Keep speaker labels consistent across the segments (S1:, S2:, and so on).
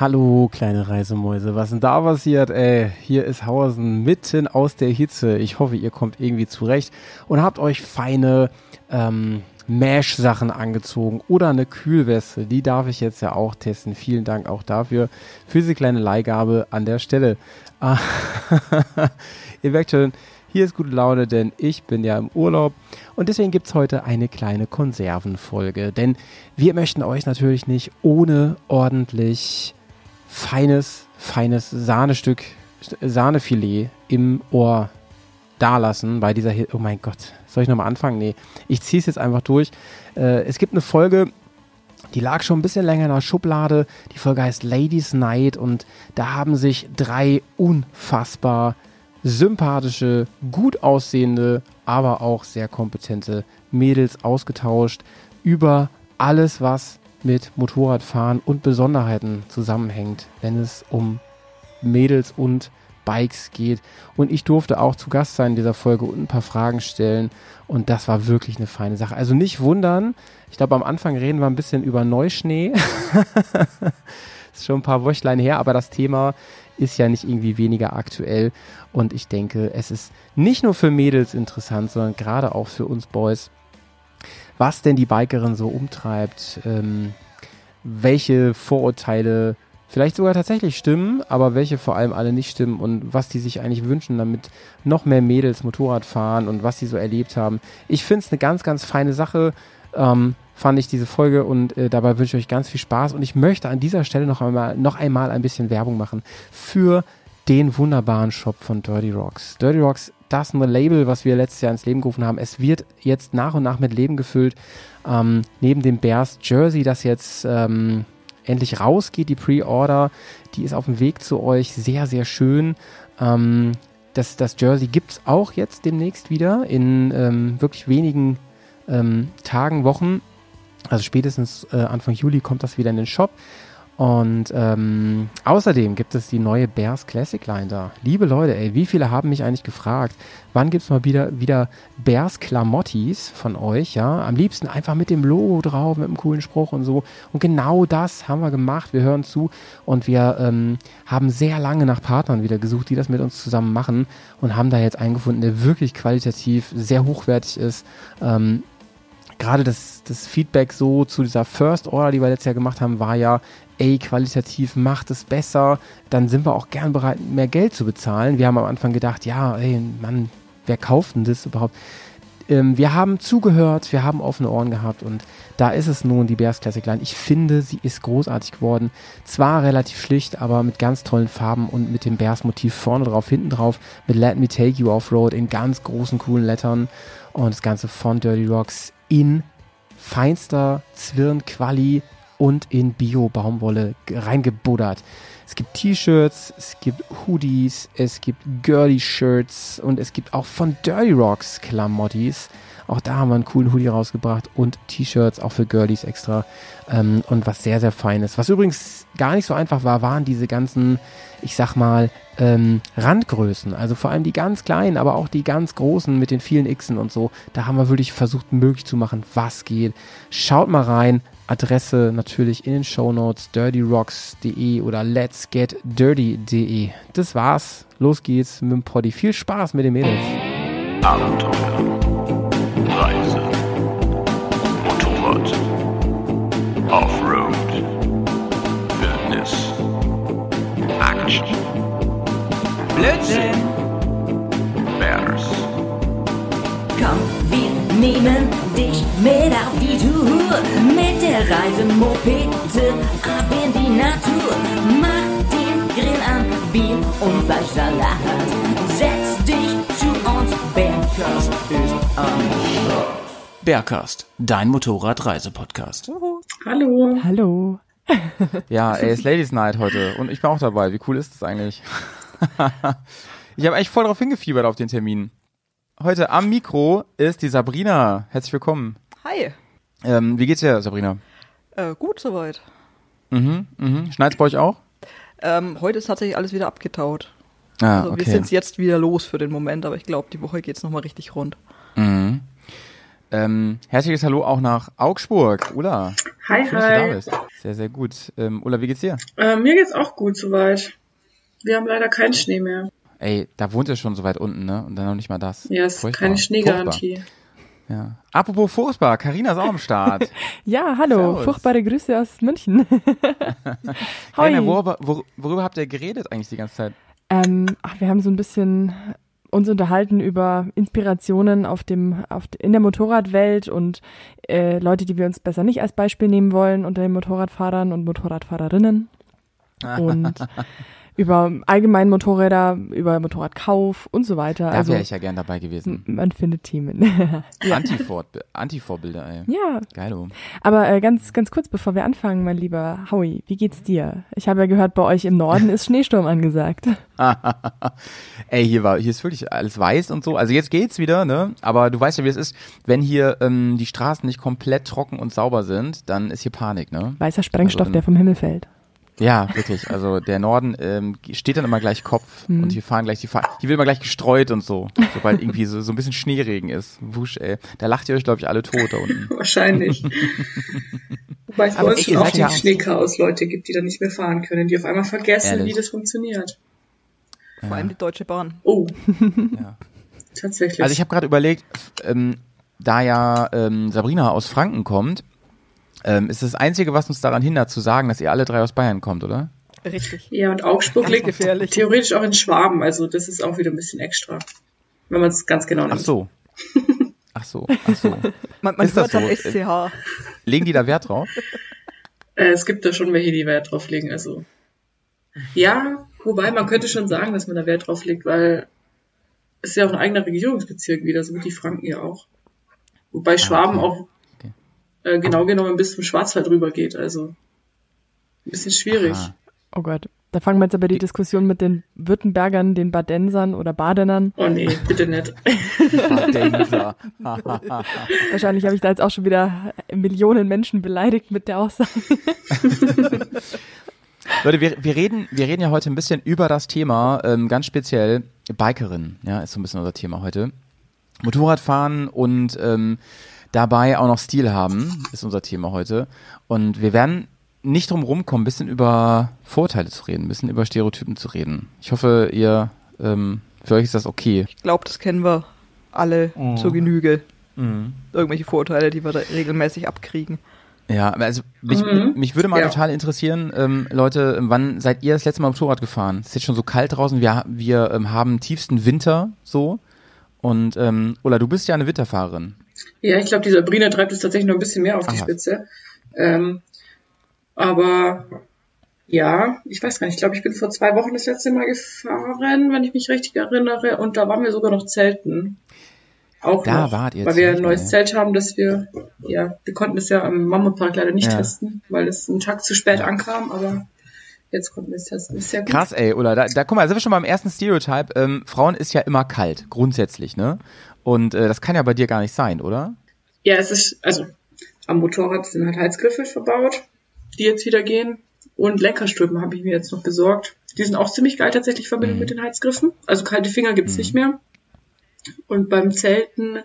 S1: Hallo, kleine Reisemäuse. Was denn da passiert? Ey, hier ist Hausen mitten aus der Hitze. Ich hoffe, ihr kommt irgendwie zurecht und habt euch feine ähm, Mesh-Sachen angezogen oder eine Kühlweste. Die darf ich jetzt ja auch testen. Vielen Dank auch dafür. Für diese kleine Leihgabe an der Stelle. Ah, ihr merkt schon, hier ist gute Laune, denn ich bin ja im Urlaub und deswegen gibt es heute eine kleine Konservenfolge. Denn wir möchten euch natürlich nicht ohne ordentlich feines, feines Sahnestück, Sahnefilet im Ohr dalassen bei dieser, Hi oh mein Gott, soll ich nochmal anfangen? Nee, ich ziehe es jetzt einfach durch. Äh, es gibt eine Folge, die lag schon ein bisschen länger in der Schublade. Die Folge heißt Ladies Night und da haben sich drei unfassbar sympathische, gut aussehende, aber auch sehr kompetente Mädels ausgetauscht über alles, was mit Motorradfahren und Besonderheiten zusammenhängt, wenn es um Mädels und Bikes geht. Und ich durfte auch zu Gast sein in dieser Folge und ein paar Fragen stellen. Und das war wirklich eine feine Sache. Also nicht wundern. Ich glaube, am Anfang reden wir ein bisschen über Neuschnee. ist schon ein paar Wöchlein her, aber das Thema ist ja nicht irgendwie weniger aktuell. Und ich denke, es ist nicht nur für Mädels interessant, sondern gerade auch für uns Boys was denn die Bikerin so umtreibt, ähm, welche Vorurteile vielleicht sogar tatsächlich stimmen, aber welche vor allem alle nicht stimmen und was die sich eigentlich wünschen, damit noch mehr Mädels Motorrad fahren und was sie so erlebt haben. Ich finde es eine ganz, ganz feine Sache. Ähm, fand ich diese Folge und äh, dabei wünsche ich euch ganz viel Spaß und ich möchte an dieser Stelle noch einmal, noch einmal ein bisschen Werbung machen für den wunderbaren Shop von Dirty Rocks. Dirty Rocks das ein Label, was wir letztes Jahr ins Leben gerufen haben. Es wird jetzt nach und nach mit Leben gefüllt. Ähm, neben dem Bears Jersey, das jetzt ähm, endlich rausgeht, die Pre-Order, die ist auf dem Weg zu euch. Sehr, sehr schön. Ähm, das, das Jersey gibt es auch jetzt demnächst wieder in ähm, wirklich wenigen ähm, Tagen, Wochen. Also spätestens äh, Anfang Juli kommt das wieder in den Shop. Und ähm, außerdem gibt es die neue Bears Classic Line da. Liebe Leute, ey, wie viele haben mich eigentlich gefragt, wann gibt es mal wieder, wieder Bears Klamottis von euch, ja? Am liebsten einfach mit dem Logo drauf, mit einem coolen Spruch und so. Und genau das haben wir gemacht. Wir hören zu und wir ähm, haben sehr lange nach Partnern wieder gesucht, die das mit uns zusammen machen und haben da jetzt einen gefunden, der wirklich qualitativ sehr hochwertig ist. Ähm, gerade das, das Feedback so zu dieser First Order, die wir letztes Jahr gemacht haben, war ja, ey, qualitativ macht es besser, dann sind wir auch gern bereit, mehr Geld zu bezahlen. Wir haben am Anfang gedacht, ja, ey, Mann, wer kauft denn das überhaupt? Ähm, wir haben zugehört, wir haben offene Ohren gehabt und da ist es nun die Bears Classic Line. Ich finde, sie ist großartig geworden. Zwar relativ schlicht, aber mit ganz tollen Farben und mit dem Bears Motiv vorne drauf, hinten drauf, mit Let Me Take You Off-Road in ganz großen, coolen Lettern und das Ganze von Dirty Rocks in feinster Zwirn-Quali und in Bio-Baumwolle reingebuddert. Es gibt T-Shirts, es gibt Hoodies, es gibt Girly-Shirts und es gibt auch von Dirty Rocks Klamottis. Auch da haben wir einen coolen Hoodie rausgebracht und T-Shirts auch für Girlies extra. Ähm, und was sehr, sehr feines. Was übrigens gar nicht so einfach war, waren diese ganzen, ich sag mal, ähm, Randgrößen. Also vor allem die ganz kleinen, aber auch die ganz großen mit den vielen Xen und so. Da haben wir wirklich versucht, möglich zu machen, was geht. Schaut mal rein. Adresse natürlich in den Show Notes dirtyrocks.de oder letsgetdirty.de. Das war's. Los geht's mit dem Poddy. Viel Spaß mit den Mädels.
S2: Abenteuer. Reise. Motorrad. Offroad. Wildnis. Action.
S3: Blödsinn!
S2: Bears.
S3: Komm, wir nehmen mit auf die Tour. Mit der Reisemopete ab in die Natur. Mach den Grill an, Bier und Fleischsalat. Setz dich zu uns, Bergkast ist am Start.
S4: Bergcast, dein Motorradreisepodcast.
S5: Hallo.
S1: Hallo. ja, ey, ist Ladies Night heute und ich bin auch dabei. Wie cool ist das eigentlich? ich habe echt voll drauf hingefiebert auf den Termin. Heute am Mikro ist die Sabrina. Herzlich willkommen.
S5: Hi.
S1: Ähm, wie geht's dir, Sabrina?
S5: Äh, gut soweit.
S1: Mhm, mhm. Schneit's bei euch auch?
S5: Ähm, heute ist tatsächlich alles wieder abgetaut.
S1: Ah,
S5: also
S1: okay.
S5: wir sind jetzt wieder los für den Moment, aber ich glaube, die Woche geht's noch nochmal richtig rund.
S1: Mhm. Ähm, herzliches Hallo auch nach Augsburg. Ulla.
S6: Hi,
S1: Schön, dass du da
S6: hi.
S1: bist.
S6: Sehr, sehr gut. Ähm, Ulla, wie geht's dir?
S7: Äh, mir geht's auch gut soweit. Wir haben leider keinen Schnee mehr.
S6: Ey, da wohnt ihr schon so weit unten, ne? Und dann noch nicht mal das.
S7: Ja, es ist
S6: Furchtbar.
S7: keine Schneegarantie.
S6: Furchtbar. Ja. Apropos furchtbar, Karina ist auch am Start.
S8: Ja, hallo,
S6: Servus.
S8: furchtbare Grüße aus München.
S6: Karina, worüber, wor, worüber habt ihr geredet eigentlich die ganze Zeit?
S8: Ähm, ach, wir haben so ein bisschen uns unterhalten über Inspirationen auf dem, auf, in der Motorradwelt und äh, Leute, die wir uns besser nicht als Beispiel nehmen wollen unter den Motorradfahrern und Motorradfahrerinnen. Und über allgemein Motorräder, über Motorradkauf und so weiter.
S6: Da
S8: also
S6: wäre ich ja gern dabei gewesen.
S8: man findet Themen.
S6: Antifort, Antivorbilder, ey.
S8: ja,
S6: Geilo.
S8: aber äh, ganz, ganz kurz, bevor wir anfangen, mein lieber Howie, wie geht's dir? Ich habe ja gehört, bei euch im Norden ist Schneesturm angesagt.
S6: Ey, hier war, hier ist wirklich alles weiß und so. Also jetzt geht's wieder, ne? Aber du weißt ja, wie es ist. Wenn hier ähm, die Straßen nicht komplett trocken und sauber sind, dann ist hier Panik, ne?
S8: Weißer Sprengstoff,
S6: Also,
S8: der vom Himmel fällt.
S6: Ja, wirklich. Also der Norden ähm, steht dann immer gleich Kopf
S8: Mhm.
S6: und hier fahren gleich die Fahr Hier wird immer gleich gestreut und so, sobald irgendwie so, so ein bisschen Schneeregen ist. Wusch, ey. Da lacht ihr euch, glaube ich, alle tot da unten.
S7: Wahrscheinlich. Wobei es bei
S8: Aber
S7: uns auch
S6: seid ja
S7: ein
S6: auch-
S7: Schneechaos-Leute gibt, die da nicht mehr fahren können, die auf einmal vergessen,
S6: Ehrlich?
S7: wie das funktioniert.
S5: Vor allem die Deutsche Bahn.
S7: Oh.
S6: Ja.
S7: Tatsächlich.
S6: Also ich habe gerade überlegt, ähm, da ja ähm, Sabrina aus Franken kommt, ähm, ist das Einzige, was uns daran hindert, zu sagen, dass ihr alle drei aus Bayern kommt, oder?
S5: Richtig.
S7: ja, und Augsburg
S5: Ganz
S7: liegt
S5: gefährlich.
S7: theoretisch auch in Schwaben, also das ist auch wieder ein bisschen extra. Wenn man es ganz genau nimmt.
S6: Ach so. Ach so, ach so.
S5: Man, man
S6: Ist das
S5: hört am
S6: so?
S5: SCH.
S6: Legen die da Wert drauf?
S7: Äh, es gibt da schon welche, die Wert drauf legen. Also ja, wobei man könnte schon sagen, dass man da Wert drauf legt, weil es ist ja auch ein eigener Regierungsbezirk wieder, so wie die Franken ja auch. Wobei Schwaben
S6: okay.
S7: auch. Äh, genau genommen bis zum Schwarzwald rüber geht. Also ein bisschen schwierig.
S6: Aha.
S8: Oh Gott. Da fangen wir jetzt aber die Diskussion mit den Württembergern, den Badensern oder Badenern.
S7: Oh nee, bitte nicht.
S6: Badenser.
S8: Wahrscheinlich habe ich da jetzt auch schon wieder Millionen Menschen beleidigt mit der Aussage.
S6: Leute, wir, wir, reden, wir reden ja heute ein bisschen über das Thema, ähm, ganz speziell Bikerin, ja, ist so ein bisschen unser Thema heute. Motorradfahren und ähm, dabei auch noch Stil haben, ist unser Thema heute. Und wir werden nicht drum rumkommen, ein bisschen über Vorurteile zu reden, ein bisschen über Stereotypen zu reden. Ich hoffe, ihr, ähm, für euch ist das okay.
S5: Ich glaube, das kennen wir alle
S6: Mhm.
S5: zur Genüge. Irgendwelche Vorurteile, die wir da regelmäßig abkriegen.
S6: Ja, also mich,
S7: Mhm.
S6: mich würde mal
S7: Ja.
S6: total interessieren, ähm, Leute, wann seid ihr das letzte Mal Motorrad gefahren? Es ist jetzt schon so kalt draußen, wir, wir ähm, haben tiefsten Winter so. Und ähm, Ulla, du bist ja eine Winterfahrerin.
S7: Ja, ich glaube, die Sabrina treibt es tatsächlich noch ein bisschen mehr auf die
S6: Aha.
S7: Spitze. Ähm, aber ja, ich weiß gar nicht. Ich glaube, ich bin vor zwei Wochen das letzte Mal gefahren, wenn ich mich richtig erinnere. Und da waren wir sogar noch zelten. Auch
S6: Da
S7: noch,
S6: wart ihr
S7: weil wir ein neues
S6: ja.
S7: Zelt haben, das wir, ja, wir konnten es ja am Mammutpark leider nicht
S6: Ja.
S7: testen, weil es einen Tag zu spät ankam, aber jetzt konnten wir es testen. Ist sehr gut.
S6: Krass, ey, Ulla, da, da guck mal, sind wir schon beim ersten Stereotype. Ähm, Frauen ist ja immer kalt, grundsätzlich, ne? Und äh, das kann ja bei dir gar nicht sein, oder?
S7: Ja, es ist, also am Motorrad sind halt Heizgriffe verbaut, die jetzt wieder gehen. Und Lenkerstülpen habe ich mir jetzt noch besorgt. Die sind auch ziemlich geil tatsächlich verbunden
S6: Mhm.
S7: mit den Heizgriffen. Also kalte Finger gibt's nicht mehr. Und beim Zelten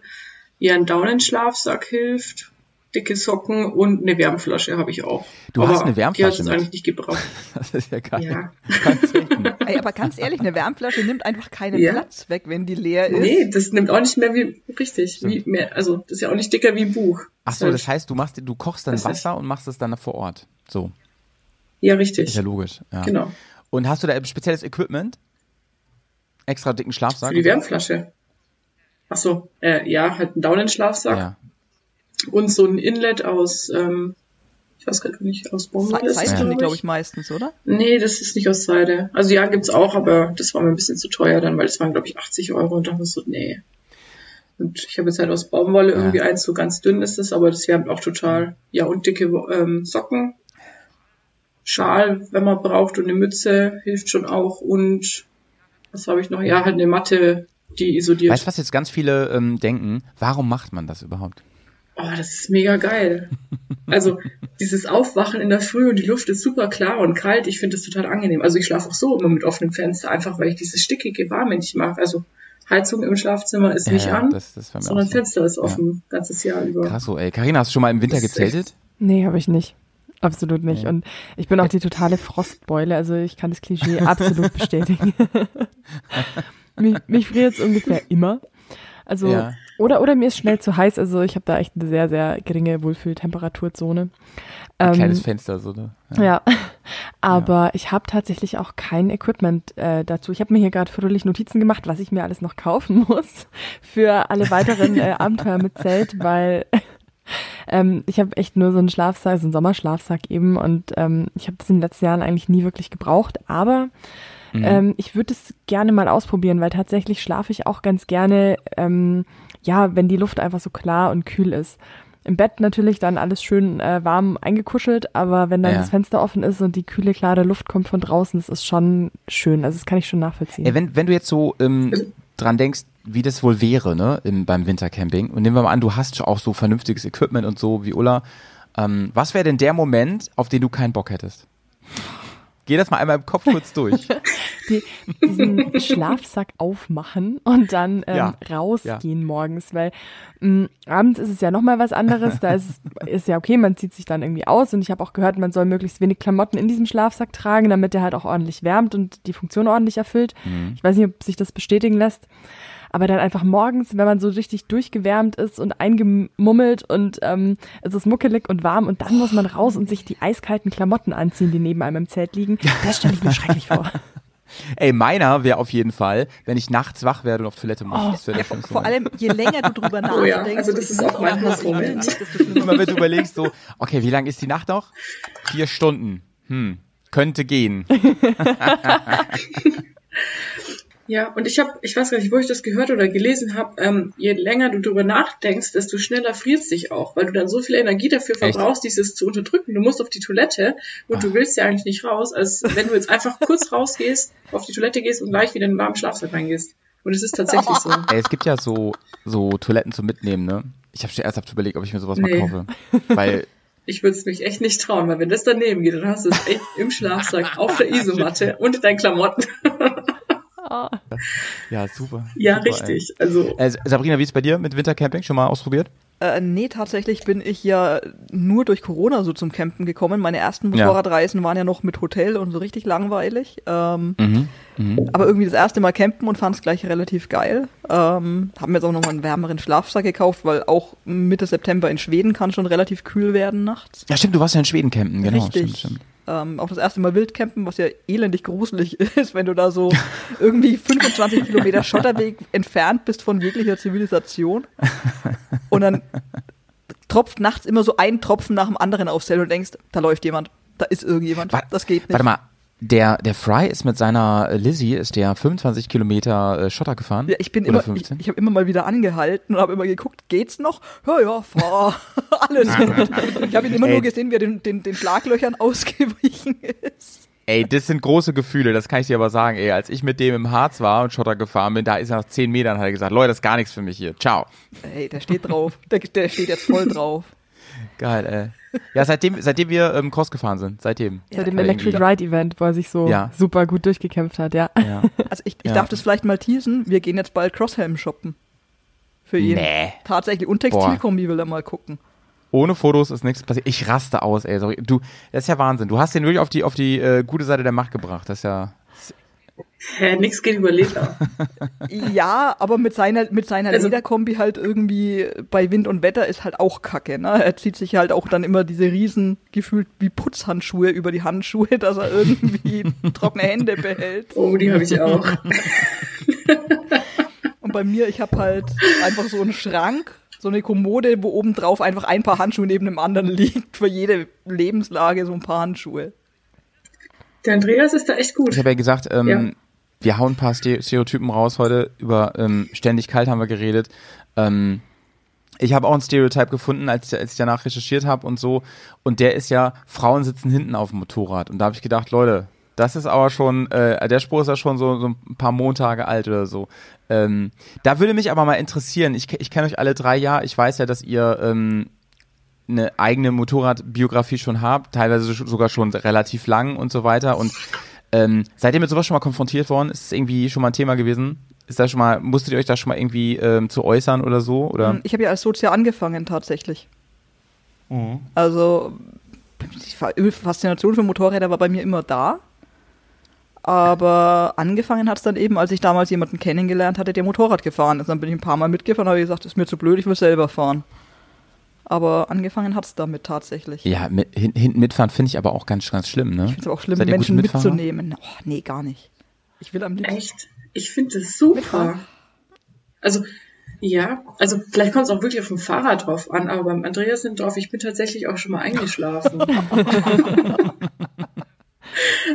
S7: ja ein Daunenschlafsack hilft, dicke Socken und eine Wärmflasche habe ich auch.
S6: Du hast eine Wärmflasche
S7: Die es
S6: mit?
S7: eigentlich nicht gebraucht.
S6: Das ist ja geil.
S7: Ja.
S6: Ganz.
S5: Ey, aber ganz ehrlich, eine Wärmflasche nimmt einfach keinen
S7: Ja.
S5: Platz weg, wenn die leer ist.
S7: Nee, das nimmt auch nicht mehr wie, richtig, wie mehr, also das ist ja auch nicht dicker wie ein Buch.
S6: Ach so, das heißt, du machst, du kochst dann
S7: Das ist-
S6: Wasser und machst es dann vor Ort. So,
S7: Ja,
S6: ist
S7: richtig.
S6: ja logisch. Ja.
S7: Genau.
S6: Und hast du da spezielles Equipment? Extra dicken Schlafsack?
S7: Für die Wärmflasche. Ach so, äh, ja, halt ein Daunenschlafsack.
S6: Ja.
S7: Und so ein Inlet aus, ähm, ich weiß gar nicht, aus Baumwolle das,
S5: sind die,
S7: glaub
S5: glaube ich, meistens, oder?
S7: Nee, das ist nicht aus Seide. Also ja, gibt's auch, aber das war mir ein bisschen zu teuer dann, weil es waren, glaube ich, 80 Euro und dann war so, nee. Und ich habe jetzt halt aus Baumwolle
S6: Ja.
S7: irgendwie eins, so ganz dünn ist es, aber das wärmt auch total. Ja, und dicke ähm, Socken, Schal, wenn man braucht, und eine Mütze hilft schon auch. Und was habe ich noch? Ja, halt eine Matte, die isoliert.
S6: Weißt du, was jetzt ganz viele ähm, denken? Warum macht man das überhaupt?
S7: Oh, das ist mega geil. Also dieses Aufwachen in der Früh und die Luft ist super klar und kalt. Ich finde das total angenehm. Also ich schlafe auch so immer mit offenem Fenster, einfach weil ich dieses stickige Warme nicht mag. Also Heizung im Schlafzimmer ist nicht
S6: Ja,
S7: an,
S6: das, das
S7: sondern
S6: auch so.
S7: Fenster ist offen, ganzes Jahr über.
S6: Krass so, ey. Carina, hast du schon mal im Winter gezeltet?
S8: Nee, habe ich nicht. Absolut nicht.
S6: Nee.
S8: Und ich bin auch die totale Frostbeule, also ich kann das Klischee absolut bestätigen. mich, mich friert es ungefähr immer. Also,
S6: Ja.
S8: oder, oder mir ist schnell zu heiß, also ich habe da echt eine sehr, sehr geringe Wohlfühltemperaturzone.
S6: Ein
S8: Ähm,
S6: kleines Fenster, so, ne?
S8: ja, aber ich habe tatsächlich auch kein Equipment äh, dazu. Ich habe mir hier gerade fröhlich Notizen gemacht, was ich mir alles noch kaufen muss für alle weiteren äh, Abenteuer mit Zelt, weil ähm, ich habe echt nur so einen Schlafsack, so einen Sommerschlafsack eben und ähm, ich habe das in den letzten Jahren eigentlich nie wirklich gebraucht, aber
S6: Mhm.
S8: ähm, ich würde es gerne mal ausprobieren, weil tatsächlich schlafe ich auch ganz gerne, ähm, ja, wenn die Luft einfach so klar und kühl ist. Im Bett natürlich dann alles schön äh, warm eingekuschelt, aber wenn dann
S6: Ja.
S8: das Fenster offen ist und die kühle, klare Luft kommt von draußen, das ist schon schön. Also das kann ich schon nachvollziehen.
S6: Ey, wenn, wenn du jetzt so ähm, dran denkst, wie das wohl wäre, ne, im, beim Wintercamping, und nehmen wir mal an, du hast auch so vernünftiges Equipment und so wie Ulla, ähm, was wäre denn der Moment, auf den du keinen Bock hättest? Geh das mal einmal im Kopf kurz durch.
S8: die, diesen Schlafsack aufmachen und dann ähm,
S6: Ja,
S8: rausgehen morgens, weil mh, abends ist es ja nochmal was anderes. Da ist, ist ja okay, man zieht sich dann irgendwie aus und ich habe auch gehört, man soll möglichst wenig Klamotten in diesem Schlafsack tragen, damit der halt auch ordentlich wärmt und die Funktion ordentlich erfüllt. Ich weiß nicht, ob sich das bestätigen lässt. Aber dann einfach morgens, wenn man so richtig durchgewärmt ist und eingemummelt und ähm, es ist muckelig und warm und dann muss man raus und sich die eiskalten Klamotten anziehen, die neben einem im Zelt liegen, das stelle ich mir schrecklich vor.
S6: Ey, meiner wäre auf jeden Fall, wenn ich nachts wach werde und auf Toilette muss. das wär
S5: Ja, vor, vor
S6: Moment.
S5: allem, je länger du drüber nachdenkst,
S7: Oh ja, also das ist
S5: muss
S7: auch mein Hassmoment.
S6: Immer wenn du überlegst so, okay, wie lang ist die Nacht noch? Vier Stunden. Hm, könnte gehen.
S7: Ja, und ich habe, ich weiß gar nicht, wo ich das gehört oder gelesen habe, ähm, je länger du drüber nachdenkst, desto schneller frierst dich auch, weil du dann so viel Energie dafür
S6: Echt?
S7: verbrauchst, dieses zu unterdrücken. Du musst auf die Toilette und du willst ja eigentlich nicht raus, als wenn du jetzt einfach kurz rausgehst, auf die Toilette gehst und gleich wieder in den warmen Schlafsack reingehst. Und es ist tatsächlich so.
S6: Ey, es gibt ja so, so Toiletten zum Mitnehmen, ne? Ich habe schon ernsthaft überlegt, ob ich mir sowas mal
S7: Nee.
S6: kaufe. Weil,
S7: Ich würde es mich echt nicht trauen, weil wenn das daneben geht, dann hast du es echt im Schlafsack, auf der Isomatte und in deinen Klamotten.
S6: ja, super.
S7: ja,
S6: super,
S7: richtig. Also.
S6: Äh, Sabrina, wie ist bei dir mit Wintercamping? Schon mal ausprobiert?
S5: Äh, nee, tatsächlich bin ich ja nur durch Corona so zum Campen gekommen. Meine ersten
S6: Ja.
S5: Motorradreisen waren ja noch mit Hotel und so richtig langweilig. Ähm,
S6: Mhm. Mhm.
S5: aber irgendwie das erste Mal campen und fand es gleich relativ geil. Ähm, haben mir jetzt auch nochmal einen wärmeren Schlafsack gekauft, weil auch Mitte September in Schweden kann schon relativ kühl werden nachts.
S6: Ja, stimmt, du warst ja in Schweden campen, genau.
S5: Richtig.
S6: Stimmt, stimmt.
S5: Ähm, auch das erste Mal Wildcampen, was ja elendig gruselig ist, wenn du da so irgendwie 25 Kilometer Schotterweg entfernt bist von jeglicher Zivilisation. Und dann tropft nachts immer so ein Tropfen nach dem anderen aufs Zelt und denkst, da läuft jemand, da ist irgendjemand,
S6: Wa-
S5: das geht nicht.
S6: Warte mal, der, der Fry ist mit seiner äh, Lizzie, ist der 25 Kilometer äh, Schotter gefahren?
S5: Ja, ich bin
S6: Oder
S5: immer, ich,
S6: 15?
S5: ich habe immer mal wieder angehalten und habe immer geguckt, geht's noch? Ja, ja, fahr. Alles gut. Ich habe ihn immer
S6: Ey.
S5: nur gesehen, wie er den, den, den Schlaglöchern ausgewichen ist.
S6: Ey, das sind große Gefühle, das kann ich dir aber sagen. Ey, als ich mit dem im Harz war und Schotter gefahren bin, da ist er nach 10 Metern, hat er gesagt, Leute, das ist gar nichts für mich hier. Ciao.
S5: Ey, der steht drauf. Der, der steht jetzt voll drauf.
S6: Geil, ey. Ja, seitdem, seitdem wir ähm, Cross gefahren sind, seitdem.
S8: Seit dem Electric Ride Event, wo er sich so
S6: Ja.
S8: super gut durchgekämpft hat, ja.
S6: Ja.
S5: Also ich, ich
S6: Ja.
S5: darf das vielleicht mal teasen. Wir gehen jetzt bald Crosshelm shoppen. Für ihn.
S6: Nee.
S5: Tatsächlich. Und Textilkombi will er mal gucken.
S6: Ohne Fotos ist nichts passiert. Ich raste aus, ey. Sorry. Du, das ist ja Wahnsinn. Du hast den wirklich auf die, auf die äh, gute Seite der Macht gebracht. Das ist ja.
S7: Hä, nix geht über Leder.
S5: Ja, aber mit seiner, mit seiner
S7: Also-
S5: Lederkombi halt irgendwie bei Wind und Wetter ist halt auch kacke. Ne? Er zieht sich halt auch dann immer diese riesen, gefühlt wie Putzhandschuhe über die Handschuhe, dass er irgendwie trockene Hände behält.
S7: Oh, die habe ich auch.
S5: Und bei mir, ich habe halt einfach so einen Schrank, so eine Kommode, wo oben drauf einfach ein paar Handschuhe neben dem anderen liegt. Für jede Lebenslage so ein paar Handschuhe.
S7: Der Andreas ist da echt gut.
S6: Ich habe ja gesagt, ähm,
S7: Ja.
S6: Wir hauen ein paar Ste- Stereotypen raus heute. Über ähm, ständig kalt haben wir geredet. Ähm, ich habe auch ein Stereotype gefunden, als, als ich danach recherchiert habe und so. Und der ist ja, Frauen sitzen hinten auf dem Motorrad. Und da habe ich gedacht, Leute, das ist aber schon, äh, der Spruch ist ja schon so, so ein paar Montage alt oder so. Ähm, da würde mich aber mal interessieren, ich, ich kenne euch alle drei Jahre, ich weiß ja, dass ihr ähm, eine eigene Motorradbiografie schon habt, teilweise sogar schon relativ lang und so weiter. Und ähm, seid ihr mit sowas schon mal konfrontiert worden? Ist es irgendwie schon mal ein Thema gewesen? Ist da schon mal, musstet ihr euch da schon mal irgendwie ähm, zu äußern oder so? Oder?
S5: Ich habe ja als Sozial angefangen tatsächlich. Also die Faszination für Motorräder war bei mir immer da. Aber angefangen hat es dann eben, als ich damals jemanden kennengelernt hatte, der Motorrad gefahren ist. Dann bin ich ein paar Mal mitgefahren, habe gesagt, das ist mir zu blöd, ich will selber fahren. Aber angefangen hat es damit tatsächlich.
S6: Ja, mit, hin, hinten mitfahren finde ich aber auch ganz, ganz schlimm, ne?
S5: Ich finde es auch schlimm, Menschen mitzunehmen. Oh, nee, gar nicht. Ich will am liebsten.
S7: Echt? Ich finde das super.
S5: Mitfahren?
S7: Also, ja, also vielleicht kommt es auch wirklich auf dem Fahrrad drauf an, aber beim Andreas nimmt drauf, ich bin tatsächlich auch schon mal eingeschlafen.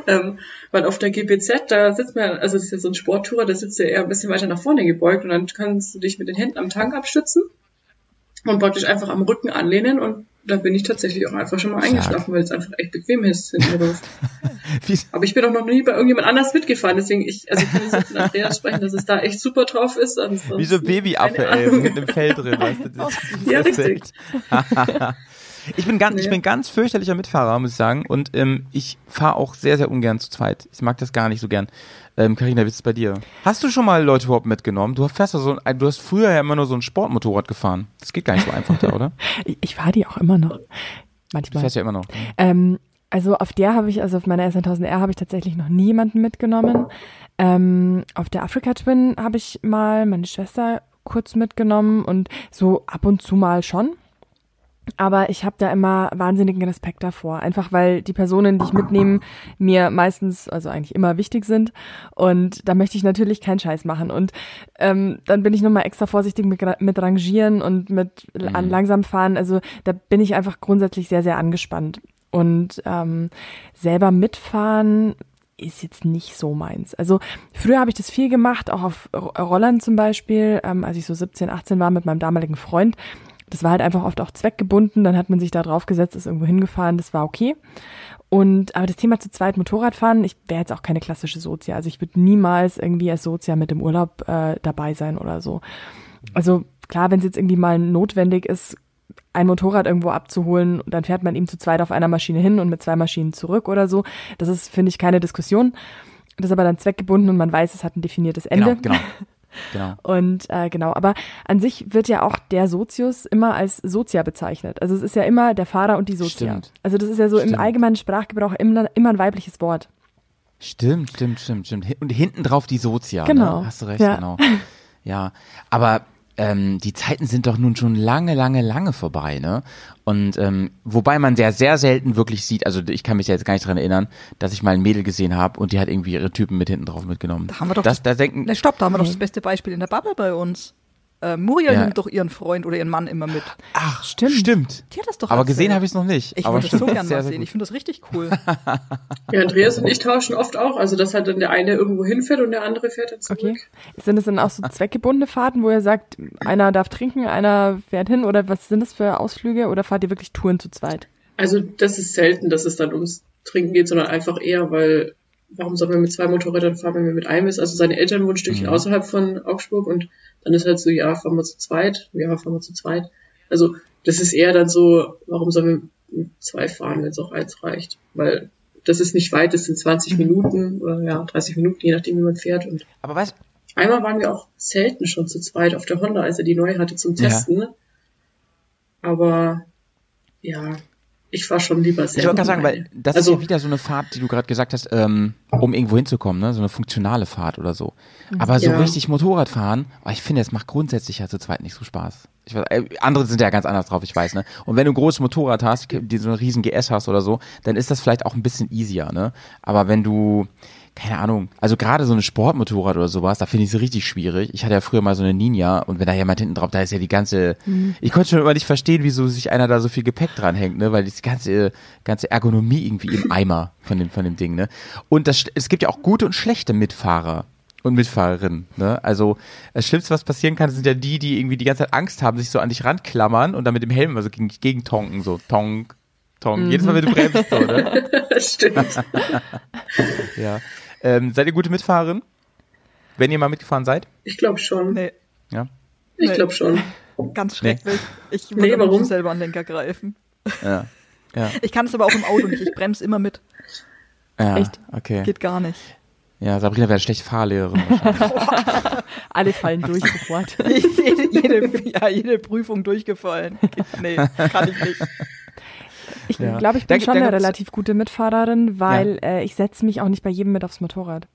S7: ähm, weil auf der GPZ, da sitzt man, also das ist ja so ein Sporttourer, da sitzt du eher ein bisschen weiter nach vorne gebeugt und dann kannst du dich mit den Händen am Tank abstützen und praktisch einfach am Rücken anlehnen und da bin ich tatsächlich auch einfach schon mal eingeschlafen, weil es einfach echt bequem ist hinten drauf. Aber ich bin auch noch nie bei irgendjemand anders mitgefahren, deswegen ich, also ich kann jetzt mit Andreas sprechen, dass es da echt super drauf ist.
S6: wie so ein Babyaffe, ey, mit einem Fell drin, weißt du? Das, das
S7: Ja,
S6: ist
S7: richtig.
S6: ich bin ganz, ich
S7: Ja.
S6: bin ganz fürchterlicher Mitfahrer, muss ich sagen. Und ähm, ich fahre auch sehr, sehr ungern zu zweit. Ich mag das gar nicht so gern. Ähm, Carina, wie ist es bei dir? Hast du schon mal Leute überhaupt mitgenommen? Du fährst ja so ein, du hast früher ja immer nur so ein Sportmotorrad gefahren. Das geht gar nicht so einfach da, oder?
S8: Ich, ich fahre die auch immer noch.
S6: Du
S8: Manchmal.
S6: fährst ja immer noch.
S8: Ähm, also auf der habe ich, also auf meiner S1000R habe ich tatsächlich noch nie jemanden mitgenommen. Ähm, auf der Africa Twin habe ich mal meine Schwester kurz mitgenommen und so ab und zu mal schon. Aber ich habe da immer wahnsinnigen Respekt davor, einfach weil die Personen, die ich mitnehme, mir meistens, also eigentlich immer wichtig sind. Und da möchte ich natürlich keinen Scheiß machen. Und ähm, dann bin ich nochmal extra vorsichtig mit, mit Rangieren und mit an langsam fahren. Also da bin ich einfach grundsätzlich sehr, sehr angespannt. Und ähm, selber mitfahren ist jetzt nicht so meins. Also früher habe ich das viel gemacht, auch auf Ro- Rollern zum Beispiel, ähm, als ich so 17, 18 war mit meinem damaligen Freund. Das war halt einfach oft auch zweckgebunden, dann hat man sich da drauf gesetzt, ist irgendwo hingefahren, das war okay. Und aber das Thema zu zweit Motorradfahren, ich wäre jetzt auch keine klassische Sozia. Also ich würde niemals irgendwie als Sozia mit im Urlaub äh, dabei sein oder so. Also klar, wenn es jetzt irgendwie mal notwendig ist, ein Motorrad irgendwo abzuholen, dann fährt man ihm zu zweit auf einer Maschine hin und mit zwei Maschinen zurück oder so. Das ist, finde ich, keine Diskussion. Das ist aber dann zweckgebunden und man weiß, es hat ein definiertes Ende.
S6: Genau, genau. Genau.
S8: Und äh, genau, aber an sich wird ja auch der Sozius immer als Sozia bezeichnet. Also es ist ja immer der Fahrer und die Sozia.
S6: Stimmt.
S8: Also das ist ja so
S6: Stimmt.
S8: im allgemeinen Sprachgebrauch immer, immer ein weibliches Wort.
S6: Stimmt, stimmt, stimmt, stimmt. Und hinten drauf die Sozia.
S8: Genau.
S6: Ne? Hast du recht,
S8: Ja.
S6: genau. Ja, aber ähm, die Zeiten sind doch nun schon lange, lange, lange vorbei, ne? Und ähm, wobei man sehr, sehr selten wirklich sieht, also ich kann mich ja jetzt gar nicht dran erinnern, dass ich mal ein Mädel gesehen habe und die hat irgendwie ihre Typen mit hinten drauf mitgenommen.
S5: Da haben wir doch
S6: das, da denken,
S5: Ne, stopp, da haben wir doch das beste Beispiel in der Bubble bei uns. Äh, Muriel
S6: Ja.
S5: nimmt doch ihren Freund oder ihren Mann immer mit.
S6: ach, stimmt. Stimmt.
S5: Die hat das doch
S6: Aber
S5: erzählt.
S6: gesehen habe ich es noch nicht.
S5: Ich würde das so gerne mal sehen. Ich finde das richtig cool.
S7: Ja, Andreas und ich tauschen oft auch, also dass halt dann der eine irgendwo hinfährt und der andere fährt dann zurück.
S8: Okay. Sind das dann auch so zweckgebundene Fahrten, wo ihr sagt, einer darf trinken, einer fährt hin oder was sind das für Ausflüge oder fahrt ihr wirklich Touren zu zweit?
S7: Also das ist selten, dass es dann ums Trinken geht, sondern einfach eher, weil warum soll man mit zwei Motorrädern fahren, wenn man mit einem ist? Also seine Eltern wohnen ein Stückchen
S6: Mhm.
S7: außerhalb von Augsburg und dann ist halt so, ja, fahren wir zu zweit, ja, fahren wir zu zweit. Also das ist eher dann so, warum sollen wir mit zwei fahren, wenn es auch eins reicht? Weil das ist nicht weit, das sind 20 Minuten oder ja, 30 Minuten, je nachdem, wie man fährt. Und
S6: Aber weißt
S7: einmal waren wir auch selten schon zu zweit auf der Honda, als er die neu hatte zum
S6: Ja.
S7: Testen. Aber ja, ich war schon lieber
S6: Ich
S7: selber.
S6: wollte gerade sagen, weil das
S7: also,
S6: ist ja wieder so eine Fahrt, die du gerade gesagt hast, ähm, um irgendwo hinzukommen, ne? so eine funktionale Fahrt oder so. Aber so
S7: Ja.
S6: richtig Motorrad fahren, oh, ich finde, es macht grundsätzlich ja zu zweit nicht so Spaß. Ich weiß, äh, andere sind ja ganz anders drauf, ich weiß, ne? Und wenn du ein großes Motorrad hast, die so einen riesen GS hast oder so, dann ist das vielleicht auch ein bisschen easier, ne? Aber wenn du, keine Ahnung, also gerade so ein Sportmotorrad oder sowas, da finde ich es richtig schwierig. Ich hatte ja früher mal so eine Ninja und wenn da jemand hinten drauf, da ist ja die ganze, ich konnte schon immer nicht verstehen, wieso sich einer da so viel Gepäck dran hängt, ne, weil die ganze, ganze Ergonomie irgendwie im Eimer von dem, von dem Ding, ne. Und das, es gibt ja auch gute und schlechte Mitfahrer und Mitfahrerinnen, ne. Also, das Schlimmste, was passieren kann, sind ja die, die irgendwie die ganze Zeit Angst haben, sich so an dich ranklammern und dann mit dem Helm also gegen, gegen tonken, so, tonk, tonk. Jedes Mal, wenn du bremst, so, ne.
S7: stimmt.
S6: Ja. Ähm, seid ihr gute Mitfahrerin? Wenn ihr mal mitgefahren seid?
S7: Ich glaube schon.
S5: Nee,
S6: Ja.
S7: Ich
S5: Nee.
S7: glaube schon.
S5: ganz schrecklich. Ich würde
S7: Nee, warum?
S5: selber an den Lenker greifen.
S6: Ja. Ja.
S5: Ich kann es aber auch im Auto nicht. Ich bremse immer mit.
S6: ja.
S8: Echt?
S6: Okay.
S5: Geht gar nicht.
S6: Ja, Sabrina wäre schlecht Fahrlehrerin. wahrscheinlich.
S8: Alle fallen durch sofort.
S5: jede, jede, ja, jede Prüfung durchgefallen. Nee, kann ich nicht.
S8: Ich Ich glaube, ich bin
S6: Da-
S8: schon
S6: da
S8: eine relativ gute Mitfahrerin, weil äh, ich setze mich auch nicht bei jedem mit aufs Motorrad.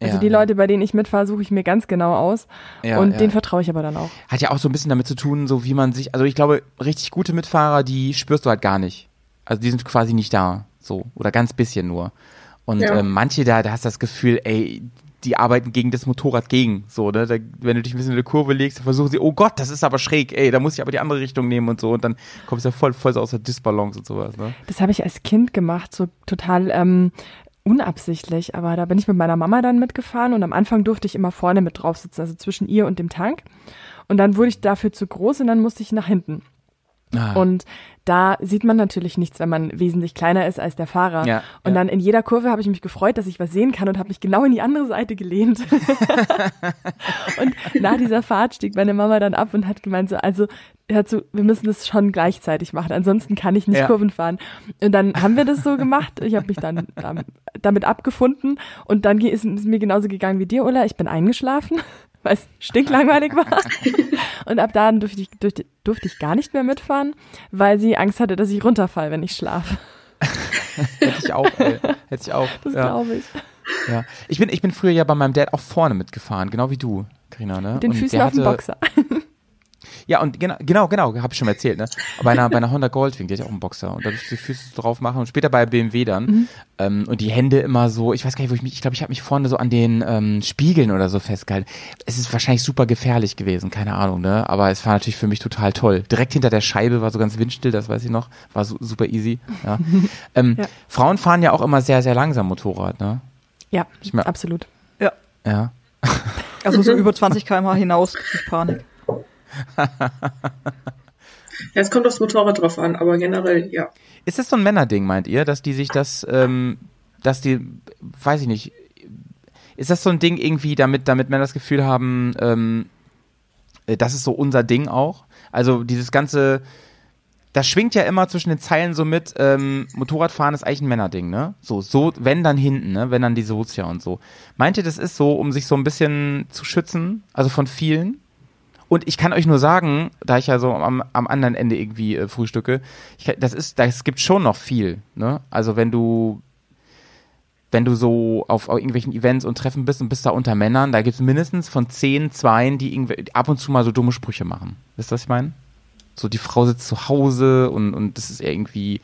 S8: Also
S6: Ja.
S8: die Leute, bei denen ich mitfahre, suche ich mir ganz genau aus
S6: Ja,
S8: und
S6: ja.
S8: denen vertraue ich aber dann auch.
S6: Hat ja auch so ein bisschen damit zu tun, so wie man sich, also ich glaube, richtig gute Mitfahrer, die spürst du halt gar nicht. Also die sind quasi nicht da, so. Oder ganz bisschen nur. Und
S7: Ja.
S6: ähm, manche da, da hast du das Gefühl, ey, die arbeiten gegen das Motorrad gegen, so, ne? Da, wenn du dich ein bisschen in eine Kurve legst, dann versuchen sie, oh Gott, das ist aber schräg, ey, da muss ich aber die andere Richtung nehmen und so. Und dann kommst du ja voll, voll so aus der Disbalance und sowas, ne?
S8: Das habe ich als Kind gemacht, so total ähm, unabsichtlich. Aber da bin ich mit meiner Mama dann mitgefahren und am Anfang durfte ich immer vorne mit drauf sitzen, also zwischen ihr und dem Tank. Und dann wurde ich dafür zu groß und dann musste ich nach hinten.
S6: Ah.
S8: Und da sieht man natürlich nichts, wenn man wesentlich kleiner ist als der Fahrer.
S6: Ja,
S8: und
S6: ja.
S8: dann in jeder Kurve habe ich mich gefreut, dass ich was sehen kann und habe mich genau in die andere Seite gelehnt. und nach dieser Fahrt stieg meine Mama dann ab und hat gemeint so, also hör zu, wir müssen das schon gleichzeitig machen, ansonsten kann ich nicht
S6: Ja.
S8: Kurven fahren. Und dann haben wir das so gemacht. Ich habe mich dann dam- damit abgefunden und dann ist es mir genauso gegangen wie dir, Ulla. Ich bin eingeschlafen, weil es stinklangweilig war. Und ab da durfte ich, durfte, durfte ich gar nicht mehr mitfahren, weil sie Angst hatte, dass ich runterfall, wenn ich schlafe.
S6: Hätte ich auch, ey. Hätte ich auch.
S8: Das
S6: ja.
S8: glaube ich.
S6: Ja. Ich bin, ich bin früher ja bei meinem Dad auch vorne mitgefahren, genau wie du, Carina, ne?
S8: Mit den
S6: Und
S8: Füßen auf dem Boxer.
S6: Ja, und genau, genau, genau, habe ich schon mal erzählt, ne? Bei einer, bei einer Honda Goldwing, die hat ja auch einen Boxer und da durfte ich die Füße so drauf machen und später bei BMW dann.
S8: Mhm.
S6: Ähm, und die Hände immer so, ich weiß gar nicht, wo ich mich, ich glaube, ich habe mich vorne so an den ähm, Spiegeln oder so festgehalten. Es ist wahrscheinlich super gefährlich gewesen, keine Ahnung, ne? Aber es war natürlich für mich total toll. Direkt hinter der Scheibe war so ganz windstill, das weiß ich noch, war su super easy. Ja. ähm,
S8: Ja.
S6: Frauen fahren ja auch immer sehr, sehr langsam Motorrad, ne?
S8: Ja,
S6: Ich mein-
S8: absolut.
S5: Ja.
S6: Ja.
S5: Also so über 20 km/h hinaus krieg ich Panik.
S7: Es kommt aufs Motorrad drauf an, aber generell, ja.
S6: Ist das so ein Männerding, meint ihr, dass die sich das, ähm, dass die, weiß ich nicht, ist das so ein Ding irgendwie, damit, damit Männer das Gefühl haben, ähm, äh, das ist so unser Ding auch? Also dieses ganze, das schwingt ja immer zwischen den Zeilen so mit, ähm, Motorradfahren ist eigentlich ein Männerding, ne? So, so, wenn dann hinten, ne? Wenn dann die Sozia und so. Meint ihr, das ist so, um sich so ein bisschen zu schützen, also von vielen? Und ich kann euch nur sagen, da ich ja so am, am anderen Ende irgendwie äh, frühstücke, ich, das ist, das gibt schon noch viel. Ne? Also wenn du, wenn du so auf, auf irgendwelchen Events und Treffen bist und bist da unter Männern, da gibt es mindestens von zehn, zweien, die irgendwie ab und zu mal so dumme Sprüche machen. Wisst ihr, was ich meine? So die Frau sitzt zu Hause und, und das ist irgendwie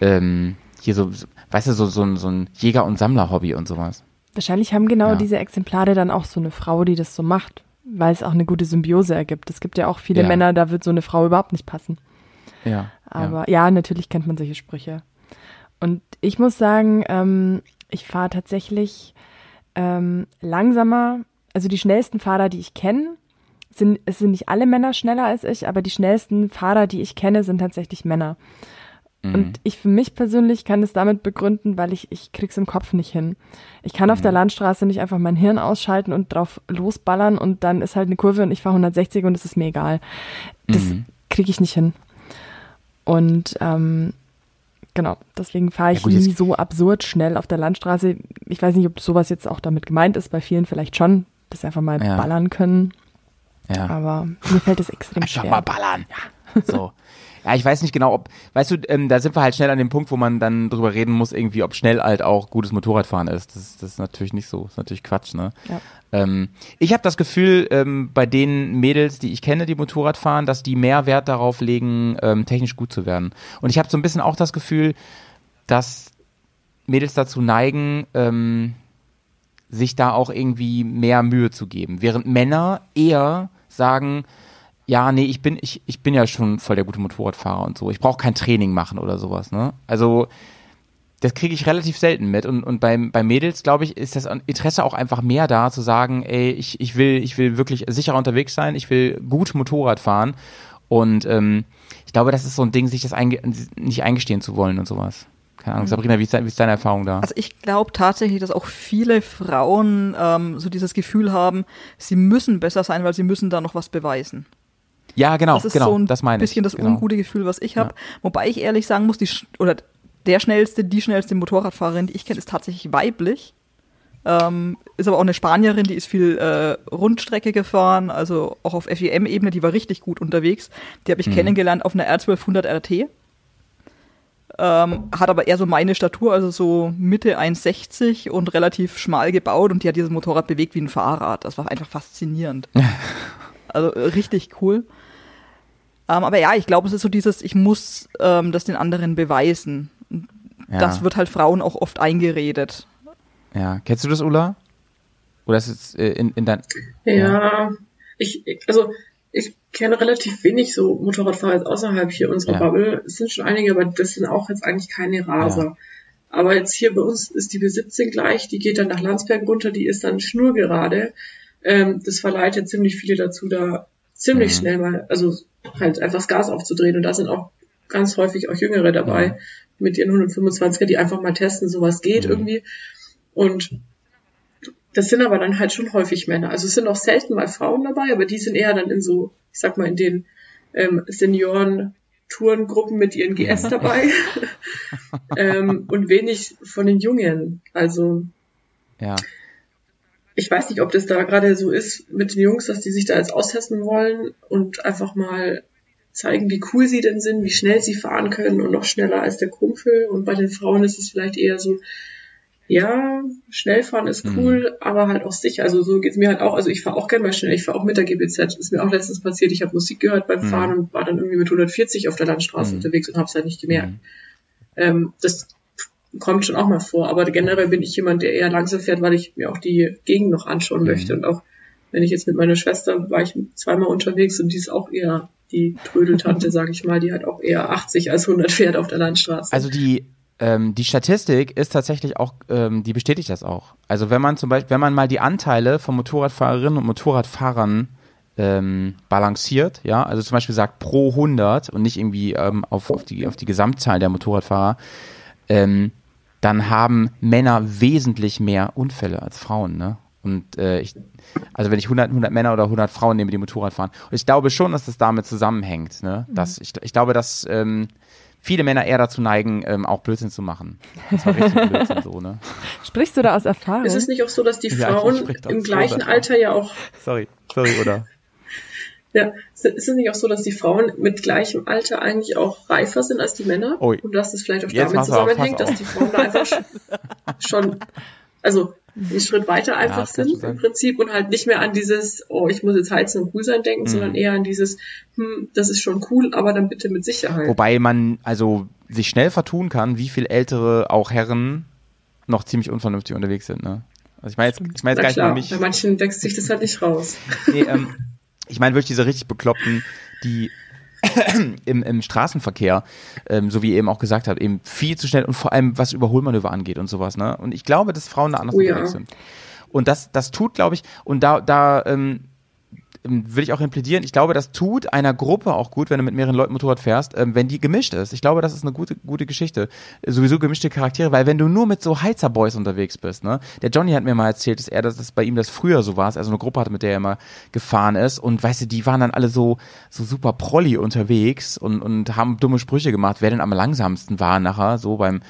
S6: ähm, hier so, weißt du, so, so, ein- so ein Jäger- und Sammler-Hobby und sowas.
S8: Wahrscheinlich haben genau
S6: Ja.
S8: diese Exemplare dann auch so eine Frau, die das so macht, weil es auch eine gute Symbiose ergibt. Es gibt ja auch viele
S6: Ja.
S8: Männer, da wird so eine Frau überhaupt nicht passen.
S6: Ja.
S8: Aber ja, natürlich kennt man solche Sprüche. Und ich muss sagen, ähm, ich fahre tatsächlich ähm, langsamer. Also die schnellsten Fahrer, die ich kenne, sind, es sind nicht alle Männer schneller als ich, aber die schnellsten Fahrer, die ich kenne, sind tatsächlich Männer.
S6: Mhm.
S8: Und ich für mich persönlich kann es damit begründen, weil ich, ich krieg's im Kopf nicht hin. Ich kann
S6: Mhm.
S8: auf der Landstraße nicht einfach mein Hirn ausschalten und drauf losballern und dann ist halt eine Kurve und ich fahre 160 und es ist mir egal. Das
S6: Mhm.
S8: kriege ich nicht hin. Und ähm, genau, deswegen fahre ich
S6: Ja, gut,
S8: nie so absurd schnell auf der Landstraße. Ich weiß nicht, ob sowas jetzt auch damit gemeint ist, bei vielen vielleicht schon, dass sie einfach mal
S6: Ja.
S8: ballern können.
S6: ja.
S8: Aber mir fällt es extrem
S6: Einfach
S8: schwer.
S6: mal ballern. So. Ja, ich weiß nicht genau, ob, weißt du, ähm, da sind wir halt schnell an dem Punkt, wo man dann drüber reden muss, irgendwie, ob schnell halt auch gutes Motorradfahren ist. Das, das ist natürlich nicht so, das ist natürlich Quatsch, ne?
S8: Ja.
S6: Ähm, ich habe das Gefühl, ähm, bei den Mädels, die ich kenne, die Motorrad fahren, dass die mehr Wert darauf legen, ähm, technisch gut zu werden. Und ich habe so ein bisschen auch das Gefühl, dass Mädels dazu neigen, ähm, sich da auch irgendwie mehr Mühe zu geben. Während Männer eher sagen, ja, nee, ich bin, ich, ich bin ja schon voll der gute Motorradfahrer und so. Ich brauche kein Training machen oder sowas, ne? Also, das kriege ich relativ selten mit. Und, und beim, bei Mädels, glaube ich, ist das Interesse auch einfach mehr da, zu sagen, ey, ich, ich will, ich will wirklich sicherer unterwegs sein, ich will gut Motorrad fahren. Und ähm, ich glaube, das ist so ein Ding, sich das einge nicht eingestehen zu wollen und sowas. Keine Ahnung. Sabrina, wie ist, dein- wie ist deine Erfahrung da?
S5: Also ich glaube tatsächlich, dass auch viele Frauen ähm, so dieses Gefühl haben, sie müssen besser sein, weil sie müssen da noch was beweisen.
S6: Ja, genau,
S5: das ist
S6: genau,
S5: so ein
S6: das meine ich.
S5: bisschen das
S6: genau.
S5: ungute Gefühl, was ich habe. Wobei ich ehrlich sagen muss, die oder der schnellste, die schnellste Motorradfahrerin, die ich kenne, ist tatsächlich weiblich. Ähm, ist aber auch eine Spanierin, die ist viel äh, Rundstrecke gefahren, also auch auf FEM-Ebene, die war richtig gut unterwegs. Die habe ich
S6: Mhm.
S5: kennengelernt auf einer R1200 RT. ähm, hat aber eher so meine Statur, also so Mitte 1,60 und relativ schmal gebaut und die hat dieses Motorrad bewegt wie ein Fahrrad. Das war einfach faszinierend. also äh, richtig cool. Ähm, aber ja, ich glaube, es ist so dieses, ich muss ähm, das den anderen beweisen.
S6: Ja.
S5: Das wird halt Frauen auch oft eingeredet.
S6: Ja. Kennst du das, Ulla? Oder ist es äh, in, in dein.
S7: Ja, ich, also ich kenne relativ wenig so Motorradfahrer außerhalb hier unserer
S6: Ja.
S7: Bubble. Es sind schon einige, aber das sind auch jetzt eigentlich keine Raser. Aber jetzt hier bei uns ist die B17 gleich, die geht dann nach Landsberg runter, die ist dann schnurgerade. Ähm, das verleitet ziemlich viele dazu, da ziemlich
S6: Mhm.
S7: schnell mal, also halt einfach das Gas aufzudrehen. Und da sind auch ganz häufig auch Jüngere dabei
S6: Mhm.
S7: mit ihren 125er, die einfach mal testen, sowas geht
S6: Mhm.
S7: irgendwie. Und das sind aber dann halt schon häufig Männer. Also es sind auch selten mal Frauen dabei, aber die sind eher dann in so, ich sag mal, in den ähm, Senioren-Tourengruppen mit ihren GS dabei. ähm, und wenig von den Jungen. Also
S6: Ja.
S7: Ich weiß nicht, ob das da gerade so ist mit den Jungs, dass die sich da jetzt austesten wollen und einfach mal zeigen, wie cool sie denn sind, wie schnell sie fahren können und noch schneller als der Kumpel. Und bei den Frauen ist es vielleicht eher so, ja, schnell fahren ist cool, aber halt auch sicher. Also so geht's mir halt auch. Also ich fahre auch gerne mal schnell. Ich fahre auch mit der GBZ. Ist mir auch letztens passiert. Ich habe Musik gehört beim
S6: Mhm.
S7: Fahren und war dann irgendwie mit 140 auf der Landstraße
S6: Mhm.
S7: unterwegs und habe es halt nicht gemerkt.
S6: Mhm.
S7: Ähm, das kommt schon auch mal vor, aber generell bin ich jemand, der eher langsam fährt, weil ich mir auch die Gegend noch anschauen
S6: Mhm.
S7: möchte. Und auch wenn ich jetzt mit meiner Schwester war ich zweimal unterwegs und die ist auch eher die Trödeltante, sage ich mal, die hat auch eher 80 als 100 fährt auf der Landstraße.
S6: Also die, ähm, die Statistik ist tatsächlich auch, ähm, die bestätigt das auch. Also wenn man zum Beispiel, wenn man mal die Anteile von Motorradfahrerinnen und Motorradfahrern ähm, balanciert, ja, also zum Beispiel sagt pro 100 und nicht irgendwie ähm, auf, auf, die, auf die Gesamtzahl der Motorradfahrer, ähm, dann haben Männer wesentlich mehr Unfälle als Frauen, ne? Und äh, ich, also wenn ich 100, 100 Männer oder 100 Frauen nehme, die Motorrad fahren. Und ich glaube schon, dass das damit zusammenhängt. Ne? Dass ich, ich glaube, dass ähm, viele Männer eher dazu neigen, ähm, auch Blödsinn zu machen. Das war richtig Blödsinn so, ne?
S8: Sprichst du da aus Erfahrung?
S7: ist es nicht auch so, dass die
S6: Ja,
S7: Frauen
S6: doch
S7: im gleichen. Alter ja auch,
S6: Sorry, sorry, oder?
S7: Ja, ist es nicht auch so, dass die Frauen mit gleichem Alter eigentlich auch reifer sind als die Männer?
S6: Ui.
S7: Und dass das vielleicht auch damit zusammenhängt, dass die Frauen da einfach schon, schon also einen Schritt weiter einfach
S6: kann
S7: sind im Prinzip und halt nicht mehr an dieses, oh, ich muss jetzt heizen und cool sein denken,
S6: Mhm.
S7: sondern eher an dieses, hm, das ist schon cool, aber dann bitte mit Sicherheit.
S6: Wobei man also sich schnell vertun kann, wie viel ältere auch Herren noch ziemlich unvernünftig unterwegs sind, ne? Also ich meine jetzt, ich meine jetzt
S7: Na
S6: gar nicht
S7: klar,
S6: nur mich.
S7: bei manchen wächst sich das halt nicht raus.
S6: Nee, ähm, ich meine wirklich diese richtig bekloppten, die im, im Straßenverkehr, ähm, so wie ihr eben auch gesagt habt, eben viel zu schnell und vor allem was Überholmanöver angeht und sowas, ne? Und ich glaube, dass Frauen da anders
S7: Oh ja.
S6: sind. Und das, das tut, glaube ich, und da, da ähm, will ich auch hin plädieren, ich glaube, das tut einer Gruppe auch gut, wenn du mit mehreren Leuten Motorrad fährst, ähm, wenn die gemischt ist. Ich glaube, das ist eine gute, gute Geschichte. Äh, Sowieso gemischte Charaktere, weil wenn du nur mit so Heizerboys unterwegs bist, ne? Der Johnny hat mir mal erzählt, dass er, dass das bei ihm das früher so war, als er so eine Gruppe hatte, mit der er immer gefahren ist. Und weißt du, die waren dann alle so, so super prolli unterwegs und, und haben dumme Sprüche gemacht, wer denn am langsamsten war nachher, so beim,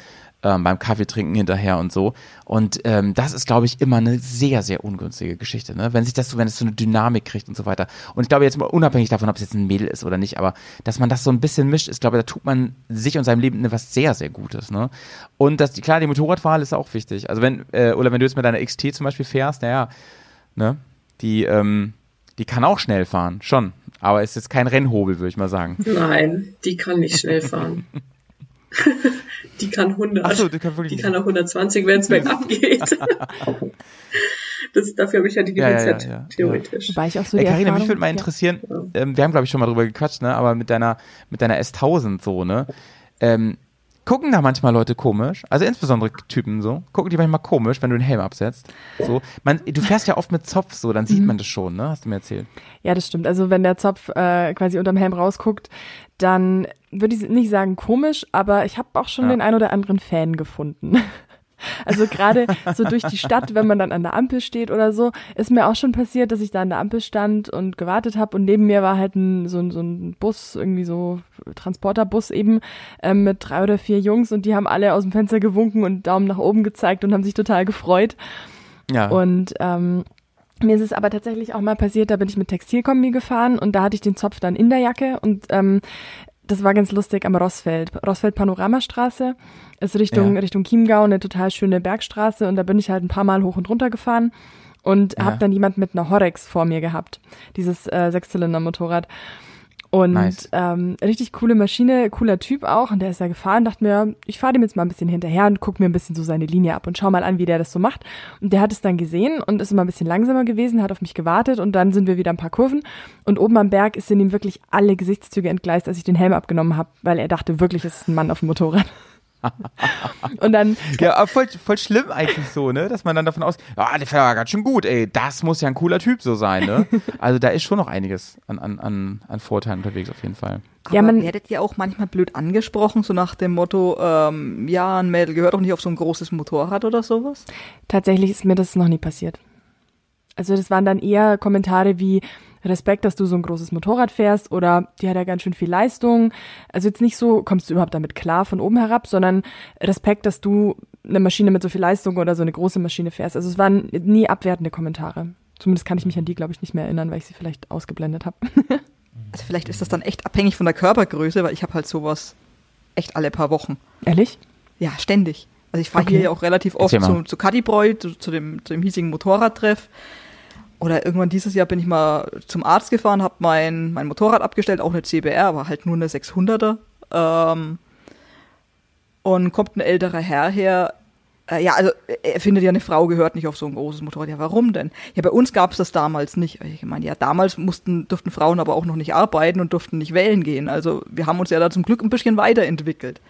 S6: ähm, beim Kaffeetrinken hinterher und so. Und ähm, das ist, glaube ich, immer eine sehr, sehr ungünstige Geschichte, ne? Wenn sich das so, wenn es so eine Dynamik kriegt und so weiter. Und ich glaube jetzt mal unabhängig davon, ob es jetzt ein Mädel ist oder nicht, aber dass man das so ein bisschen mischt, ist, glaube ich, da tut man sich und seinem Leben was sehr, sehr Gutes, ne? Und das, klar, die Motorradwahl ist auch wichtig. Also wenn, äh, oder wenn du jetzt mit deiner XT zum Beispiel fährst, naja, ne? Die, ähm, die kann auch schnell fahren, schon. Aber ist jetzt kein Rennhobel, würde ich mal sagen.
S7: Nein, die kann nicht schnell fahren. die kann 100.
S6: Ach so, die kann wirklich
S7: die kann auch 120, wenn es bergab geht. das, dafür habe ich ja die GBZ,
S6: Ja, ja, ja, ja.
S7: theoretisch.
S8: Wobei ich auch so
S6: Ey, Carina, mich würde mal
S8: ja.
S6: interessieren, ähm, wir haben glaube ich schon mal drüber gequatscht, ne, aber mit deiner, mit deiner S1000 so, ne, ähm, gucken da manchmal Leute komisch, also insbesondere Typen so, gucken die manchmal komisch, wenn du den Helm absetzt, so, man, du fährst ja oft mit Zopf so, dann
S8: Mhm.
S6: sieht man das schon, ne, hast du mir erzählt.
S8: Ja, das stimmt. Also wenn der Zopf äh, quasi unterm Helm rausguckt, dann würde ich nicht sagen komisch, aber ich habe auch schon
S6: Ja.
S8: den ein oder anderen Fan gefunden. Also gerade so durch die Stadt, wenn man dann an der Ampel steht oder so, ist mir auch schon passiert, dass ich da an der Ampel stand und gewartet habe und neben mir war halt ein, so, ein- so ein Bus, irgendwie so Transporterbus eben ähm, mit drei oder vier Jungs. Und die haben alle aus dem Fenster gewunken und Daumen nach oben gezeigt und haben sich total gefreut.
S6: Ja,
S8: Und ähm, mir ist es aber tatsächlich auch mal passiert, da bin ich mit Textilkombi gefahren und da hatte ich den Zopf dann in der Jacke. Und ähm, das war ganz lustig am Rossfeld. Rossfeld Panoramastraße ist Richtung,
S6: Ja.
S8: Richtung Chiemgau eine total schöne Bergstraße und da bin ich halt ein paar Mal hoch und runter gefahren und
S6: Ja.
S8: habe dann jemand mit einer Horex vor mir gehabt. Dieses äh, Sechszylinder-Motorrad. Und
S6: Nice.
S8: ähm, richtig coole Maschine, cooler Typ auch. Und der ist da gefahren, dachte mir, ich fahre dem jetzt mal ein bisschen hinterher und guck mir ein bisschen so seine Linie ab und schau mal an, wie der das so macht. Und der hat es dann gesehen und ist immer ein bisschen langsamer gewesen, hat auf mich gewartet und dann sind wir wieder ein paar Kurven. Und oben am Berg sind ihm wirklich alle Gesichtszüge entgleist, als ich den Helm abgenommen habe, weil er dachte wirklich, es ist ein Mann auf dem Motorrad. Und dann
S6: Ja, aber voll, voll schlimm eigentlich so, ne? Dass man dann davon aus, ja, der fährt aber ganz schön gut, ey, das muss ja ein cooler Typ so sein, ne? Also da ist schon noch einiges an, an, an, an Vorteilen unterwegs auf jeden Fall.
S5: Aber
S8: Ja, man-
S5: werdet ihr auch manchmal blöd angesprochen, so nach dem Motto, ähm, ja, ein Mädel gehört doch nicht auf so ein großes Motorrad oder sowas?
S8: Tatsächlich ist mir das noch nie passiert. Also das waren dann eher Kommentare wie Respekt, dass du so ein großes Motorrad fährst oder die hat ja ganz schön viel Leistung. Also jetzt nicht so, kommst du überhaupt damit klar von oben herab, sondern Respekt, dass du eine Maschine mit so viel Leistung oder so eine große Maschine fährst. Also es waren nie abwertende Kommentare. Zumindest kann ich mich an die, glaube ich, nicht mehr erinnern, weil ich sie vielleicht ausgeblendet habe.
S5: Also vielleicht ist das dann echt abhängig von der Körpergröße, weil ich habe halt sowas echt alle paar Wochen.
S8: Ehrlich?
S5: Ja, ständig. Also ich fahre
S8: Okay.
S5: hier ja auch relativ oft zu, zu Kadibräu, zu, zu, dem, zu dem hiesigen Motorradtreff. Oder irgendwann dieses Jahr bin ich mal zum Arzt gefahren, habe mein, mein Motorrad abgestellt, auch eine CBR, aber halt nur eine 600er. Ähm, und kommt ein älterer Herr her. Äh, ja, also er findet ja, eine Frau gehört nicht auf so ein großes Motorrad. Ja, warum denn? Ja, bei uns gab es das damals nicht. Ich meine, ja, damals mussten, durften Frauen aber auch noch nicht arbeiten und durften nicht wählen gehen. Also wir haben uns ja da zum Glück ein bisschen weiterentwickelt.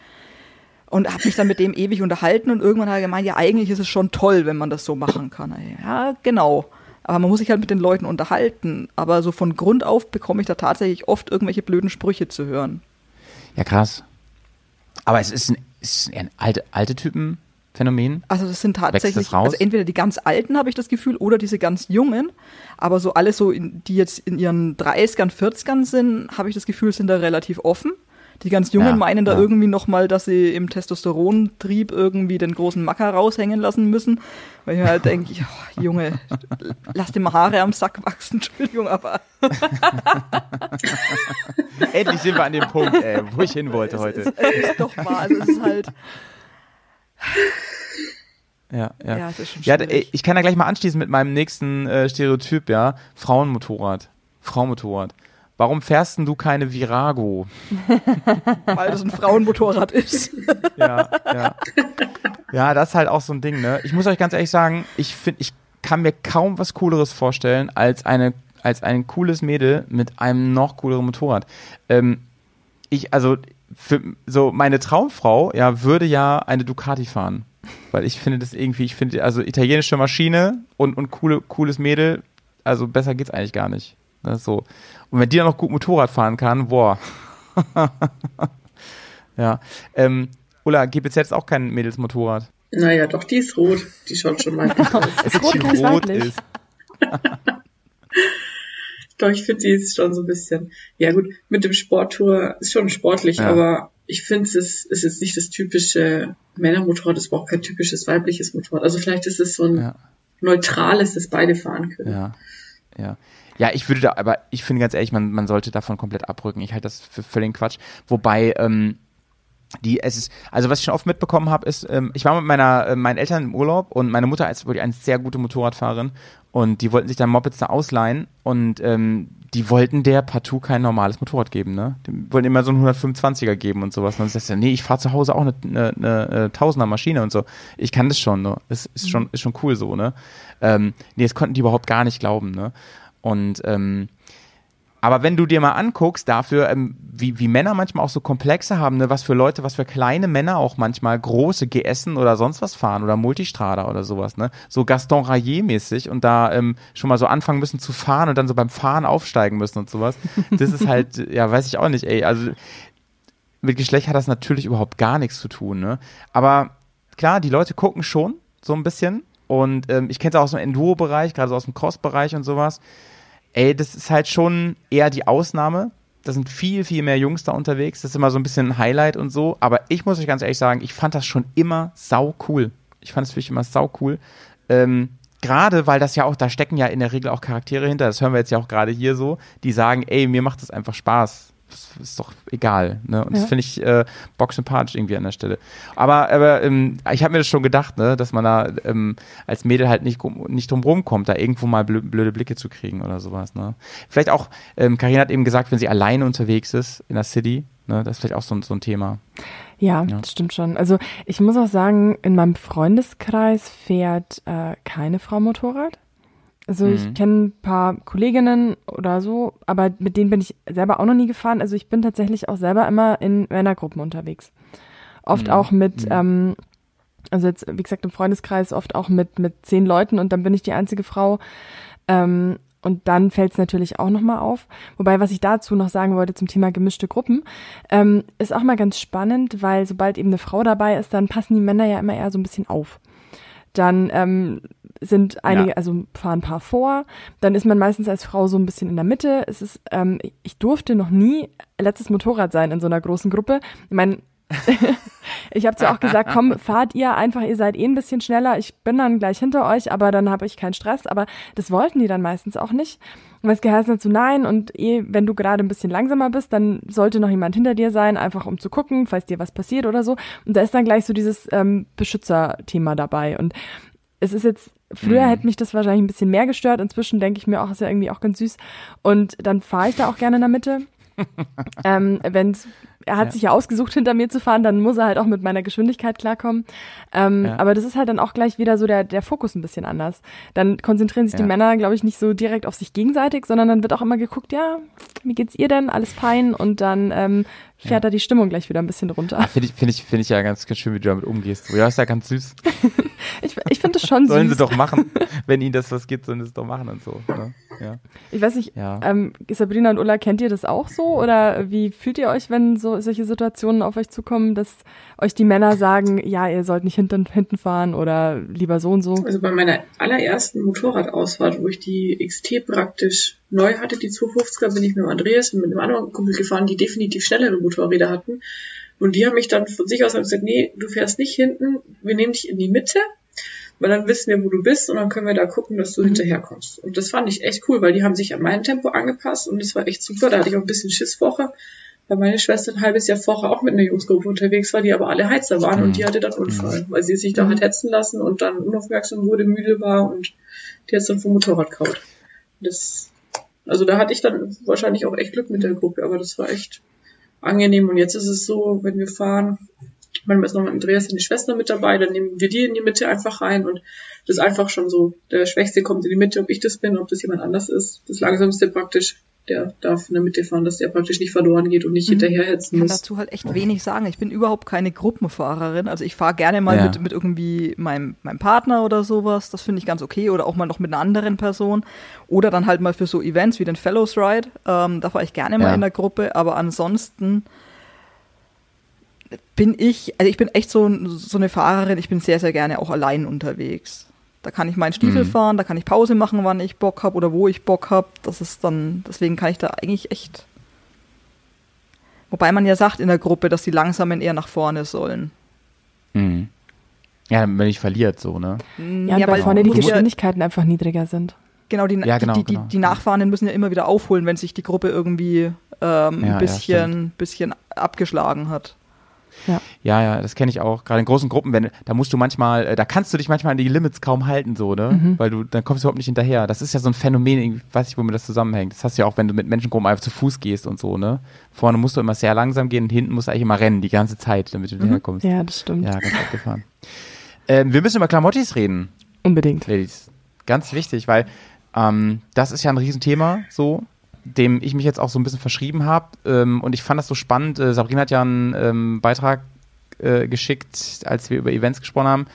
S5: Und habe mich dann mit dem ewig unterhalten und irgendwann hat er gemeint, ja, eigentlich ist es schon toll, wenn man das so machen kann. Ja, genau. Aber man muss sich halt mit den Leuten unterhalten. Aber so von Grund auf bekomme ich da tatsächlich oft irgendwelche blöden Sprüche zu hören.
S6: Ja, krass. Aber es ist ein, es ist ein alte, alte Typen-Phänomen.
S5: Also das sind tatsächlich,
S6: das
S5: also entweder die ganz Alten, habe ich das Gefühl, oder diese ganz Jungen. Aber so alle so, in, die jetzt in ihren 30ern, 40ern sind, habe ich das Gefühl, sind da relativ offen. Die ganz Jungen
S6: Ja,
S5: meinen da
S6: ja.
S5: irgendwie nochmal, dass sie im Testosterontrieb irgendwie den großen Macker raushängen lassen müssen. Weil ich mir halt denke, ja, Junge, lass dir mal Haare am Sack wachsen, Entschuldigung, aber
S6: Endlich sind wir an dem Punkt, ey, wo ich hin wollte heute.
S5: es ist doch wahr. Also es ist halt,
S6: Ja, ja.
S5: ja, es ist schon
S6: Ja, ich kann da gleich mal anschließen mit meinem nächsten äh, Stereotyp, ja. Frauenmotorrad. Frauenmotorrad. Warum fährst denn du keine Virago?
S5: weil das ein Frauenmotorrad ist.
S6: Ja, ja. Ja, das ist halt auch so ein Ding, ne? Ich muss euch ganz ehrlich sagen, ich finde, ich kann mir kaum was Cooleres vorstellen als eine, als ein cooles Mädel mit einem noch cooleren Motorrad. Ähm, ich, also, für, so meine Traumfrau, ja, würde ja eine Ducati fahren. Weil ich finde das irgendwie, ich finde, also italienische Maschine und, und coole, cooles Mädel, also besser geht's eigentlich gar nicht. Das ist so. Und wenn die dann noch gut Motorrad fahren kann, boah. ja. Ähm, Ulla, gibt es jetzt auch kein Mädelsmotorrad?
S7: Naja, doch, die ist rot. Die schaut schon mal.
S8: Ist rot
S6: Die rot
S8: weiblich.
S6: ist.
S7: Doch, ich finde, die ist schon so ein bisschen. Ja, gut, mit dem Sporttour ist schon sportlich,
S6: Ja.
S7: aber ich finde, es ist, ist jetzt nicht das typische Männermotorrad, es ist auch kein typisches weibliches Motorrad. Also vielleicht ist es so ein
S6: Ja.
S7: neutrales, das beide fahren können.
S6: Ja, ja. Ja, ich würde da, aber ich finde ganz ehrlich, man, man sollte davon komplett abrücken. Ich halte das für völligen Quatsch. Wobei, ähm, die, es ist, also was ich schon oft mitbekommen habe, ist, ähm, ich war mit meiner, äh, meinen Eltern im Urlaub und meine Mutter ist wirklich eine sehr gute Motorradfahrerin und die wollten sich dann Mopeds da ausleihen und ähm, die wollten der partout kein normales Motorrad geben, ne? Die wollten immer so einen 125er geben und sowas. Und dann sagst du, nee, ich fahre zu Hause auch eine, eine, eine, eine Tausender Maschine und so. Ich kann das schon, ne? Das ist schon, ist schon cool so, ne? Ähm, nee, das konnten die überhaupt gar nicht glauben, ne? Und ähm, aber wenn du dir mal anguckst, dafür, ähm, wie, wie Männer manchmal auch so Komplexe haben, ne, was für Leute, was für kleine Männer auch manchmal große GSen oder sonst was fahren oder Multistrada oder sowas, ne? So Gaston Rayet-mäßig und da ähm, schon mal so anfangen müssen zu fahren und dann so beim Fahren aufsteigen müssen und sowas. Das ist halt, ja, weiß ich auch nicht, ey. Also mit Geschlecht hat das natürlich überhaupt gar nichts zu tun, ne? Aber klar, die Leute gucken schon so ein bisschen. Und ähm, ich kenne es auch aus dem Enduro-Bereich, gerade so aus dem Cross-Bereich und sowas. Ey, das ist halt schon eher die Ausnahme. Da sind viel, viel mehr Jungs da unterwegs. Das ist immer so ein bisschen ein Highlight und so. Aber ich muss euch ganz ehrlich sagen, ich fand das schon immer sau cool. Ich fand es wirklich immer sau cool. Ähm, gerade weil das ja auch, da stecken ja in der Regel auch Charaktere hinter. Das hören wir jetzt ja auch gerade hier so, die sagen, ey, mir macht das einfach Spaß. Das ist doch egal. Ne? Und
S8: Ja.
S6: das finde ich äh, bocksympathisch irgendwie an der Stelle. Aber, aber ähm, ich habe mir das schon gedacht, ne, dass man da ähm, als Mädel halt nicht, nicht drum rumkommt, da irgendwo mal blö blöde Blicke zu kriegen oder sowas. Ne? Vielleicht auch, ähm, hat eben gesagt, wenn sie alleine unterwegs ist in der City, ne, das ist vielleicht auch so, ein- so ein Thema.
S8: Ja,
S6: Ja.
S8: das stimmt schon. Also ich muss auch sagen, in meinem Freundeskreis fährt äh, keine Frau Motorrad. Also ich
S6: Mhm.
S8: kenne ein paar Kolleginnen oder so, aber mit denen bin ich selber auch noch nie gefahren. Also ich bin tatsächlich auch selber immer in Männergruppen unterwegs. Oft
S6: Mhm.
S8: auch mit,
S6: Mhm.
S8: ähm, also jetzt, wie gesagt, im Freundeskreis oft auch mit, mit zehn Leuten und dann bin ich die einzige Frau. Ähm, und dann fällt es natürlich auch nochmal auf. Wobei, was ich dazu noch sagen wollte zum Thema gemischte Gruppen, ähm, ist auch mal ganz spannend, weil sobald eben eine Frau dabei ist, dann passen die Männer ja immer eher so ein bisschen auf. Dann ähm, sind einige,
S6: Ja.
S8: also fahren ein paar vor, dann ist man meistens als Frau so ein bisschen in der Mitte. Es ist, ähm, ich durfte noch nie letztes Motorrad sein in so einer großen Gruppe. Ich meine, ich habe ja auch gesagt, komm, fahrt ihr einfach, ihr seid eh ein bisschen schneller, ich bin dann gleich hinter euch, aber dann habe ich keinen Stress. Aber das wollten die dann meistens auch nicht. Und es geheißen so, nein, und eh, wenn du gerade ein bisschen langsamer bist, dann sollte noch jemand hinter dir sein, einfach um zu gucken, falls dir was passiert oder so. Und da ist dann gleich so dieses ähm, Beschützerthema dabei. Und es ist jetzt, früher
S6: Mhm.
S8: hätte mich das wahrscheinlich ein bisschen mehr gestört. Inzwischen denke ich mir auch, ist ja irgendwie auch ganz süß. Und dann fahre ich da auch gerne in der Mitte. ähm, wenn's, er hat
S6: Ja.
S8: sich ja ausgesucht, hinter mir zu fahren, dann muss er halt auch mit meiner Geschwindigkeit klarkommen. Ähm,
S6: Ja.
S8: Aber das ist halt dann auch gleich wieder so der, der Fokus ein bisschen anders. Dann konzentrieren sich
S6: Ja.
S8: die Männer, glaube ich, nicht so direkt auf sich gegenseitig, sondern dann wird auch immer geguckt, ja, wie geht's ihr denn? Alles fein? Und dann ähm, fährt da die Stimmung gleich wieder ein bisschen runter.
S6: Finde ich, finde ich, finde ich ja ganz, ganz schön, wie du damit umgehst. Ja, ist ja ganz süß.
S8: Ich, ich finde das schon
S6: Sollen
S8: süß.
S6: sie doch machen. Wenn ihnen das was gibt, sollen sie es doch machen und so. Ne? Ja.
S8: Ich weiß nicht,
S6: Ja.
S8: ähm, Sabrina und Ulla, kennt ihr das auch so? Oder wie fühlt ihr euch, wenn so solche Situationen auf euch zukommen, dass euch die Männer sagen, ja, ihr sollt nicht hinten, hinten fahren oder lieber so und so?
S7: Also bei meiner allerersten Motorradausfahrt, wo ich die XT praktisch neu hatte, die 250er, bin ich mit dem Andreas und mit einem anderen Kumpel gefahren, die definitiv schnellere Motorräder hatten. Und die haben mich dann von sich aus gesagt, nee, du fährst nicht hinten, wir nehmen dich in die Mitte, weil dann wissen wir, wo du bist und dann können wir da gucken, dass du hinterherkommst. Und das fand ich echt cool, weil die haben sich an mein Tempo angepasst und das war echt super. Da hatte ich auch ein bisschen Schiss vorher, weil meine Schwester ein halbes Jahr vorher auch mit einer Jungsgruppe unterwegs war, die aber alle Heizer waren und die hatte dann Unfall, weil sie sich da hat hetzen lassen und dann unaufmerksam wurde, müde war und die hat dann vom Motorrad kaut. Das, also da hatte ich dann wahrscheinlich auch echt Glück mit der Gruppe, aber das war echt angenehm. Und jetzt ist es so, wenn wir fahren, manchmal ist noch ein Andreas und die Schwester mit dabei, dann nehmen wir die in die Mitte einfach rein und das ist einfach schon so, der Schwächste kommt in die Mitte, ob ich das bin, ob das jemand anders ist. Das Langsamste praktisch, der darf in der Mitte fahren, dass der praktisch nicht verloren geht und nicht hinterherhetzen
S5: Ich kann
S7: muss.
S5: dazu halt echt wenig sagen. Ich bin überhaupt keine Gruppenfahrerin. Also ich fahre gerne mal
S6: Ja.
S5: mit, mit irgendwie meinem, meinem Partner oder sowas. Das finde ich ganz okay. Oder auch mal noch mit einer anderen Person. Oder dann halt mal für so Events wie den Fellows Ride. Ähm, da fahre ich gerne mal
S6: Ja.
S5: in der Gruppe. Aber ansonsten bin ich, also ich bin echt so, so eine Fahrerin. Ich bin sehr, sehr gerne auch allein unterwegs. Da kann ich meinen Stiefel
S6: Mhm.
S5: fahren, da kann ich Pause machen, wann ich Bock habe oder wo ich Bock habe. Das ist dann, deswegen kann ich da eigentlich echt Wobei man ja sagt in der Gruppe, dass die Langsamen eher nach vorne sollen.
S6: Mhm. Ja, wenn ich verliert, so, ne?
S8: Ja, und weil vorne die
S5: muss ja-
S8: Geschwindigkeiten einfach niedriger sind.
S5: Genau, die,
S6: Ja, genau,
S5: die, die,
S6: genau.
S5: die Nachfahrenden müssen ja immer wieder aufholen, wenn sich die Gruppe irgendwie ähm,
S6: Ja,
S5: ein
S6: ja,
S5: bisschen, bisschen abgeschlagen hat.
S6: Ja, ja, das kenne ich auch. Gerade in großen Gruppen, wenn da musst du manchmal, äh, da kannst du dich manchmal an die Limits kaum halten, so, ne?
S8: Mhm.
S6: Weil du, dann kommst du überhaupt nicht hinterher. Das ist ja so ein Phänomen, ich weiß nicht, womit das zusammenhängt. Das hast du ja auch, wenn du mit Menschengruppen einfach zu Fuß gehst und so, ne? Vorne musst du immer sehr langsam gehen und hinten musst du eigentlich immer rennen, die ganze Zeit, damit du hinterherkommst.
S8: Ja, das stimmt.
S6: Ja, ganz abgefahren. Ähm, wir müssen über Klamottis reden,
S8: Unbedingt.
S6: Ladies. Ganz wichtig, weil ähm, das ist ja ein Riesenthema, so, dem ich mich jetzt auch so ein bisschen verschrieben habe. Ähm, und ich fand das so spannend. Äh, Sabrina hat ja einen ähm, Beitrag äh, geschickt, als wir über Events gesprochen haben.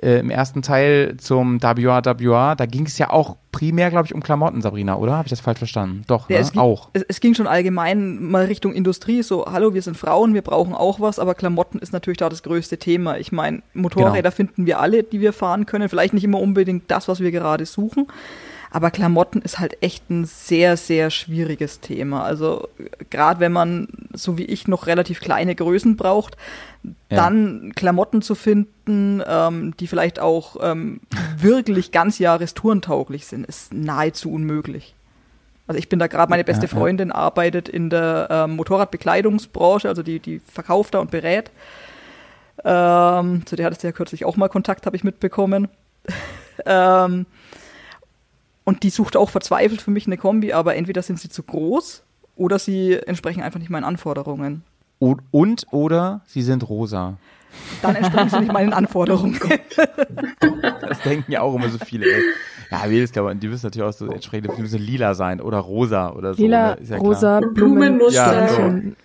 S6: Äh, Im ersten Teil zum WRWR, da ging es ja auch primär, glaube ich, um Klamotten, Sabrina, oder? Habe ich das falsch verstanden? Doch,
S5: Ja,
S6: ne?
S5: es, ging,
S6: auch.
S5: Es, es ging schon allgemein mal Richtung Industrie, so, hallo, wir sind Frauen, wir brauchen auch was, aber Klamotten ist natürlich da das größte Thema. Ich meine, Motorräder
S6: Genau.
S5: finden wir alle, die wir fahren können, vielleicht nicht immer unbedingt das, was wir gerade suchen, aber Klamotten ist halt echt ein sehr, sehr schwieriges Thema. Also gerade wenn man, so wie ich, noch relativ kleine Größen braucht,
S6: Ja.
S5: dann Klamotten zu finden, ähm, die vielleicht auch ähm, wirklich ganzjahrestouren tauglich sind, ist nahezu unmöglich. Also ich bin da gerade, meine beste. Freundin arbeitet in der ähm, Motorradbekleidungsbranche, also die, die verkauft da und berät. Ähm, zu der hattest du ja kürzlich auch mal Kontakt, habe ich mitbekommen. ähm, und die sucht auch verzweifelt für mich eine Kombi, aber entweder sind sie zu groß oder sie entsprechen einfach nicht meinen Anforderungen.
S6: Und, und oder sie sind rosa.
S5: Dann entsprechen sie nicht meinen Anforderungen.
S6: Das denken ja auch immer so viele. Ey. Ja, jedes glaube die müssen natürlich auch so entsprechend die müssen lila sein oder rosa oder so.
S8: Lila,
S6: ne? Ist ja klar.
S8: rosa, Blumen,
S7: Blumenmuster.
S6: Ja,
S8: Sternchen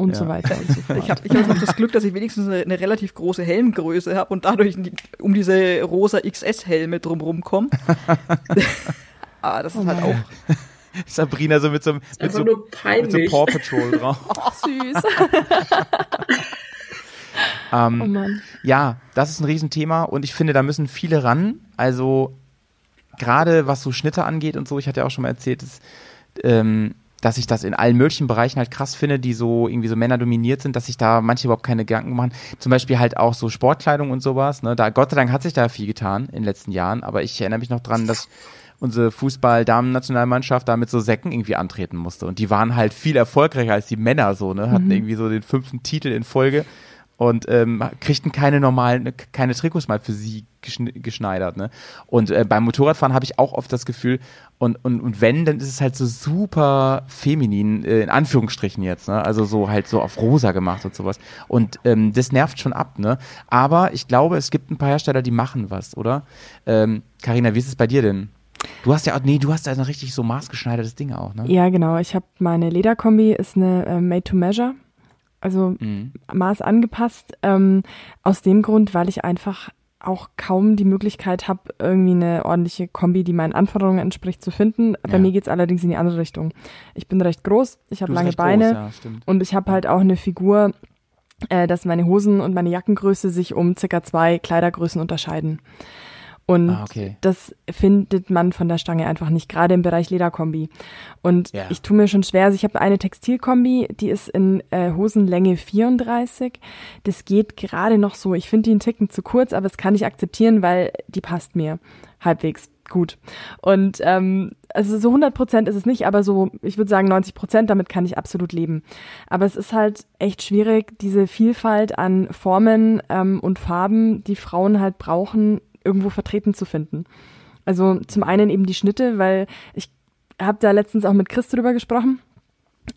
S8: und
S6: Ja.
S8: so weiter und so fort.
S5: Ich habe ich hab noch das Glück, dass ich wenigstens eine, eine relativ große Helmgröße habe und dadurch die, um diese rosa XS-Helme drumherum komme. ah, das ist halt auch.
S6: Sabrina so mit so, einem- mit so, mit so. Paw Patrol drauf.
S8: Ach, süß.
S6: Ähm,
S8: Oh Mann.
S6: Ja, das ist ein Riesenthema und ich finde, da müssen viele ran. Also gerade was so Schnitte angeht und so, ich hatte ja auch schon mal erzählt, dass, ähm, dass ich das in allen möglichen Bereichen halt krass finde, die so irgendwie so Männer dominiert sind, dass sich da manche überhaupt keine Gedanken machen. Zum Beispiel halt auch so Sportkleidung und sowas. Ne? Da, Gott sei Dank hat sich da viel getan in den letzten Jahren, aber ich erinnere mich noch dran, dass unsere Fußball-Damen-Nationalmannschaft da mit so Säcken irgendwie antreten musste. Und die waren halt viel erfolgreicher als die Männer so, ne? Hatten irgendwie so den fünften Titel in Folge und ähm, kriegten keine normalen, keine Trikots mal für sie geschn geschneidert. Ne? Und äh, beim Motorradfahren habe ich auch oft das Gefühl, und, und, und wenn, dann ist es halt so super feminin, äh, in Anführungsstrichen jetzt, ne? Also so halt so auf rosa gemacht und sowas. Und ähm, das nervt schon ab, ne? Aber ich glaube, es gibt ein paar Hersteller, die machen was, oder? Ähm, Carina, wie ist es bei dir denn? Du hast ja auch, nee, du hast ja ein richtig so maßgeschneidertes Ding auch, ne?
S8: Ja, genau. Ich habe meine Lederkombi, ist eine äh, Made to Measure. Also
S6: Mhm.
S8: Maß angepasst. Ähm, aus dem Grund, weil ich einfach auch kaum die Möglichkeit habe, irgendwie eine ordentliche Kombi, die meinen Anforderungen entspricht, zu finden. Bei
S6: Ja.
S8: mir geht's allerdings in die andere Richtung. Ich bin recht groß, ich habe lange Beine
S6: Groß, ja,
S8: und ich habe halt auch eine Figur, äh, dass meine Hosen und meine Jackengröße sich um circa zwei Kleidergrößen unterscheiden. Und
S6: Ah, okay.
S8: das findet man von der Stange einfach nicht, gerade im Bereich Lederkombi. Und
S6: Ja.
S8: ich tue mir schon schwer. Also ich habe eine Textilkombi, die ist in äh, Hosenlänge 34. Das geht gerade noch so. Ich finde die einen Ticken zu kurz, aber das kann ich akzeptieren, weil die passt mir halbwegs gut. Und ähm, also so 100 Prozent ist es nicht, aber so, ich würde sagen 90 Prozent, damit kann ich absolut leben. Aber es ist halt echt schwierig, diese Vielfalt an Formen ähm, und Farben, die Frauen halt brauchen, irgendwo vertreten zu finden. Also zum einen eben die Schnitte, weil ich habe da letztens auch mit Chris drüber gesprochen.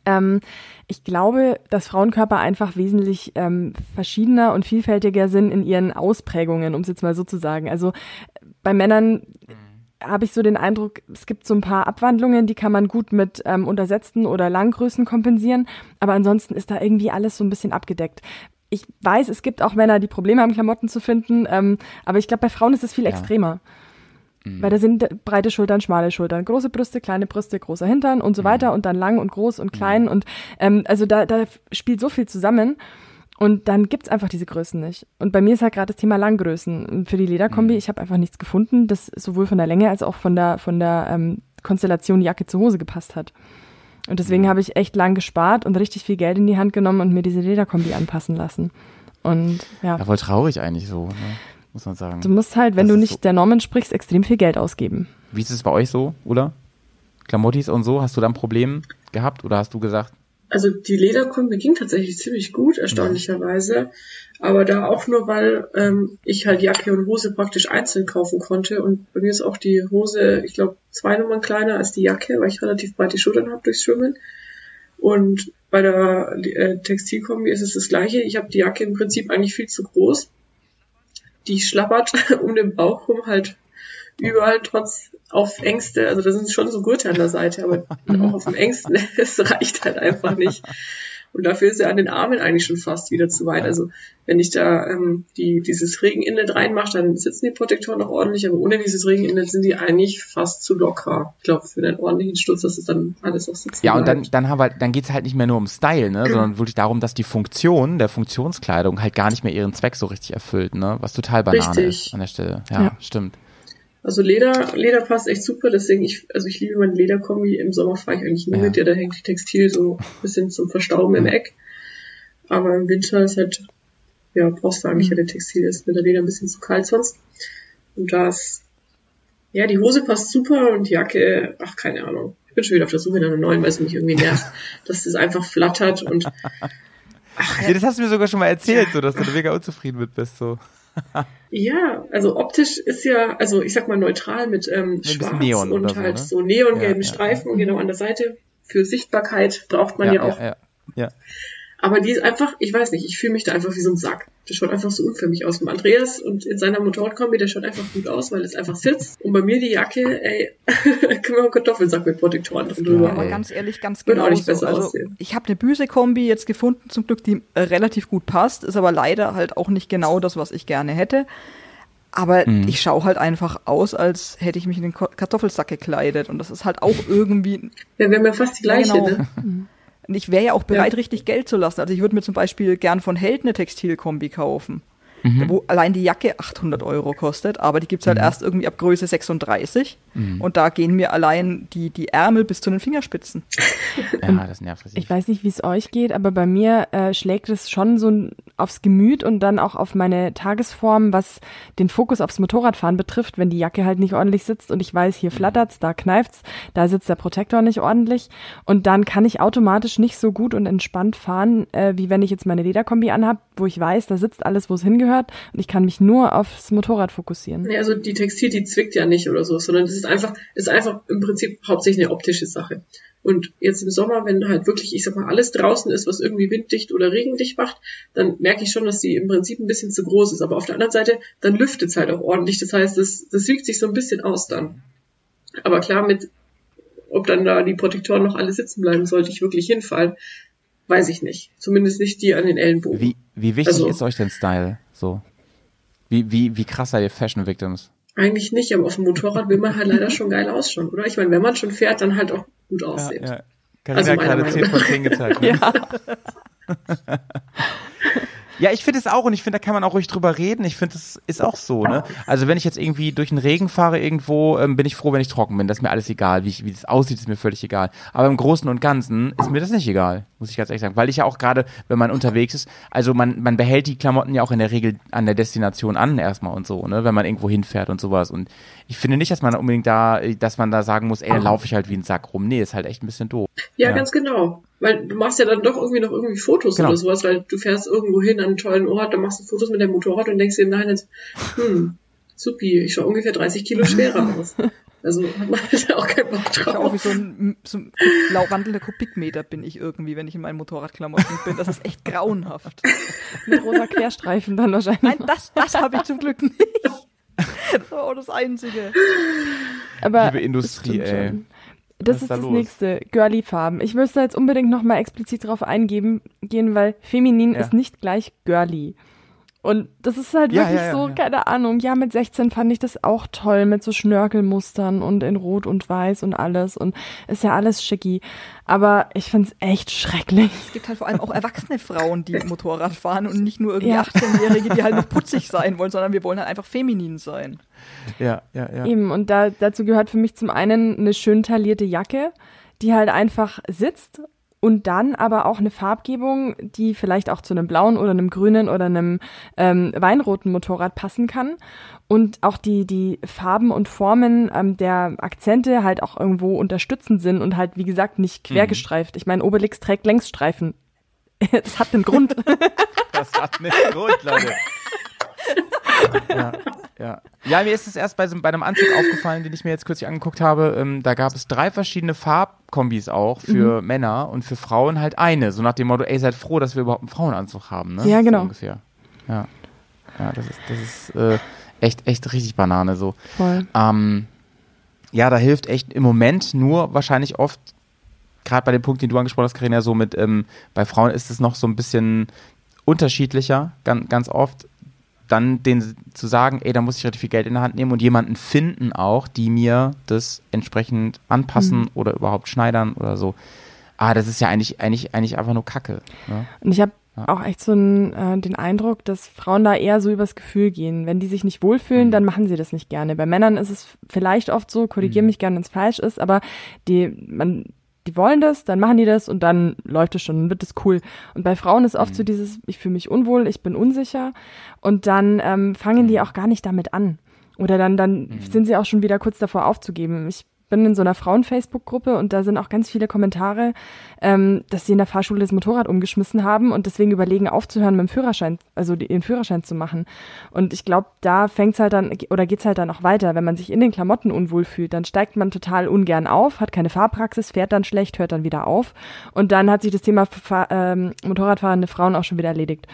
S8: Ähm, ich glaube, dass Frauenkörper einfach wesentlich ähm, verschiedener und vielfältiger sind in ihren Ausprägungen, um es jetzt mal so zu sagen. Also äh, bei Männern habe ich so den Eindruck, es gibt so ein paar Abwandlungen, die kann man gut mit ähm, untersetzten oder Langgrößen kompensieren, aber ansonsten ist da irgendwie alles so ein bisschen abgedeckt. Ich weiß, es gibt auch Männer, die Probleme haben, Klamotten zu finden, ähm, aber ich glaube, bei Frauen ist es viel
S6: Ja.
S8: extremer. Weil da sind breite Schultern, schmale Schultern, große Brüste, kleine Brüste, großer Hintern und so weiter und dann lang und groß und klein und ähm, also da, da spielt so viel zusammen und dann gibt's einfach diese Größen nicht. Und bei mir ist halt gerade das Thema Langgrößen. Und für die Lederkombi, ich habe einfach nichts gefunden, das sowohl von der Länge als auch von der von der ähm, Konstellation Jacke zu Hose gepasst hat. Und deswegen habe ich echt lang gespart und richtig viel Geld in die Hand genommen und mir diese Lederkombi anpassen lassen. Und ja,
S6: Ja, voll traurig eigentlich so, ne? muss man sagen.
S8: du musst halt, wenn
S6: Das
S8: du nicht
S6: so-
S8: der Norm entsprichst, extrem viel Geld ausgeben.
S6: Wie ist es bei euch so, oder? Klamottis und so, hast du da ein Problem gehabt oder hast du gesagt,
S7: Also die Lederkombi ging tatsächlich ziemlich gut, erstaunlicherweise. Aber da auch nur, weil ähm, ich halt Jacke und Hose praktisch einzeln kaufen konnte. Und bei mir ist auch die Hose, ich glaube, zwei Nummern kleiner als die Jacke, weil ich relativ breite Schultern habe durchs Schwimmen. Und bei der äh, Textilkombi ist es das gleiche. Ich habe die Jacke im Prinzip eigentlich viel zu groß. Die schlappert um den Bauch rum halt überall trotz auf Ängste, also da sind schon so Gurte an der Seite, aber auch auf dem engsten, es reicht halt einfach nicht. Und dafür ist er an den Armen eigentlich schon fast wieder zu weit. Also wenn ich da ähm, die, dieses Regeninlet reinmache, dann sitzen die Protektoren noch ordentlich, aber ohne dieses Regeninlet sind die eigentlich fast zu locker. Ich glaube, für einen ordentlichen Sturz, dass es dann alles auch sitzen
S6: Ja, und dann, dann, haben wir, dann geht's halt nicht mehr nur um Style, ne, sondern wirklich darum, dass die Funktion der Funktionskleidung halt gar nicht mehr ihren Zweck so richtig erfüllt, ne? Was total Banane
S7: Richtig.
S6: ist an der Stelle. Ja,
S8: Ja.
S6: stimmt.
S7: Also Leder, Leder passt echt super, deswegen ich, also ich liebe meine Lederkombi. Im Sommer fahre ich eigentlich nur
S6: Ja.
S7: mit der, da hängt die Textil so ein bisschen zum Verstauben im Eck. Aber im Winter ist halt, ja, brauchst du eigentlich ja der Textil, ist mit der Leder ein bisschen zu kalt sonst. Und da ist, ja, die Hose passt super und die Jacke, ach, keine Ahnung. Ich bin schon wieder auf der Suche nach einer neuen, weil es mich irgendwie nervt, dass das einfach flattert und
S6: Ja, das hast du mir sogar schon mal erzählt, so, dass du da mega unzufrieden mit bist, so.
S7: Ja, also optisch ist ja, also ich sag mal neutral mit ähm,
S6: bisschen
S7: Schwarz
S6: Neon
S7: und
S6: so,
S7: halt
S6: ne?
S7: so neongelben
S6: Ja, ja,
S7: Streifen und genau an der Seite. Für Sichtbarkeit braucht man ja, auch.
S6: ja, ja.
S7: Aber die ist einfach, ich weiß nicht, ich fühle mich da einfach wie so ein Sack. Das schaut einfach so unförmig aus. Mit Andreas und in seiner Motorradkombi, der schaut einfach gut aus, weil es einfach sitzt. Und bei mir die Jacke, ey, können wir einen Kartoffelsack mit Protektoren drin drüber.
S5: Aber ganz ehrlich, ganz genau
S7: auch nicht
S5: so.
S7: besser
S5: Also,
S7: aussehen.
S5: ich habe eine Büse-Kombi jetzt gefunden, zum Glück, die äh, relativ gut passt, ist aber leider halt auch nicht genau das, was ich gerne hätte. Aber
S6: Mhm.
S5: ich schaue halt einfach aus, als hätte ich mich in den Kartoffelsack gekleidet. Und das ist halt auch irgendwie
S7: Ja, wir haben ja fast die gleiche,
S5: Ja, genau.
S7: ne?
S5: Und ich wäre ja auch bereit,
S7: Ja.
S5: richtig Geld zu lassen. Also ich würde mir zum Beispiel gern von Held eine Textilkombi kaufen,
S6: Mhm.
S5: wo allein die Jacke 800 Euro kostet, aber die gibt's halt erst irgendwie ab Größe 36.
S6: Mhm.
S5: Und da gehen mir allein die, die Ärmel bis zu den Fingerspitzen.
S6: Ja, das nervt richtig.
S8: Ich weiß nicht, wie es euch geht, aber bei mir äh, schlägt es schon so aufs Gemüt und dann auch auf meine Tagesform, was den Fokus aufs Motorradfahren betrifft, wenn die Jacke halt nicht ordentlich sitzt und ich weiß, hier flattert's, da kneift's, da sitzt der Protektor nicht ordentlich und dann kann ich automatisch nicht so gut und entspannt fahren, äh, wie wenn ich jetzt meine Lederkombi anhab, wo ich weiß, da sitzt alles, wo es hingehört und ich kann mich nur aufs Motorrad fokussieren.
S7: Nee, also die Textil, die zwickt ja nicht oder so, sondern das ist einfach, ist einfach im Prinzip hauptsächlich eine optische Sache. Und jetzt im Sommer, wenn halt wirklich, ich sag mal, alles draußen ist, was irgendwie winddicht oder regendicht macht, dann merke ich schon, dass die im Prinzip ein bisschen zu groß ist. Aber auf der anderen Seite, dann lüftet es halt auch ordentlich. Das heißt, das, das wiegt sich so ein bisschen aus dann. Aber klar, mit, ob dann da die Protektoren noch alle sitzen bleiben, sollte ich wirklich hinfallen, weiß ich nicht. Zumindest nicht die an den Ellenbogen.
S6: Wie, wie wichtig
S7: Also-
S6: ist euch denn Style? So. Wie, wie, wie krass seid ihr Fashion Victims?
S7: Eigentlich nicht, aber auf dem Motorrad will man halt leider schon geil ausschauen, oder? Ich meine, wenn man schon fährt, dann halt auch gut aussehen.
S6: Carina
S7: Also
S6: hat gerade
S7: Meinung
S6: 10 von 10 gezeigt. Ne? ja. Ja, ich finde es auch und ich finde, da kann man auch ruhig drüber reden. Ich finde, es ist auch so, ne? Also wenn ich jetzt irgendwie durch den Regen fahre irgendwo, ähm, bin ich froh, wenn ich trocken bin. Das ist mir alles egal. Wie, ich, wie das aussieht, ist mir völlig egal. Aber im Großen und Ganzen ist mir das nicht egal, muss ich ganz ehrlich sagen. Weil ich ja auch gerade, wenn man unterwegs ist, also man, man behält die Klamotten ja auch in der Regel an der Destination an erstmal und so, ne? Wenn man irgendwo hinfährt und sowas. Und ich finde nicht, dass man unbedingt da, dass man da sagen muss, ey, dann laufe ich halt wie ein Sack rum. Nee, ist halt echt ein bisschen doof.
S7: Ja,
S6: Ja.
S7: ganz genau. Weil du machst ja dann doch irgendwie noch irgendwie Fotos
S6: Genau.
S7: oder sowas, weil du fährst irgendwo hin an einen tollen Ort, dann machst du Fotos mit dem Motorrad und denkst dir im Nachhinein, hm, supi, ich schaue ungefähr 30 Kilo schwerer aus. Also hat man halt auch keinen Bock
S5: Ich auch wie
S7: drauf.
S5: so ein, so ein lauwandelnder Kubikmeter bin ich irgendwie, wenn ich in meinen Motorradklamotten bin. Das ist echt grauenhaft.
S8: Mit rosa Querstreifen dann wahrscheinlich.
S5: Nein, das, das habe ich zum Glück nicht. Das war auch das Einzige.
S8: Aber
S6: Liebe Industrie, ey.
S8: schon. Das
S6: ist
S8: ist
S6: da
S8: das
S6: los?
S8: nächste, Girly-Farben. Ich müsste jetzt unbedingt nochmal explizit drauf eingehen, gehen, weil feminin
S6: Ja.
S8: ist nicht gleich girly. Und das ist halt
S6: Ja,
S8: wirklich
S6: ja, ja,
S8: so,
S6: ja.
S8: keine Ahnung. Ja, mit 16 fand ich das auch toll, mit so Schnörkelmustern und in Rot und Weiß und alles. Und ist ja alles schicki. Aber ich find's echt schrecklich.
S5: Es gibt halt vor allem auch erwachsene Frauen, die Motorrad fahren und nicht nur irgendwie
S8: Ja.
S5: 18-Jährige, die halt noch putzig sein wollen, sondern wir wollen halt einfach feminin sein.
S6: Ja, ja, ja.
S8: Eben, und da, dazu gehört für mich zum einen eine schön taillierte Jacke, die halt einfach sitzt und dann aber auch eine Farbgebung, die vielleicht auch zu einem blauen oder einem grünen oder einem ähm, weinroten Motorrad passen kann. Und auch die, die Farben und Formen ähm, der Akzente halt auch irgendwo unterstützend sind und halt, wie gesagt, nicht quergestreift. Ich meine, Obelix trägt Längsstreifen. Das hat einen Grund.
S6: Das hat nicht Grund, Leute. ja, ja. ja, mir ist es erst bei, so, bei einem Anzug aufgefallen, den ich mir jetzt kürzlich angeguckt habe. Ähm, da gab es drei verschiedene Farbkombis auch für
S8: Mhm.
S6: Männer und für Frauen halt eine. So nach dem Motto, ey, seid froh, dass wir überhaupt einen Frauenanzug haben. Ne?
S8: Ja, genau.
S6: So ungefähr. Ja, ja das ist, das ist äh, echt, echt richtig Banane so.
S8: Voll.
S6: Ähm, ja, da hilft echt im Moment nur wahrscheinlich oft, gerade bei dem Punkt, den du angesprochen hast, Karina, so mit, ähm, bei Frauen ist es noch so ein bisschen unterschiedlicher, ganz, ganz oft, dann den zu sagen, ey, da muss ich relativ viel Geld in der Hand nehmen und jemanden finden auch, die mir das entsprechend anpassen oder überhaupt schneidern oder so. Ah, das ist ja eigentlich, eigentlich, eigentlich einfach nur Kacke. Ne?
S8: Und ich habe
S6: Ja.
S8: auch echt so einen, äh, den Eindruck, dass Frauen da eher so übers Gefühl gehen. Wenn die sich nicht wohlfühlen, dann machen sie das nicht gerne. Bei Männern ist es vielleicht oft so, korrigiere mich gerne, wenn es falsch ist, aber die, man, die wollen das, dann machen die das und dann läuft es schon, dann wird es cool. Und bei Frauen ist oft so dieses, ich fühle mich unwohl, ich bin unsicher und dann ähm, fangen die auch gar nicht damit an. Oder dann, dann sind sie auch schon wieder kurz davor aufzugeben. Ich bin in so einer Frauen-Facebook-Gruppe und da sind auch ganz viele Kommentare, ähm, dass sie in der Fahrschule das Motorrad umgeschmissen haben und deswegen überlegen aufzuhören mit dem Führerschein, also den Führerschein zu machen. Und ich glaube, da fängt's halt dann oder geht's halt dann auch weiter. Wenn man sich in den Klamotten unwohl fühlt, dann steigt man total ungern auf, hat keine Fahrpraxis, fährt dann schlecht, hört dann wieder auf und dann hat sich das Thema ähm, Motorradfahrende Frauen auch schon wieder erledigt.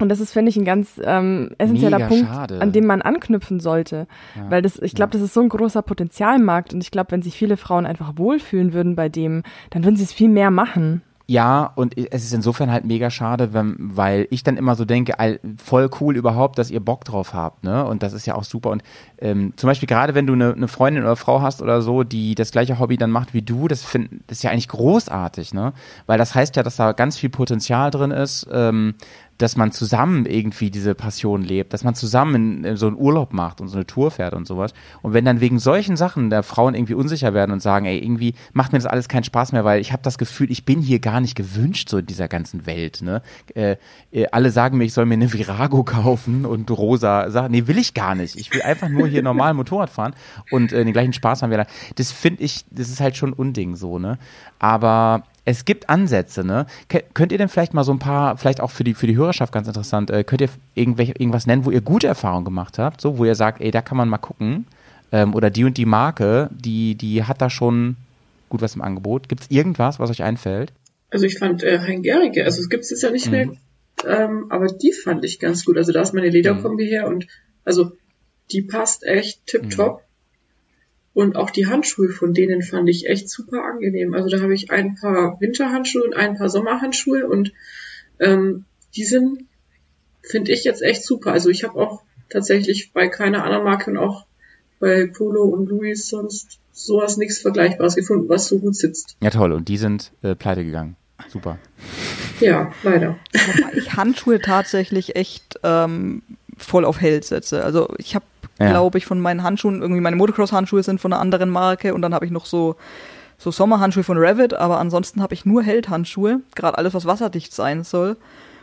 S8: Und das ist, finde ich, ein ganz ähm, essentieller
S6: Mega
S8: Punkt,
S6: schade.
S8: an dem man anknüpfen sollte.
S6: Ja.
S8: Weil das, ich glaube, das ist so ein großer Potenzialmarkt und ich glaube, wenn sich viele Frauen einfach wohlfühlen würden bei dem, dann würden sie es viel mehr machen.
S6: Ja, und es ist insofern halt mega schade, wenn, weil ich dann immer so denke, voll cool überhaupt, dass ihr Bock drauf habt, ne? Und das ist ja auch super. Und ähm, zum Beispiel gerade wenn du eine, eine Freundin oder Frau hast oder so, die das gleiche Hobby dann macht wie du, das, find, das ist ja eigentlich großartig, ne? Weil das heißt ja, dass da ganz viel Potenzial drin ist, ähm, dass man zusammen irgendwie diese Passion lebt, dass man zusammen in, so einen Urlaub macht und so eine Tour fährt und sowas. Und wenn dann wegen solchen Sachen der Frauen irgendwie unsicher werden und sagen, ey, irgendwie macht mir das alles keinen Spaß mehr, weil ich habe das Gefühl, ich bin hier gar nicht gewünscht so in dieser ganzen Welt. Ne? Äh, äh, alle sagen mir, ich soll mir eine Virago kaufen und rosa Sachen. Nee, will ich gar nicht. Ich will einfach nur hier normal Motorrad fahren und äh, den gleichen Spaß haben wir da. Das finde ich, das ist halt schon ein Unding so, ne? Aber es gibt Ansätze, ne? Könnt ihr denn vielleicht mal so ein paar, vielleicht auch für die, für die Hörerschaft ganz interessant, äh, könnt ihr irgendwelche, irgendwas nennen, wo ihr gute Erfahrungen gemacht habt, so, wo ihr sagt, ey, da kann man mal gucken, ähm, oder die und die Marke, die, die hat da schon gut was im Angebot. Gibt es irgendwas, was euch einfällt?
S7: Also ich fand äh, Hein-Gerige, also es gibt es jetzt ja nicht mehr, ähm, aber die fand ich ganz gut. Also da ist meine Lederkombi her und also die passt echt tipptopp. Und auch die Handschuhe von denen fand ich echt super angenehm. Also da habe ich ein paar Winterhandschuhe und ein paar Sommerhandschuhe und ähm, die sind, finde ich jetzt echt super. Also ich habe auch tatsächlich bei keiner anderen Marke und auch bei Polo und Louis sonst sowas nichts Vergleichbares gefunden, was so gut sitzt.
S6: Ja, toll. Und die sind äh, pleite gegangen. Super.
S7: Ja, leider.
S5: Wobei ich Handschuhe tatsächlich echt ähm, voll auf hell setze. Also ich habe,
S6: Ja.
S5: glaube ich, von meinen Handschuhen, irgendwie meine Motocross-Handschuhe sind von einer anderen Marke und dann habe ich noch so, so Sommerhandschuhe von Revit, aber ansonsten habe ich nur Held-Handschuhe, gerade alles, was wasserdicht sein soll.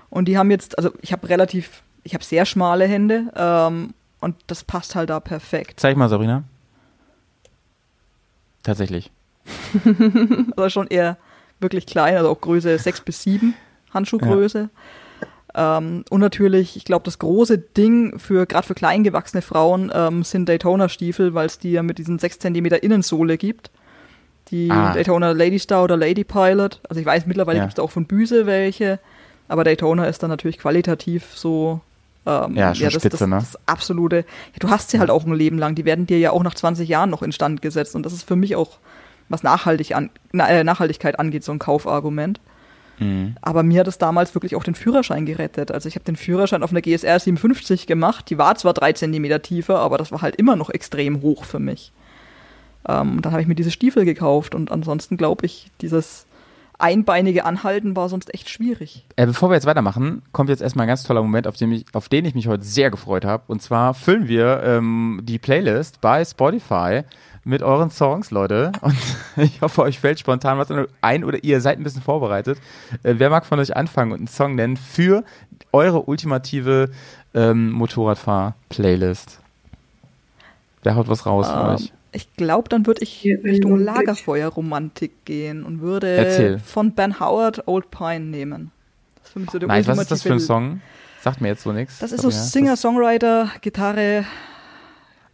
S5: Und die haben jetzt, also ich habe relativ, ich habe sehr schmale Hände ähm, und das passt halt da perfekt.
S6: Zeig mal, Sabrina. Tatsächlich.
S5: Also schon eher wirklich klein, also auch Größe 6 bis 7 Handschuhgröße. Ähm, und natürlich, ich glaube, das große Ding für gerade für kleingewachsene Frauen ähm, sind Daytona-Stiefel, weil es die ja mit diesen 6 cm Innensohle gibt. Die
S6: Ah.
S5: Daytona Lady Star oder Lady Pilot. Also ich weiß, mittlerweile
S6: Ja.
S5: gibt es auch von Büse welche, aber Daytona ist dann natürlich qualitativ so. Ähm,
S6: Ja, schon
S5: das,
S6: spitze,
S5: das,
S6: ne?
S5: das absolute. Ja, du hast sie halt auch ein Leben lang. Die werden dir ja auch nach 20 Jahren noch instand gesetzt. Und das ist für mich auch, was Nachhaltig an, na, äh, Nachhaltigkeit angeht, so ein Kaufargument.
S6: Mhm.
S5: Aber mir hat es damals wirklich auch den Führerschein gerettet. Also ich habe den Führerschein auf einer GSR 57 gemacht. Die war zwar drei Zentimeter tiefer, aber das war halt immer noch extrem hoch für mich. Ähm, und dann habe ich mir diese Stiefel gekauft und ansonsten glaube ich, dieses einbeinige Anhalten war sonst echt schwierig.
S6: Äh, bevor wir jetzt weitermachen, kommt jetzt erstmal ein ganz toller Moment, auf den ich, auf den ich mich heute sehr gefreut habe. Und zwar füllen wir ähm, die Playlist bei Spotify mit euren Songs, Leute. Und ich hoffe, euch fällt spontan was ein oder ihr seid ein bisschen vorbereitet. Äh, wer mag von euch anfangen und einen Song nennen für eure ultimative ähm, Motorradfahr-Playlist? Wer haut was raus von
S5: Ähm,
S6: euch?
S5: ich glaube, dann würde ich
S7: Hier,
S5: Richtung. Lagerfeuerromantik gehen und würde
S6: Erzähl.
S5: von Ben Howard Old Pine nehmen. Das ist für mich so der
S6: Nice, was ist das für ein Song? Sagt mir jetzt so nichts.
S5: Das ist so. Singer-Songwriter, Gitarre.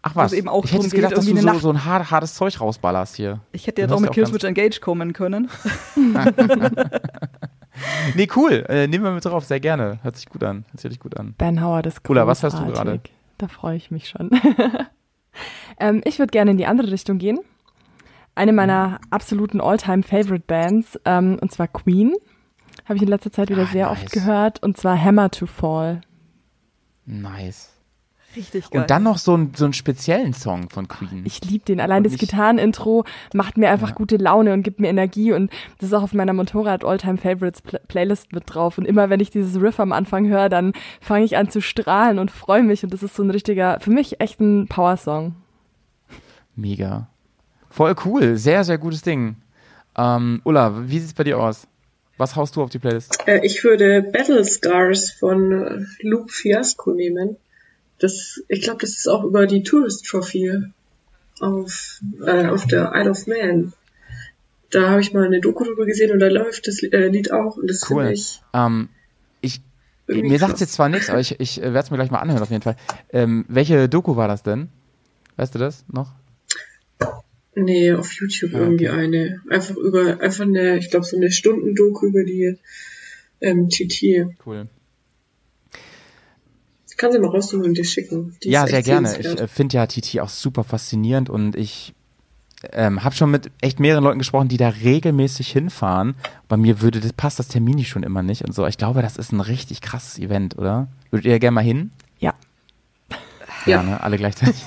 S6: Ach was,
S5: eben auch
S6: ich hätte gedacht,
S5: geht,
S6: dass du so, so ein hart, hartes Zeug rausballerst hier.
S5: Ich hätte jetzt auch mit Killswitch Engage kommen können.
S6: Nee, cool. Äh, nehmen wir mit drauf, sehr gerne. Hört sich gut an. Hört sich gut an.
S8: Ben Howard ist
S6: Ulla, was hast du gerade?
S8: Da freue ich mich schon. ähm, ich würde gerne in die andere Richtung gehen. Eine meiner absoluten All-Time-Favorite-Bands, ähm, und zwar Queen. Habe ich in letzter Zeit wieder
S6: Ah,
S8: sehr
S6: nice.
S8: oft gehört. Und zwar Hammer to Fall.
S6: Nice.
S5: Richtig geil.
S6: Und dann noch so, ein, so einen speziellen Song von Queen.
S8: Ich liebe den. Allein
S6: Und
S8: das Gitarrenintro macht mir einfach
S6: Ja.
S8: gute Laune und gibt mir Energie. Und das ist auch auf meiner Motorrad All-Time Favorites Pl Playlist mit drauf. Und immer wenn ich dieses Riff am Anfang höre, dann fange ich an zu strahlen und freue mich. Und das ist so ein richtiger, für mich echt ein Power-Song.
S6: Mega. Voll cool. Sehr, sehr gutes Ding. Ähm, Ulla, wie sieht's bei dir aus? Was haust du auf die Playlist?
S7: Äh, ich würde Battle Scars von äh, Luke Fiasco nehmen. Das, ich glaube, das ist auch über die Tourist Trophy auf, äh, auf der Isle of Man. Da habe ich mal eine Doku drüber gesehen und da läuft das äh, Lied auch und das
S6: Cool.
S7: finde ich
S6: Ähm, ich, mir sagt
S7: krass.
S6: jetzt zwar nichts, aber ich, ich werde es mir gleich mal anhören auf jeden Fall. Ähm, welche Doku war das denn? Weißt du das noch?
S7: Nee, auf YouTube
S6: Ah,
S7: irgendwie
S6: okay.
S7: eine. Einfach über, einfach eine, ich glaube, so eine Stundendoku über die ähm, TT.
S6: Cool.
S7: Ich kann sie mal raussuchen und dir schicken. Die
S6: Ja, sehr gerne. Ich äh, finde ja TT auch super faszinierend und ich ähm, habe schon mit echt mehreren Leuten gesprochen, die da regelmäßig hinfahren. Bei mir würde das, passt das Termini schon immer nicht und so. Ich glaube, das ist ein richtig krasses Event, oder? Würdet ihr gerne mal hin?
S8: Ja.
S6: Ja, ne? alle gleichzeitig.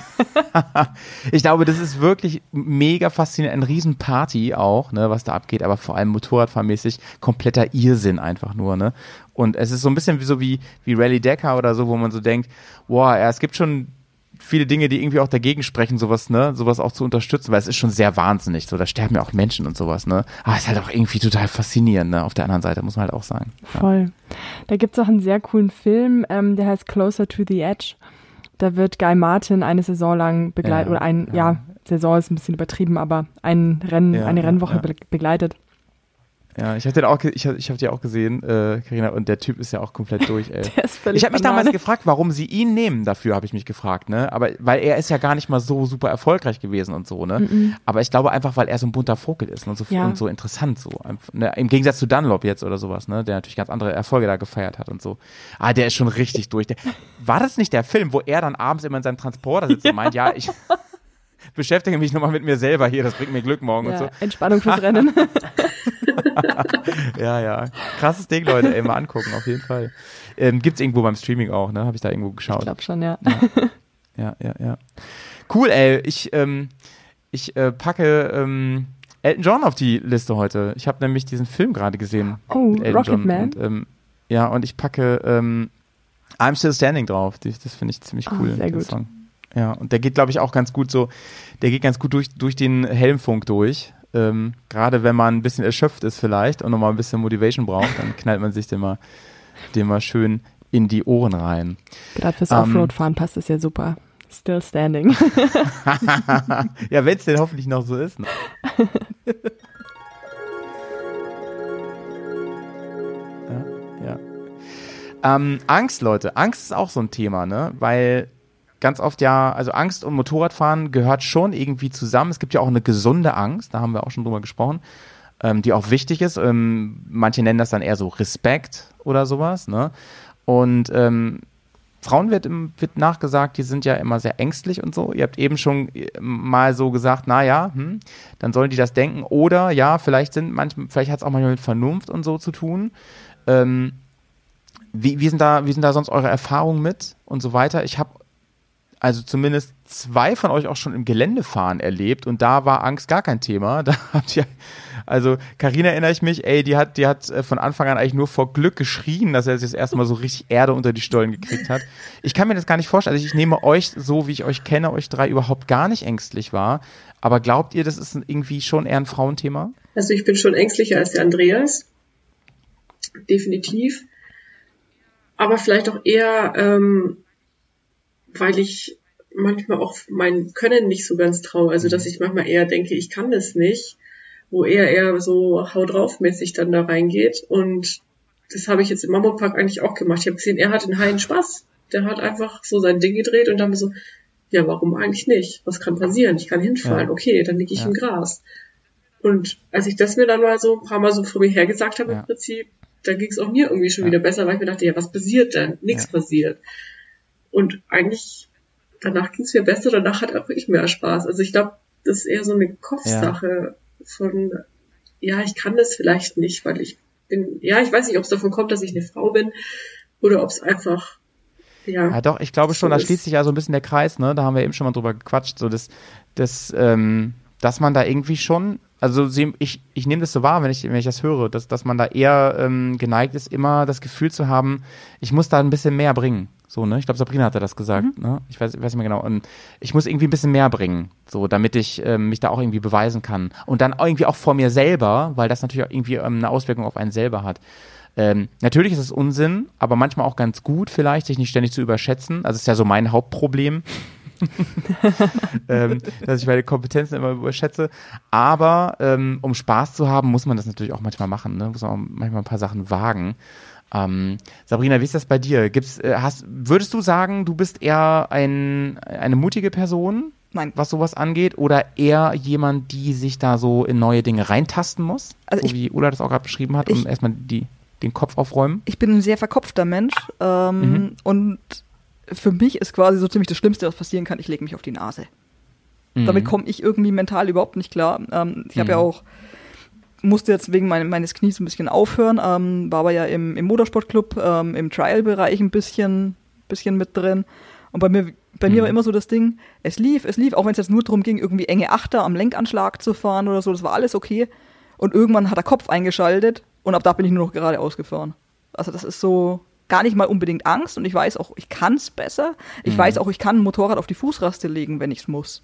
S6: ich glaube, das ist wirklich mega faszinierend, ein Riesenparty auch, ne, was da abgeht, aber vor allem Motorradfahrmäßig kompletter Irrsinn einfach nur, ne. Und es ist so ein bisschen wie so wie, wie Rally Decker oder so, wo man so denkt, boah, ja, es gibt schon viele Dinge, die irgendwie auch dagegen sprechen, sowas, ne, sowas auch zu unterstützen, weil es ist schon sehr wahnsinnig, so, da sterben ja auch Menschen und sowas, ne. Aber es ist halt auch irgendwie total faszinierend, ne, auf der anderen Seite, muss man halt auch sagen. Ja.
S8: Voll. Da gibt's auch einen sehr coolen Film, ähm, der heißt Closer to the Edge. Da wird Guy Martin eine Saison lang begleitet,
S6: Ja,
S8: oder ein,
S6: ja.
S8: ja. Saison ist ein bisschen übertrieben, aber ein Rennen,
S6: Ja,
S8: eine Rennwoche be begleitet.
S6: Ja, ich hatte auch, ge- ich, hab- ich habe die auch gesehen, äh, Carina, und der Typ ist ja auch komplett durch, ey.
S8: Der ist völlig
S6: Ich habe mich damals gefragt, warum sie ihn nehmen dafür, habe ich mich gefragt, ne? Aber weil er ist ja gar nicht mal so super erfolgreich gewesen und so, ne? Aber ich glaube einfach, weil er so ein bunter Vogel ist und so,
S8: Ja.
S6: und so interessant so. Ne? Im Gegensatz zu Dunlop jetzt oder sowas, ne? Der natürlich ganz andere Erfolge da gefeiert hat und so. Ah, der ist schon richtig durch. Der, war das nicht der Film, wo er dann abends immer in seinem Transporter sitzt und meint, ja, ich beschäftige mich nochmal mit mir selber hier, das bringt mir Glück morgen und
S8: Ja,
S6: so.
S8: Entspannung fürs Rennen.
S6: Ja, ja. Krasses Ding, Leute, ey, mal angucken, auf jeden Fall. Ähm, gibt's irgendwo beim Streaming auch, ne? Habe ich da irgendwo
S8: ich
S6: geschaut.
S8: glaube schon, ja.
S6: Ja, ja, ja. Cool, ey. Ich, ähm, ich äh, packe ähm, Elton John auf die Liste heute. Ich habe nämlich diesen Film gerade gesehen.
S8: Oh, Rocket
S6: John.
S8: Man.
S6: Und, ähm, ja, und ich packe ähm, I'm Still Standing drauf. Das finde ich ziemlich
S8: Oh,
S6: cool,
S8: sehr
S6: den
S8: gut.
S6: Song. Ja, und der geht, glaube ich, auch ganz gut so, der geht ganz gut durch, durch den Helmfunk durch. Ähm, Gerade wenn man ein bisschen erschöpft ist vielleicht und nochmal ein bisschen Motivation braucht, dann knallt man sich den mal, den mal schön in die Ohren rein.
S8: Gerade fürs
S6: Ähm,
S8: Offroad-Fahren passt das ja super. Still standing.
S6: Ja, wenn es denn hoffentlich noch so ist. Ne? ja, ja. Ähm, Angst, Leute. Angst ist auch so ein Thema, ne? Weil ganz oft ja, also Angst und Motorradfahren gehört schon irgendwie zusammen. Es gibt ja auch eine gesunde Angst, da haben wir auch schon drüber gesprochen, ähm, die auch wichtig ist. Ähm, manche nennen das dann eher so Respekt oder sowas, ne? Und ähm, Frauen wird, im, wird nachgesagt, die sind ja immer sehr ängstlich und so. Ihr habt eben schon äh, mal so gesagt, na ja, hm, dann sollen die das denken. Oder ja, vielleicht sind manchmal, vielleicht hat es auch manchmal mit Vernunft und so zu tun. Ähm, wie, wie, sind da, wie sind da sonst eure Erfahrungen mit und so weiter? Ich habe also zumindest zwei von euch auch schon im Geländefahren erlebt und da war Angst gar kein Thema. Da habt ihr, also Karina erinnere ich mich, ey, die hat, die hat äh, von Anfang an eigentlich nur vor Glück geschrien, dass er sich das erste Mal so richtig Erde unter die Stollen gekriegt hat. Ich kann mir das gar nicht vorstellen. Also ich nehme euch, so wie ich euch kenne, euch drei überhaupt gar nicht ängstlich war. Aber glaubt ihr, das ist irgendwie schon eher ein Frauenthema?
S7: Also ich bin schon ängstlicher als der Andreas. Definitiv. Aber vielleicht auch eher, ähm, weil ich manchmal auch mein Können nicht so ganz traue. Also dass ich manchmal eher denke, ich kann das nicht, wo er eher so hau drauf mäßig dann da reingeht. Und das habe ich jetzt im Mammutpark eigentlich auch gemacht. Ich habe gesehen, er hat einen heilen Spaß. Der hat einfach so sein Ding gedreht und dann so, ja, warum eigentlich nicht? Was kann passieren? Ich kann hinfallen.
S6: Ja.
S7: Okay, dann liege ich
S6: Ja.
S7: im Gras. Und als ich das mir dann mal so ein paar Mal so vor mir hergesagt habe
S6: Ja.
S7: im Prinzip, da ging es auch mir irgendwie schon wieder besser, weil ich mir dachte, ja, was passiert denn? Nichts passiert. Und eigentlich, danach ging es mir besser, danach hat auch ich mehr Spaß. Also ich glaube, das ist eher so eine Kopfsache von, ja, ich kann das vielleicht nicht, weil ich bin, ja, ich weiß nicht, ob es davon kommt, dass ich eine Frau bin oder ob es einfach, ja,
S6: Ja, doch, ich glaube schon,
S7: So
S6: da schließt sich ja so ein bisschen der Kreis, ne? Da haben wir eben schon mal drüber gequatscht, so dass, dass, ähm, dass man da irgendwie schon, also sie- ich, ich nehme das so wahr, wenn ich, wenn ich das höre, dass, dass man da eher ähm, geneigt ist, immer das Gefühl zu haben, ich muss da ein bisschen mehr bringen. So, ne? Ich glaube, Sabrina hatte das gesagt, ne? Ich weiß, ich weiß nicht mehr genau. Und ich muss irgendwie ein bisschen mehr bringen, so, damit ich ähm, mich da auch irgendwie beweisen kann. Und dann irgendwie auch vor mir selber, weil das natürlich auch irgendwie ähm, eine Auswirkung auf einen selber hat. Ähm, natürlich ist es Unsinn, aber manchmal auch ganz gut, vielleicht sich nicht ständig zu überschätzen. Also ist ja so mein Hauptproblem, ähm, dass ich meine Kompetenzen immer überschätze. Aber ähm, um Spaß zu haben, muss man das natürlich auch manchmal machen. Ne? Muss man auch manchmal ein paar Sachen wagen. Ähm, Sabrina, wie ist das bei dir? Gibt's, äh, hast, würdest du sagen, du bist eher ein, eine mutige Person,
S5: Nein.
S6: was sowas angeht, oder eher jemand, die sich da so in neue Dinge reintasten muss?
S5: Also
S6: so
S5: ich-
S6: wie Ulla das auch gerade beschrieben hat, um
S5: ich-
S6: erstmal die, den Kopf aufräumen.
S5: Ich bin ein sehr verkopfter Mensch ähm,
S6: Mhm.
S5: und für mich ist quasi so ziemlich das Schlimmste, was passieren kann, ich lege mich auf die Nase. Damit komme ich irgendwie mental überhaupt nicht klar. Ähm, ich habe ja
S6: Mhm.
S5: auch, musste jetzt wegen mein, meines Knies ein bisschen aufhören, ähm, war aber ja im, im Motorsportclub, ähm, im Trial-Bereich ein bisschen, bisschen mit drin. Und bei mir, bei mir
S6: Mhm.
S5: war immer so das Ding, es lief, es lief, auch wenn es jetzt nur darum ging, irgendwie enge Achter am Lenkanschlag zu fahren oder so, das war alles okay. Und irgendwann hat der Kopf eingeschaltet und ab da bin ich nur noch geradeaus gefahren. Also das ist so gar nicht mal unbedingt Angst und ich weiß auch, ich kann es besser. Ich
S6: Mhm.
S5: weiß auch, ich kann ein Motorrad auf die Fußraste legen, wenn ich es muss.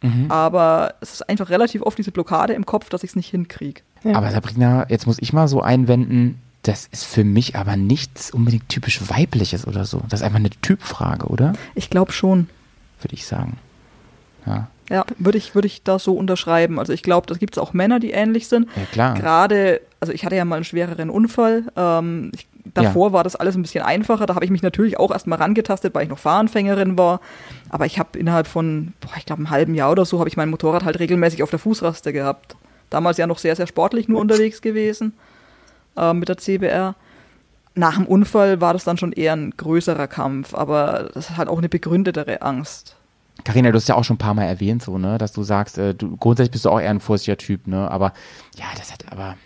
S6: Mhm.
S5: Aber es ist einfach relativ oft diese Blockade im Kopf, dass ich es nicht hinkriege.
S8: Ja.
S6: Aber Sabrina, jetzt muss ich mal so einwenden, das ist für mich aber nichts unbedingt typisch weibliches oder so. Das ist einfach eine Typfrage, oder?
S5: Ich glaube schon.
S6: Würde ich sagen. Ja,
S5: Ja, würde ich, würde ich das so unterschreiben. Also ich glaube, da gibt es auch Männer, die ähnlich sind.
S6: ja klar.
S5: Gerade, also ich hatte ja mal einen schwereren Unfall. Ähm, ich, davor war das alles ein bisschen einfacher. Da habe ich mich natürlich auch erstmal rangetastet, weil ich noch Fahranfängerin war. Aber ich habe innerhalb von, boah, ich glaube, einem halben Jahr oder so, habe ich mein Motorrad halt regelmäßig auf der Fußraste gehabt. Damals ja noch sehr, sehr sportlich nur unterwegs gewesen äh, mit der CBR. Nach dem Unfall war das dann schon eher ein größerer Kampf, aber das ist halt auch eine begründetere Angst.
S6: Carina, du hast ja auch schon ein paar Mal erwähnt, so, ne, dass du sagst, äh, du grundsätzlich bist du auch eher ein vorsichtiger Typ, ne? Aber ja, das hat aber.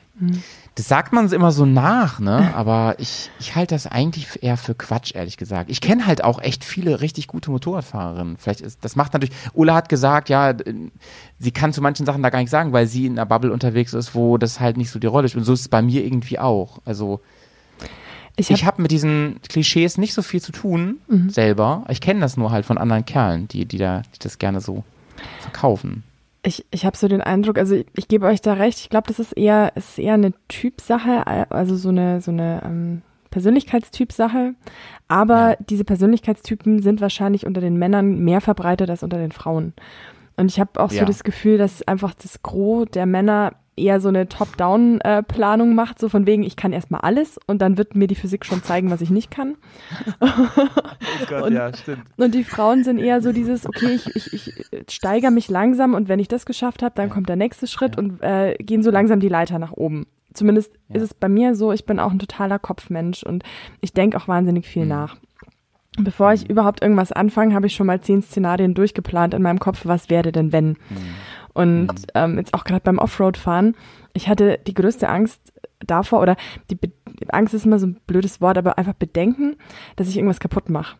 S6: Das sagt man immer so nach, ne? Aber ich, ich halte das eigentlich eher für Quatsch, ehrlich gesagt. Ich kenne halt auch echt viele richtig gute Motorradfahrerinnen. Vielleicht ist, das macht natürlich, Ulla hat gesagt, ja, sie kann zu manchen Sachen da gar nicht sagen, weil sie in einer Bubble unterwegs ist, wo das halt nicht so die Rolle spielt. Und so ist es bei mir irgendwie auch. Also,
S8: ich hab,
S6: habe mit diesen Klischees nicht so viel zu tun selber. Ich kenne das nur halt von anderen Kerlen, die, die, da, die das gerne so verkaufen.
S8: Ich, ich habe so den Eindruck, also ich, ich gebe euch da recht, ich glaube, das ist eher, ist eher eine Typsache, also so eine, so eine ähm, Persönlichkeitstypsache. Aber
S6: Ja.
S8: diese Persönlichkeitstypen sind wahrscheinlich unter den Männern mehr verbreitet als unter den Frauen. Und ich habe auch so
S6: Ja.
S8: das Gefühl, dass einfach das Gros der Männer eher so eine Top-Down-Planung macht, so von wegen, ich kann erstmal alles und dann wird mir die Physik schon zeigen, was ich nicht kann.
S6: Oh
S8: Gott, Und-
S6: ja, stimmt.
S8: Und die Frauen sind eher so dieses, okay, ich, ich, ich steigere mich langsam und wenn ich das geschafft habe, dann kommt der nächste Schritt und äh, gehen so langsam die Leiter nach oben. Zumindest
S6: Ja.
S8: ist es bei mir so, ich bin auch ein totaler Kopfmensch und ich denke auch wahnsinnig viel
S6: Mhm.
S8: nach. Bevor ich überhaupt irgendwas anfange, habe ich schon mal zehn Szenarien durchgeplant in meinem Kopf, was wäre denn wenn. Und ähm, jetzt auch gerade beim Offroad-Fahren, ich hatte die größte Angst davor, oder die Be Angst ist immer so ein blödes Wort, aber einfach Bedenken, dass ich irgendwas kaputt mache.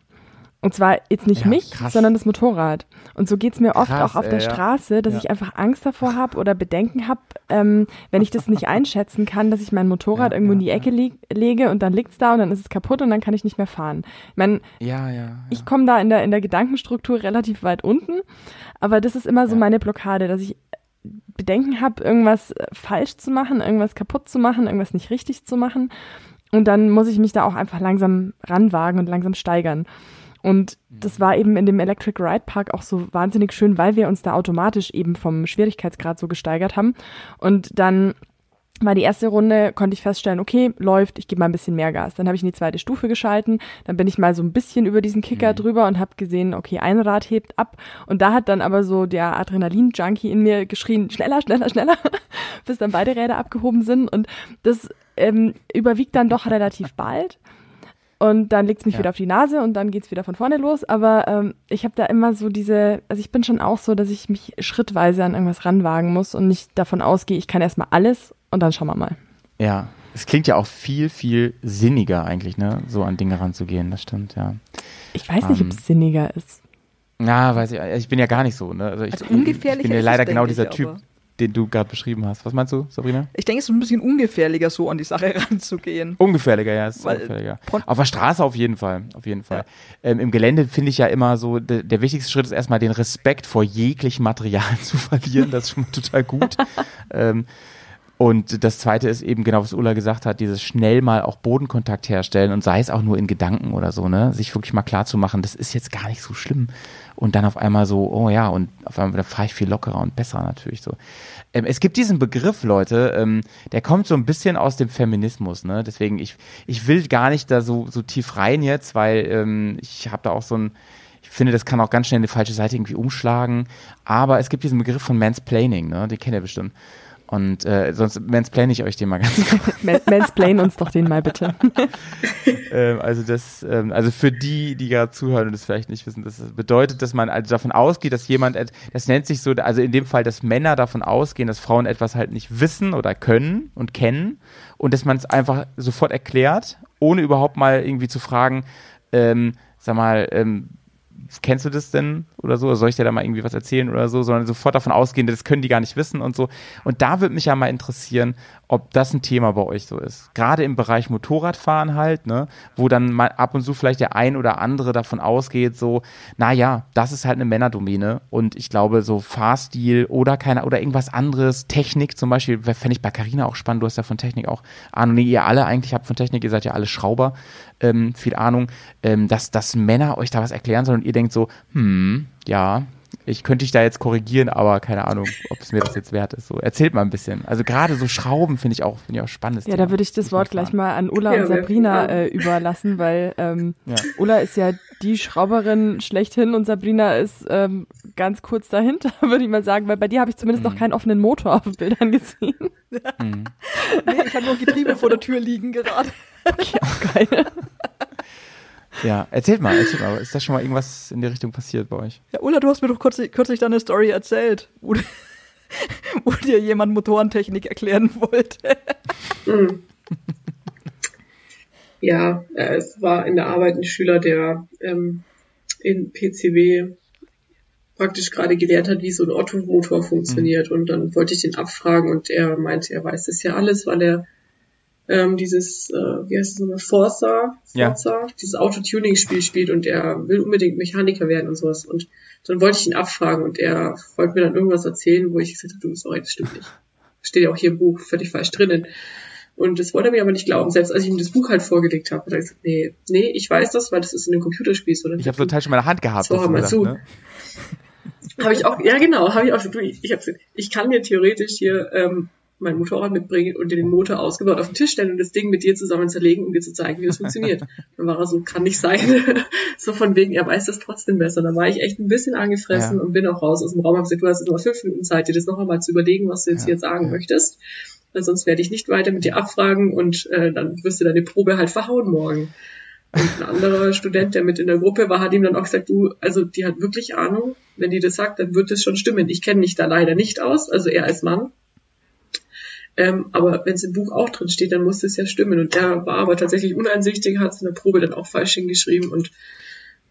S8: Und zwar jetzt nicht
S6: Ja,
S8: mich,
S6: krass.
S8: sondern das Motorrad. Und so geht's mir oft
S6: Krass,
S8: auch auf der
S6: ja.
S8: Straße, dass
S6: Ja.
S8: ich einfach Angst davor habe oder Bedenken habe, ähm, wenn ich das nicht einschätzen kann, dass ich mein Motorrad irgendwo in die Ecke leg, lege und dann liegt's da und dann ist es kaputt und dann kann ich nicht mehr fahren. Ich meine,
S6: Ja, ja. ja.
S8: ich komme da in der, in der Gedankenstruktur relativ weit unten, aber das ist immer so meine Blockade, dass ich Bedenken habe, irgendwas äh, falsch zu machen, irgendwas kaputt zu machen, irgendwas nicht richtig zu machen. Und dann muss ich mich da auch einfach langsam ranwagen und langsam steigern. Und das war eben in dem Electric Ride Park auch so wahnsinnig schön, weil wir uns da automatisch eben vom Schwierigkeitsgrad so gesteigert haben. Und dann war die erste Runde, konnte ich feststellen, okay, läuft, ich gebe mal ein bisschen mehr Gas. Dann habe ich in die zweite Stufe geschalten, dann bin ich mal so ein bisschen über diesen Kicker drüber und habe gesehen, okay, ein Rad hebt ab. Und da hat dann aber so der Adrenalin-Junkie in mir geschrien, schneller, schneller, schneller, bis dann beide Räder abgehoben sind. Und das ähm, überwiegt dann doch relativ bald. Und dann legt's mich
S6: Ja.
S8: wieder auf die Nase und dann geht's wieder von vorne los. Aber ähm, ich habe da immer so diese, also ich bin schon auch so, dass ich mich schrittweise an irgendwas ranwagen muss und nicht davon ausgehe, ich kann erstmal alles und dann schauen wir mal.
S6: Ja, es klingt ja auch viel, viel sinniger eigentlich, ne, so an Dinge ranzugehen, das stimmt, ja.
S8: Ich weiß nicht,
S6: Ähm,
S8: ob es sinniger ist.
S6: Na, weiß ich, ich bin ja gar nicht so, ne. Also, ich,
S5: Also
S6: ich
S5: ungefährlicher
S6: bin ja
S5: es,
S6: leider genau
S5: ich,
S6: dieser Typ,
S5: aber-
S6: den du gerade beschrieben hast. Was meinst du, Sabrina?
S5: Ich denke, es ist ein bisschen ungefährlicher, so an die Sache ranzugehen.
S6: Ungefährlicher, ja, es ist
S5: Weil-
S6: ungefährlicher. Auf der Straße auf jeden Fall, auf jeden Fall. Ähm, Im Gelände finde ich ja immer so, de, der wichtigste Schritt ist erstmal den Respekt vor jeglichem Material zu verlieren, das ist schon mal total gut. ähm, Und das zweite ist eben genau, was Ulla gesagt hat, dieses schnell mal auch Bodenkontakt herstellen und sei es auch nur in Gedanken oder so, ne? Sich wirklich mal klar zu machen, das ist jetzt gar nicht so schlimm. Und dann auf einmal so, oh ja, und auf einmal fahre ich viel lockerer und besser natürlich so. Ähm, es gibt diesen Begriff, Leute, ähm, der kommt so ein bisschen aus dem Feminismus, ne? Deswegen, ich, ich will gar nicht da so, so tief rein jetzt, weil ähm, ich habe da auch so ein, ich finde, das kann auch ganz schnell in die falsche Seite irgendwie umschlagen. Aber es gibt diesen Begriff von Mansplaining, ne? Den kennt ihr bestimmt. Und äh, sonst mansplain ich euch den mal ganz kurz.
S8: Man- Mansplain uns doch den mal bitte.
S6: ähm, also das, ähm, also für die, die gerade zuhören und das vielleicht nicht wissen, das bedeutet, dass man also davon ausgeht, dass jemand, das nennt sich so, also in dem Fall, dass Männer davon ausgehen, dass Frauen etwas halt nicht wissen oder können und kennen und dass man es einfach sofort erklärt, ohne überhaupt mal irgendwie zu fragen, ähm, sag mal, ähm, kennst du das denn oder so? Soll ich dir da mal irgendwie was erzählen oder so? Sondern sofort davon ausgehen, das können die gar nicht wissen und so. Und da würde mich ja mal interessieren, ob das ein Thema bei euch so ist. Gerade im Bereich Motorradfahren halt, ne? Wo dann mal ab und zu vielleicht der ein oder andere davon ausgeht, so, naja, das ist halt eine Männerdomäne. Und ich glaube, so Fahrstil oder keine, oder irgendwas anderes, Technik zum Beispiel, fände ich bei Carina auch spannend, du hast ja von Technik auch Ahnung. Nee, ihr alle eigentlich habt von Technik, ihr seid ja alle Schrauber, ähm, viel Ahnung, ähm, dass, dass Männer euch da was erklären sollen und ihr denkt so, hm, ja, ich könnte dich da jetzt korrigieren, aber keine Ahnung, ob es mir das jetzt wert ist. So, erzählt mal ein bisschen. Also gerade so Schrauben finde ich auch, finde ich auch spannend.
S8: Ja, da würde ich das Wort gleich mal an Ulla
S7: Ja,
S8: und Sabrina äh, überlassen, weil ähm,
S6: Ja.
S8: Ulla ist ja die Schrauberin schlechthin und Sabrina ist ähm, ganz kurz dahinter, würde ich mal sagen, weil bei dir habe ich zumindest
S6: Mhm.
S8: noch keinen offenen Motor auf den Bildern gesehen.
S5: Nee, ich habe nur Getriebe vor der Tür liegen gerade.
S8: Okay, auch geil.
S6: Ja, erzählt mal, erzählt mal. Ist da schon mal irgendwas in die Richtung passiert bei euch?
S5: Ja, Ulla, du hast mir doch kürzlich, kürzlich deine Story erzählt, wo, wo dir jemand Motorentechnik erklären wollte.
S7: Mhm. Ja, äh, es war in der Arbeit ein Schüler, der ähm, in PCW praktisch gerade gelernt hat, wie so ein Ottomotor funktioniert. Und dann wollte ich den abfragen und er meinte, er weiß das ja alles, weil er ähm, dieses, äh, wie heißt es nochmal, Forza,
S6: Ja.
S7: Forza, dieses Autotuning-Spiel spielt und er will unbedingt Mechaniker werden und sowas. Und dann wollte ich ihn abfragen und er wollte mir dann irgendwas erzählen, wo ich gesagt habe, du, sorry, das stimmt nicht. Steht ja auch hier im Buch völlig falsch drinnen. Und das wollte er mir aber nicht glauben. Selbst als ich ihm das Buch halt vorgelegt habe, hat er gesagt, nee, nee, ich weiß das, weil das ist in dem Computerspiel so. Dann
S6: Ich habe so ein Teil schon in meiner Hand gehabt.
S7: So, hör mal zu.
S6: ne?
S7: Habe ich auch, ja genau, habe ich auch, du, ich, hab, ich kann dir theoretisch hier ähm, mein Motorrad mitbringen und dir den Motor ausgebaut auf den Tisch stellen und das Ding mit dir zusammen zerlegen, um dir zu zeigen, wie das funktioniert. Dann war er so, kann nicht sein. so von wegen, er weiß das trotzdem besser. Dann war ich echt ein bisschen angefressen
S6: Ja.
S7: und bin auch raus aus dem Raum, habe gesagt, du hast jetzt noch fünf Minuten Zeit, dir das noch einmal zu überlegen, was du jetzt
S6: Ja,
S7: hier sagen
S6: ja.
S7: möchtest. Weil sonst werde ich nicht weiter mit dir abfragen und äh, dann wirst du deine Probe halt verhauen morgen. Und ein anderer Student, der mit in der Gruppe war, hat ihm dann auch gesagt, du, also die hat wirklich Ahnung, wenn die das sagt, dann wird es schon stimmen. Ich kenne mich da leider nicht aus, also er als Mann. Ähm, aber wenn es im Buch auch drin steht, dann muss es ja stimmen. Und er war aber tatsächlich uneinsichtig, hat es in der Probe dann auch falsch hingeschrieben und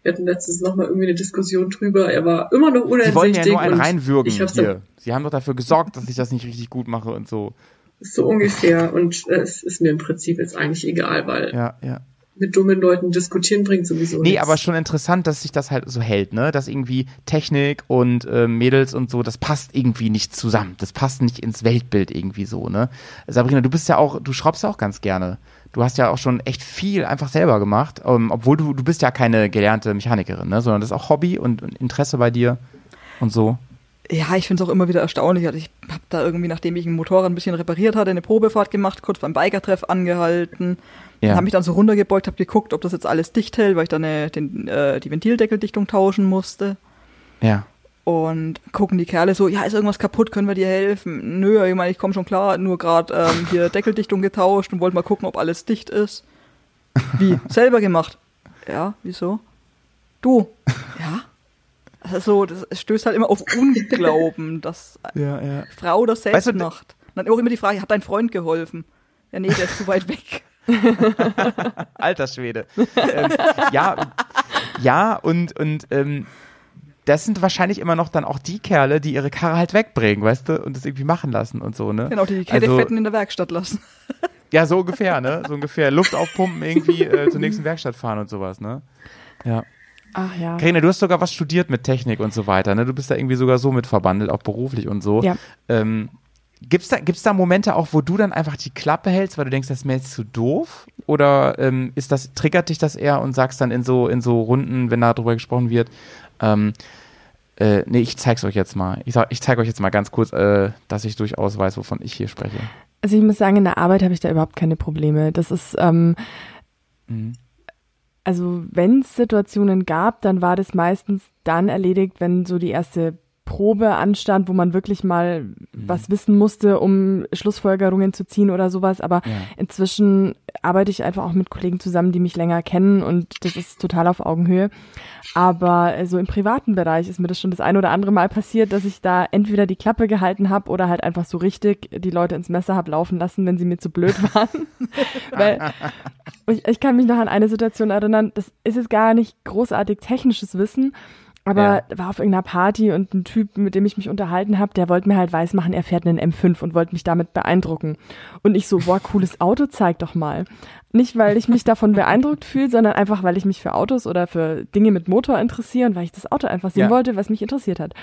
S7: wir hatten letztens nochmal irgendwie eine Diskussion drüber. Er war immer noch uneinsichtig.
S6: Sie wollen ja nur einen
S7: und
S6: reinwürgen hier. Sie haben doch dafür gesorgt, dass ich das nicht richtig gut mache und so.
S7: so ungefähr. Und äh, es ist mir im Prinzip jetzt eigentlich egal, weil
S6: Ja, ja.
S7: Mit dummen Leuten diskutieren bringt sowieso
S6: Nee,
S7: nichts.
S6: aber schon interessant, dass sich das halt so hält, ne? Dass irgendwie Technik und äh, Mädels und so, das passt irgendwie nicht zusammen. Das passt nicht ins Weltbild irgendwie so, ne? Sabrina, du bist ja auch, du schraubst ja auch ganz gerne. Du hast ja auch schon echt viel einfach selber gemacht, ähm, obwohl du, du bist ja keine gelernte Mechanikerin, ne? Sondern das ist auch Hobby und, und Interesse bei dir und so.
S5: Ja, ich finde es auch immer wieder erstaunlich. Also ich habe da irgendwie, nachdem ich ein Motorrad ein bisschen repariert hatte, eine Probefahrt gemacht, kurz beim Bikertreff angehalten.
S6: Ja.
S5: Habe mich dann so runtergebeugt, habe geguckt, ob das jetzt alles dicht hält, weil ich dann äh, den, äh, die Ventildeckeldichtung tauschen musste.
S6: Ja.
S5: Und gucken die Kerle so, ja, ist irgendwas kaputt, können wir dir helfen? Nö, ich meine, ich komme schon klar, nur gerade ähm, hier Deckeldichtung getauscht und wollte mal gucken, ob alles dicht ist. Wie? Selber gemacht? Ja, wieso? Du? Ja? Also, das es stößt halt immer auf Unglauben, dass
S6: Ja, ja.
S5: eine Frau das selbst
S6: Weißt du,
S5: macht. Und dann auch immer die Frage, hat dein Freund geholfen? Ja, nee, der ist zu weit weg.
S6: Alter Schwede. ähm, ja, ja, und, und ähm, das sind wahrscheinlich immer noch dann auch die Kerle, die ihre Karre halt wegbringen, weißt du, und das irgendwie machen lassen und so, ne?
S5: Genau, die die Kette
S6: Also-
S5: Fetten in der Werkstatt lassen.
S6: Ja, so ungefähr, ne? So ungefähr. Luft aufpumpen, irgendwie äh, zur nächsten Werkstatt fahren und sowas, ne? Ja.
S8: Ach ja.
S6: Karina, du hast sogar was studiert mit Technik und so weiter, ne? Du bist da irgendwie sogar so mit verbandelt, auch beruflich und so.
S8: Ja.
S6: Ähm, Gibt's da, gibt's da Momente auch, wo du dann einfach die Klappe hältst, weil du denkst, das ist mir jetzt zu doof? Oder ähm, ist das, triggert dich das eher und sagst dann in so, in so Runden, wenn da drüber gesprochen wird, ähm, äh, nee, ich zeig's euch jetzt mal. Ich, sag, ich zeige euch jetzt mal ganz kurz, äh, dass ich durchaus weiß, wovon ich hier spreche.
S8: Also ich muss sagen, in der Arbeit habe ich da überhaupt keine Probleme. Das ist, ähm,
S6: Mhm.
S8: also wenn es Situationen gab, dann war das meistens dann erledigt, wenn so die erste Probe anstand, wo man wirklich mal was wissen musste, um Schlussfolgerungen zu ziehen oder sowas. Aber
S6: Ja.
S8: inzwischen arbeite ich einfach auch mit Kollegen zusammen, die mich länger kennen und das ist total auf Augenhöhe. Aber so im privaten Bereich ist mir das schon das ein oder andere Mal passiert, dass ich da entweder die Klappe gehalten habe oder halt einfach so richtig die Leute ins Messer habe laufen lassen, wenn sie mir zu blöd waren. Weil ich, ich kann mich noch an eine Situation erinnern, das ist jetzt gar nicht großartig technisches Wissen, aber war auf irgendeiner Party und ein Typ, mit dem ich mich unterhalten habe, der wollte mir halt weismachen, er fährt einen M5 und wollte mich damit beeindrucken. Und ich so, boah, cooles Auto, zeig doch mal. Nicht, weil ich mich davon beeindruckt fühle, sondern einfach, weil ich mich für Autos oder für Dinge mit Motor interessiere und weil ich das Auto einfach sehen
S6: Ja.
S8: wollte, was mich interessiert hat.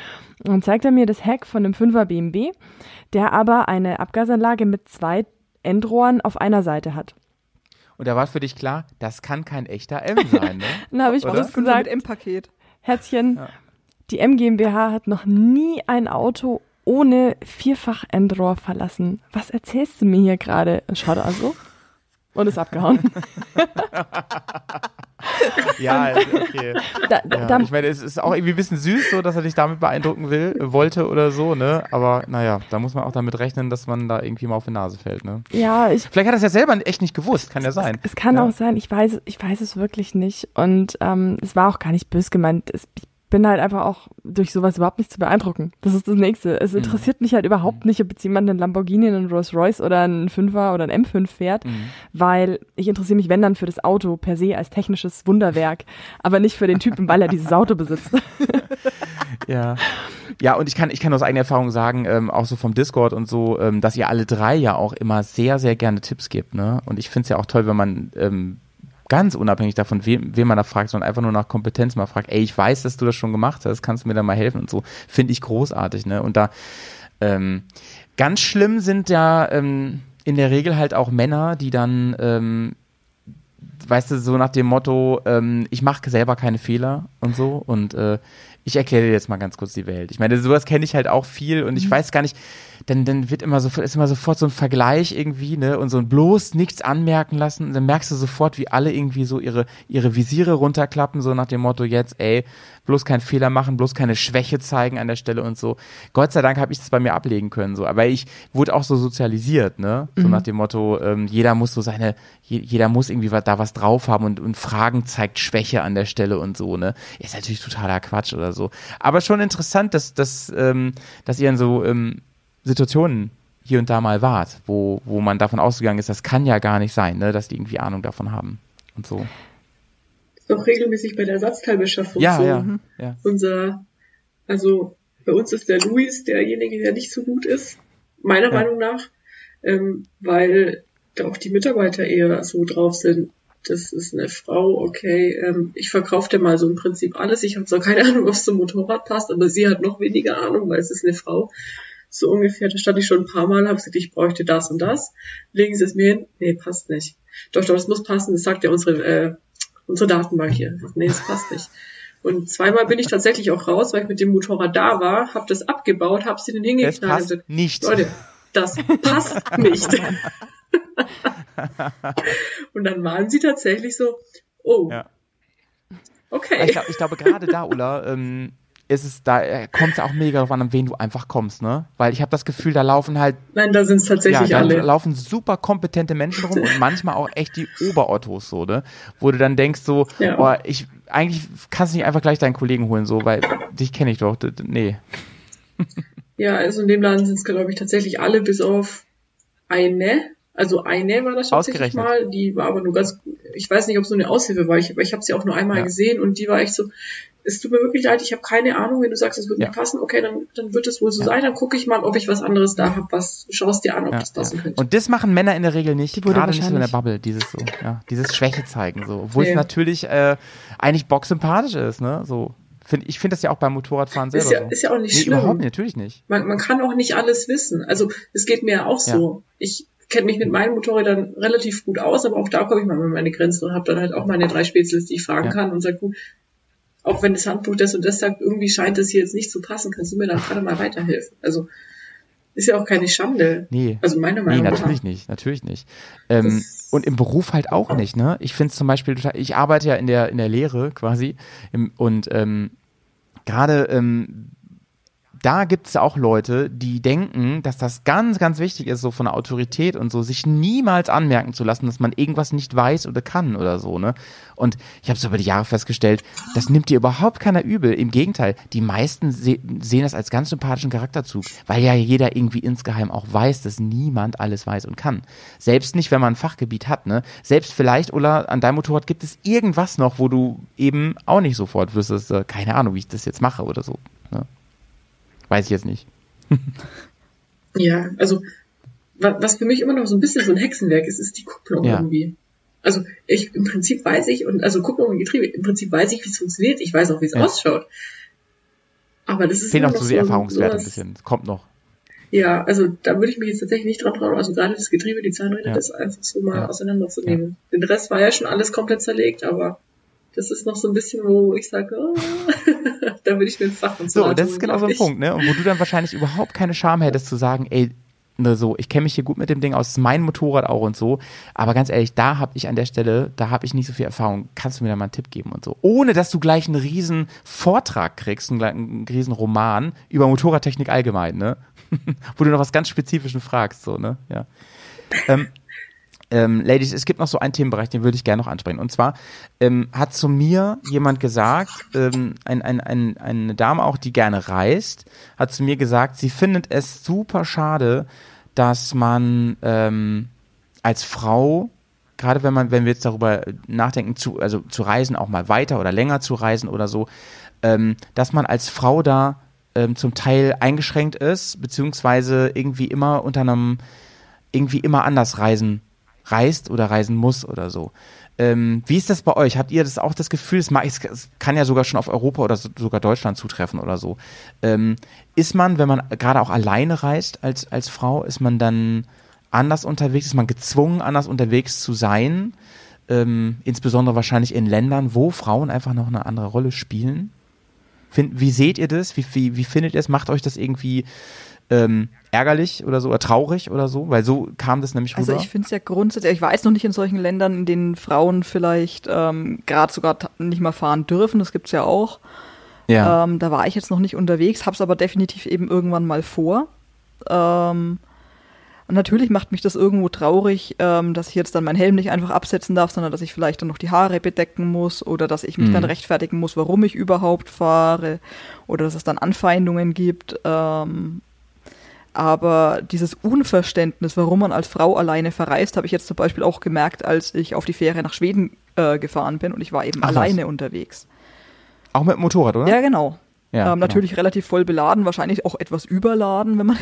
S8: Und dann zeigt er mir das Heck von einem 5er BMW, der aber eine Abgasanlage mit zwei Endrohren auf einer Seite hat.
S6: Und da war für dich klar, das kann kein echter M sein, ne?
S8: Dann habe ich bloß
S5: Fünfer
S8: gesagt,
S5: M-Paket.
S8: Herzchen, die M GmbH hat noch nie ein Auto ohne Vierfach-Endrohr verlassen. Was erzählst du mir hier gerade? Schaut also und ist abgehauen.
S6: Ja, okay.
S8: Da, da,
S6: Ja,
S8: da,
S6: ich meine, es ist auch irgendwie ein bisschen süß, so, dass er dich damit beeindrucken will, äh, wollte oder so, ne? Aber naja, da muss man auch damit rechnen, dass man da irgendwie mal auf die Nase fällt, ne?
S8: ja, ich,
S6: Vielleicht hat er es ja selber echt nicht gewusst, kann ja sein.
S8: es kann
S6: ja.
S8: auch sein, ich weiß, ich weiß es wirklich nicht. Und ähm, es war auch gar nicht bös gemeint. Es, ich bin halt einfach auch durch sowas überhaupt nicht zu beeindrucken. Das ist das Nächste.
S6: Mhm.
S8: Es interessiert mich halt überhaupt nicht, ob jetzt jemand einen Lamborghini, einen Rolls Royce oder einen Fünfer oder einen M5 fährt,
S6: Mhm.
S8: weil ich interessiere mich, wenn dann, für das Auto per se als technisches Wunderwerk, aber nicht für den Typen, weil er dieses Auto besitzt.
S6: Ja. Ja, und ich kann, ich kann aus eigener Erfahrung sagen, ähm, auch so vom Discord und so, ähm, dass ihr alle drei ja auch immer sehr, sehr gerne Tipps gebt, ne? Und ich finde es ja auch toll, wenn man ähm, ganz unabhängig davon, wem, wem man da fragt, sondern einfach nur nach Kompetenz mal fragt, ey, ich weiß, dass du das schon gemacht hast, kannst du mir da mal helfen und so. Finde ich großartig, ne? Und da ähm, ganz schlimm sind ja ähm, in der Regel halt auch Männer, die dann ähm, weißt du, so nach dem Motto, ähm, ich mache selber keine Fehler und so und äh, ich erkläre dir jetzt mal ganz kurz die Welt. Ich meine, sowas kenne ich halt auch viel und ich weiß gar nicht, dann, dann wird immer sofort, ist immer sofort so ein Vergleich irgendwie, ne, und so ein bloß nichts anmerken lassen. Und dann merkst du sofort, wie alle irgendwie so ihre, ihre Visiere runterklappen, so nach dem Motto, jetzt, ey, bloß keinen Fehler machen, bloß keine Schwäche zeigen an der Stelle und so. Gott sei Dank habe ich das bei mir ablegen können, so. Aber ich wurde auch so sozialisiert, ne, so nach dem Motto, ähm, jeder muss so seine, je, jeder muss irgendwie da was drauf haben und, und Fragen zeigt Schwäche an der Stelle und so, ne. Ist natürlich totaler Quatsch oder so. Aber schon interessant, dass, dass, ähm, dass ihr in so, ähm, Situationen hier und da mal wart, wo, wo man davon ausgegangen ist, das kann ja gar nicht sein, ne, dass die irgendwie Ahnung davon haben und so.
S7: Ist auch regelmäßig bei der Ersatzteilbeschaffung
S6: Ja,
S7: so.
S6: ja, ja.
S7: Unser, also bei uns ist der Luis derjenige, der nicht so gut ist, meiner
S6: Ja.
S7: Meinung nach, ähm, weil da auch die Mitarbeiter eher so drauf sind. Das ist eine Frau, okay, ähm, ich verkaufe dir mal so im Prinzip alles. Ich habe zwar keine Ahnung, ob es zum Motorrad passt, aber sie hat noch weniger Ahnung, weil es ist eine Frau. So ungefähr, da stand ich schon ein paar Mal, habe gesagt, ich bräuchte das und das. Legen Sie es mir hin? Nee, passt nicht. Doch, doch, das muss passen, das sagt ja unsere, äh, unsere Datenbank hier. Nee, das passt nicht. Und zweimal bin ich tatsächlich auch raus, weil ich mit dem Motorrad da war, habe das abgebaut, habe sie den hingeknallt und
S6: passt
S7: gesagt,
S6: nicht.
S7: Leute, das passt nicht. und dann waren sie tatsächlich so, oh,
S6: Ja.
S7: okay.
S6: Ich, glaub, ich glaube, gerade da, Ulla, ähm, ist es, da äh, kommt es auch mega darauf an, an wen du einfach kommst, ne? Weil ich habe das Gefühl, da laufen halt,
S7: Nein, da sind es
S6: ja,
S7: tatsächlich
S6: da
S7: alle.
S6: laufen super kompetente Menschen rum und manchmal auch echt die Oberottos so, ne? Wo du dann denkst so,
S7: Ja.
S6: oh, ich, eigentlich kannst du nicht einfach gleich deinen Kollegen holen, so, weil dich kenne ich doch. Nee.
S7: Ja, also in dem Laden sind es, glaube ich, tatsächlich alle, bis auf eine. Also eine war das tatsächlich mal, die war aber nur ganz, ich weiß nicht, ob es nur eine Aushilfe war, ich, aber ich habe sie auch nur einmal
S6: Ja.
S7: gesehen und die war echt so, es tut mir wirklich leid, ich habe keine Ahnung, wenn du sagst, es wird
S6: Ja.
S7: nicht passen, okay, dann, dann wird es wohl so
S6: Ja.
S7: sein, dann gucke ich mal, ob ich was anderes da habe, was, schaust dir an, ob
S6: Ja,
S7: das passen
S6: ja.
S7: könnte.
S6: Und das machen Männer in der Regel nicht,
S8: Die
S6: gerade nicht so in der Bubble, dieses so, ja, dieses Schwäche zeigen, so. Obwohl
S7: Nee.
S6: es natürlich äh, eigentlich bocksympathisch ist, ne? So, Find, ich finde das ja auch beim Motorradfahren selber
S7: Ist ja,
S6: so.
S7: ist ja auch nicht
S6: nee,
S7: schlimm.
S6: überhaupt nicht, natürlich nicht.
S7: Man, man kann auch nicht alles wissen. Also es geht mir ja auch so. Ich kenne mich mit meinen Motorrädern relativ gut aus, aber auch da komme ich mal an meine Grenzen und habe dann halt auch meine drei Spätzles, die ich fragen
S6: Ja.
S7: kann und sage, gut, auch wenn das Handbuch das und das sagt, irgendwie scheint das hier jetzt nicht zu passen, kannst du mir dann gerade mal weiterhelfen. Also ist ja auch keine Schande.
S6: Nee.
S7: Also meiner
S6: Nee,
S7: Meinung nach.
S6: natürlich nicht, natürlich nicht. Ähm, und im Beruf halt auch nicht, ne? Ich finde es zum Beispiel total, ich arbeite ja in der, in der Lehre quasi im, und ähm, gerade ähm, da gibt es auch Leute, die denken, dass das ganz, ganz wichtig ist, so von der Autorität und so, sich niemals anmerken zu lassen, dass man irgendwas nicht weiß oder kann oder so, ne? Und ich habe so über die Jahre festgestellt, das nimmt dir überhaupt keiner übel. Im Gegenteil, die meisten se sehen das als ganz sympathischen Charakterzug, weil ja jeder irgendwie insgeheim auch weiß, dass niemand alles weiß und kann. Selbst nicht, wenn man ein Fachgebiet hat, ne? Selbst vielleicht, Ulla, an deinem Motorrad gibt es irgendwas noch, wo du eben auch nicht sofort wüsstest, äh, keine Ahnung, wie ich das jetzt mache oder so. Ne? Weiß ich jetzt nicht.
S7: Ja, also wa- was für mich immer noch so ein bisschen so ein Hexenwerk ist, ist die Kupplung
S6: Ja.
S7: irgendwie. Also ich im Prinzip weiß ich und also Kupplung und Getriebe, im Prinzip weiß ich, wie es funktioniert, ich weiß auch, wie es
S6: Ja.
S7: ausschaut. Aber das ist immer
S6: noch so die
S7: so
S6: Erfahrungswerte ein bisschen. Kommt noch.
S7: Ja, also da würde ich mich jetzt tatsächlich nicht dran trauen. Also gerade das Getriebe, die Zahnräder,
S6: Ja.
S7: das einfach so mal
S6: Ja.
S7: auseinanderzunehmen. Den Rest war ja schon alles komplett zerlegt, aber das ist noch so ein bisschen, wo ich sage, oh, da würde ich mir ein Fach und
S6: So, das ist genau so ein Punkt, ne? Und wo du dann wahrscheinlich überhaupt keine Scham hättest zu sagen, ey, ne, so, ich kenne mich hier gut mit dem Ding aus, mein Motorrad auch und so. Aber ganz ehrlich, da habe ich an der Stelle, da habe ich nicht so viel Erfahrung. Kannst du mir da mal einen Tipp geben und so? Ohne, dass du gleich einen riesen Vortrag kriegst, einen, einen riesen Roman über Motorradtechnik allgemein, ne? wo du noch was ganz Spezifisches fragst, so, ne? Ja. Ähm, ähm, Ladies, es gibt noch so einen Themenbereich, den würde ich gerne noch ansprechen. Und zwar ähm, hat zu mir jemand gesagt, ähm, ein, ein, ein, eine Dame auch, die gerne reist, hat zu mir gesagt, sie findet es super schade, dass man ähm, als Frau, gerade wenn man, wenn wir jetzt darüber nachdenken, zu, also zu reisen, auch mal weiter oder länger zu reisen oder so, ähm, dass man als Frau da ähm, zum Teil eingeschränkt ist, beziehungsweise irgendwie immer unter einem, irgendwie immer anders reisen reist oder reisen muss oder so. Ähm, wie ist das bei euch? Habt ihr das auch das Gefühl, es, kann ja sogar schon auf Europa oder so, sogar Deutschland zutreffen oder so. Ähm, ist man, wenn man gerade auch alleine reist als, als Frau, ist man dann anders unterwegs? Ist man gezwungen, anders unterwegs zu sein? Ähm, insbesondere wahrscheinlich in Ländern, wo Frauen einfach noch eine andere Rolle spielen? Find, wie seht ihr das? Wie, wie, wie findet ihr es? Macht euch das irgendwie ähm, ärgerlich oder so oder traurig oder so? Weil so kam das nämlich
S5: Also
S6: rüber.
S5: ich finde es ja grundsätzlich, ich weiß noch nicht in solchen Ländern, in denen Frauen vielleicht ähm, gerade sogar nicht mal fahren dürfen, das gibt's ja auch.
S6: ja.
S5: Ähm, da war ich jetzt noch nicht unterwegs, hab's aber definitiv eben irgendwann mal vor. Ähm, und natürlich macht mich das irgendwo traurig, ähm, dass ich jetzt dann meinen Helm nicht einfach absetzen darf, sondern dass ich vielleicht dann noch die Haare bedecken muss oder dass ich mich
S6: Mhm.
S5: dann rechtfertigen muss, warum ich überhaupt fahre oder dass es dann Anfeindungen gibt. Ähm, aber dieses Unverständnis, warum man als Frau alleine verreist, habe ich jetzt zum Beispiel auch gemerkt, als ich auf die Fähre nach Schweden äh, gefahren bin und ich war eben
S6: Ach was.
S5: alleine unterwegs.
S6: Auch mit dem Motorrad, oder?
S5: Ja, genau.
S6: Ja,
S5: ähm,
S6: genau.
S5: natürlich relativ voll beladen, wahrscheinlich auch etwas überladen, wenn man,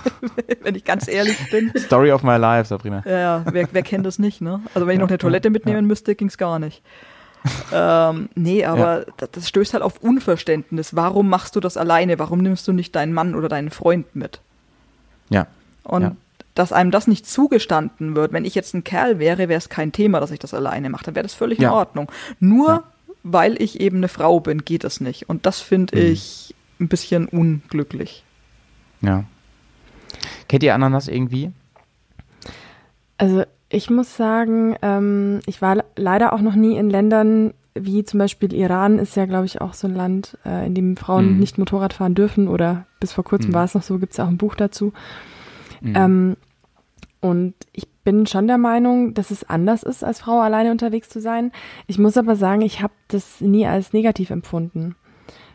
S5: wenn ich ganz ehrlich bin.
S6: Story of my life, Sabrina.
S5: Ja, ja, wer, wer kennt das nicht, ne? Also wenn ich noch eine Toilette mitnehmen müsste, ging's gar nicht. Ähm, nee, aber das, das stößt halt auf Unverständnis. Warum machst du das alleine? Warum nimmst du nicht deinen Mann oder deinen Freund mit?
S6: Ja.
S5: Und
S6: Ja.
S5: dass einem das nicht zugestanden wird, wenn ich jetzt ein Kerl wäre, wäre es kein Thema, dass ich das alleine mache. Dann wäre das völlig
S6: Ja.
S5: in Ordnung. Nur
S6: Ja.
S5: weil ich eben eine Frau bin, geht das nicht. Und das finde
S6: Mhm.
S5: ich ein bisschen unglücklich.
S6: Ja. Kennt ihr Ananas irgendwie?
S8: Also ich muss sagen, ähm, ich war le- leider auch noch nie in Ländern wie zum Beispiel Iran ist ja, glaube ich, auch so ein Land, äh, in dem Frauen
S6: Mhm.
S8: nicht Motorrad fahren dürfen oder bis vor kurzem
S6: Mhm.
S8: war es noch so, gibt es auch ein Buch dazu.
S6: Mhm.
S8: Ähm, und ich bin schon der Meinung, dass es anders ist, als Frau alleine unterwegs zu sein. Ich muss aber sagen, ich habe das nie als negativ empfunden,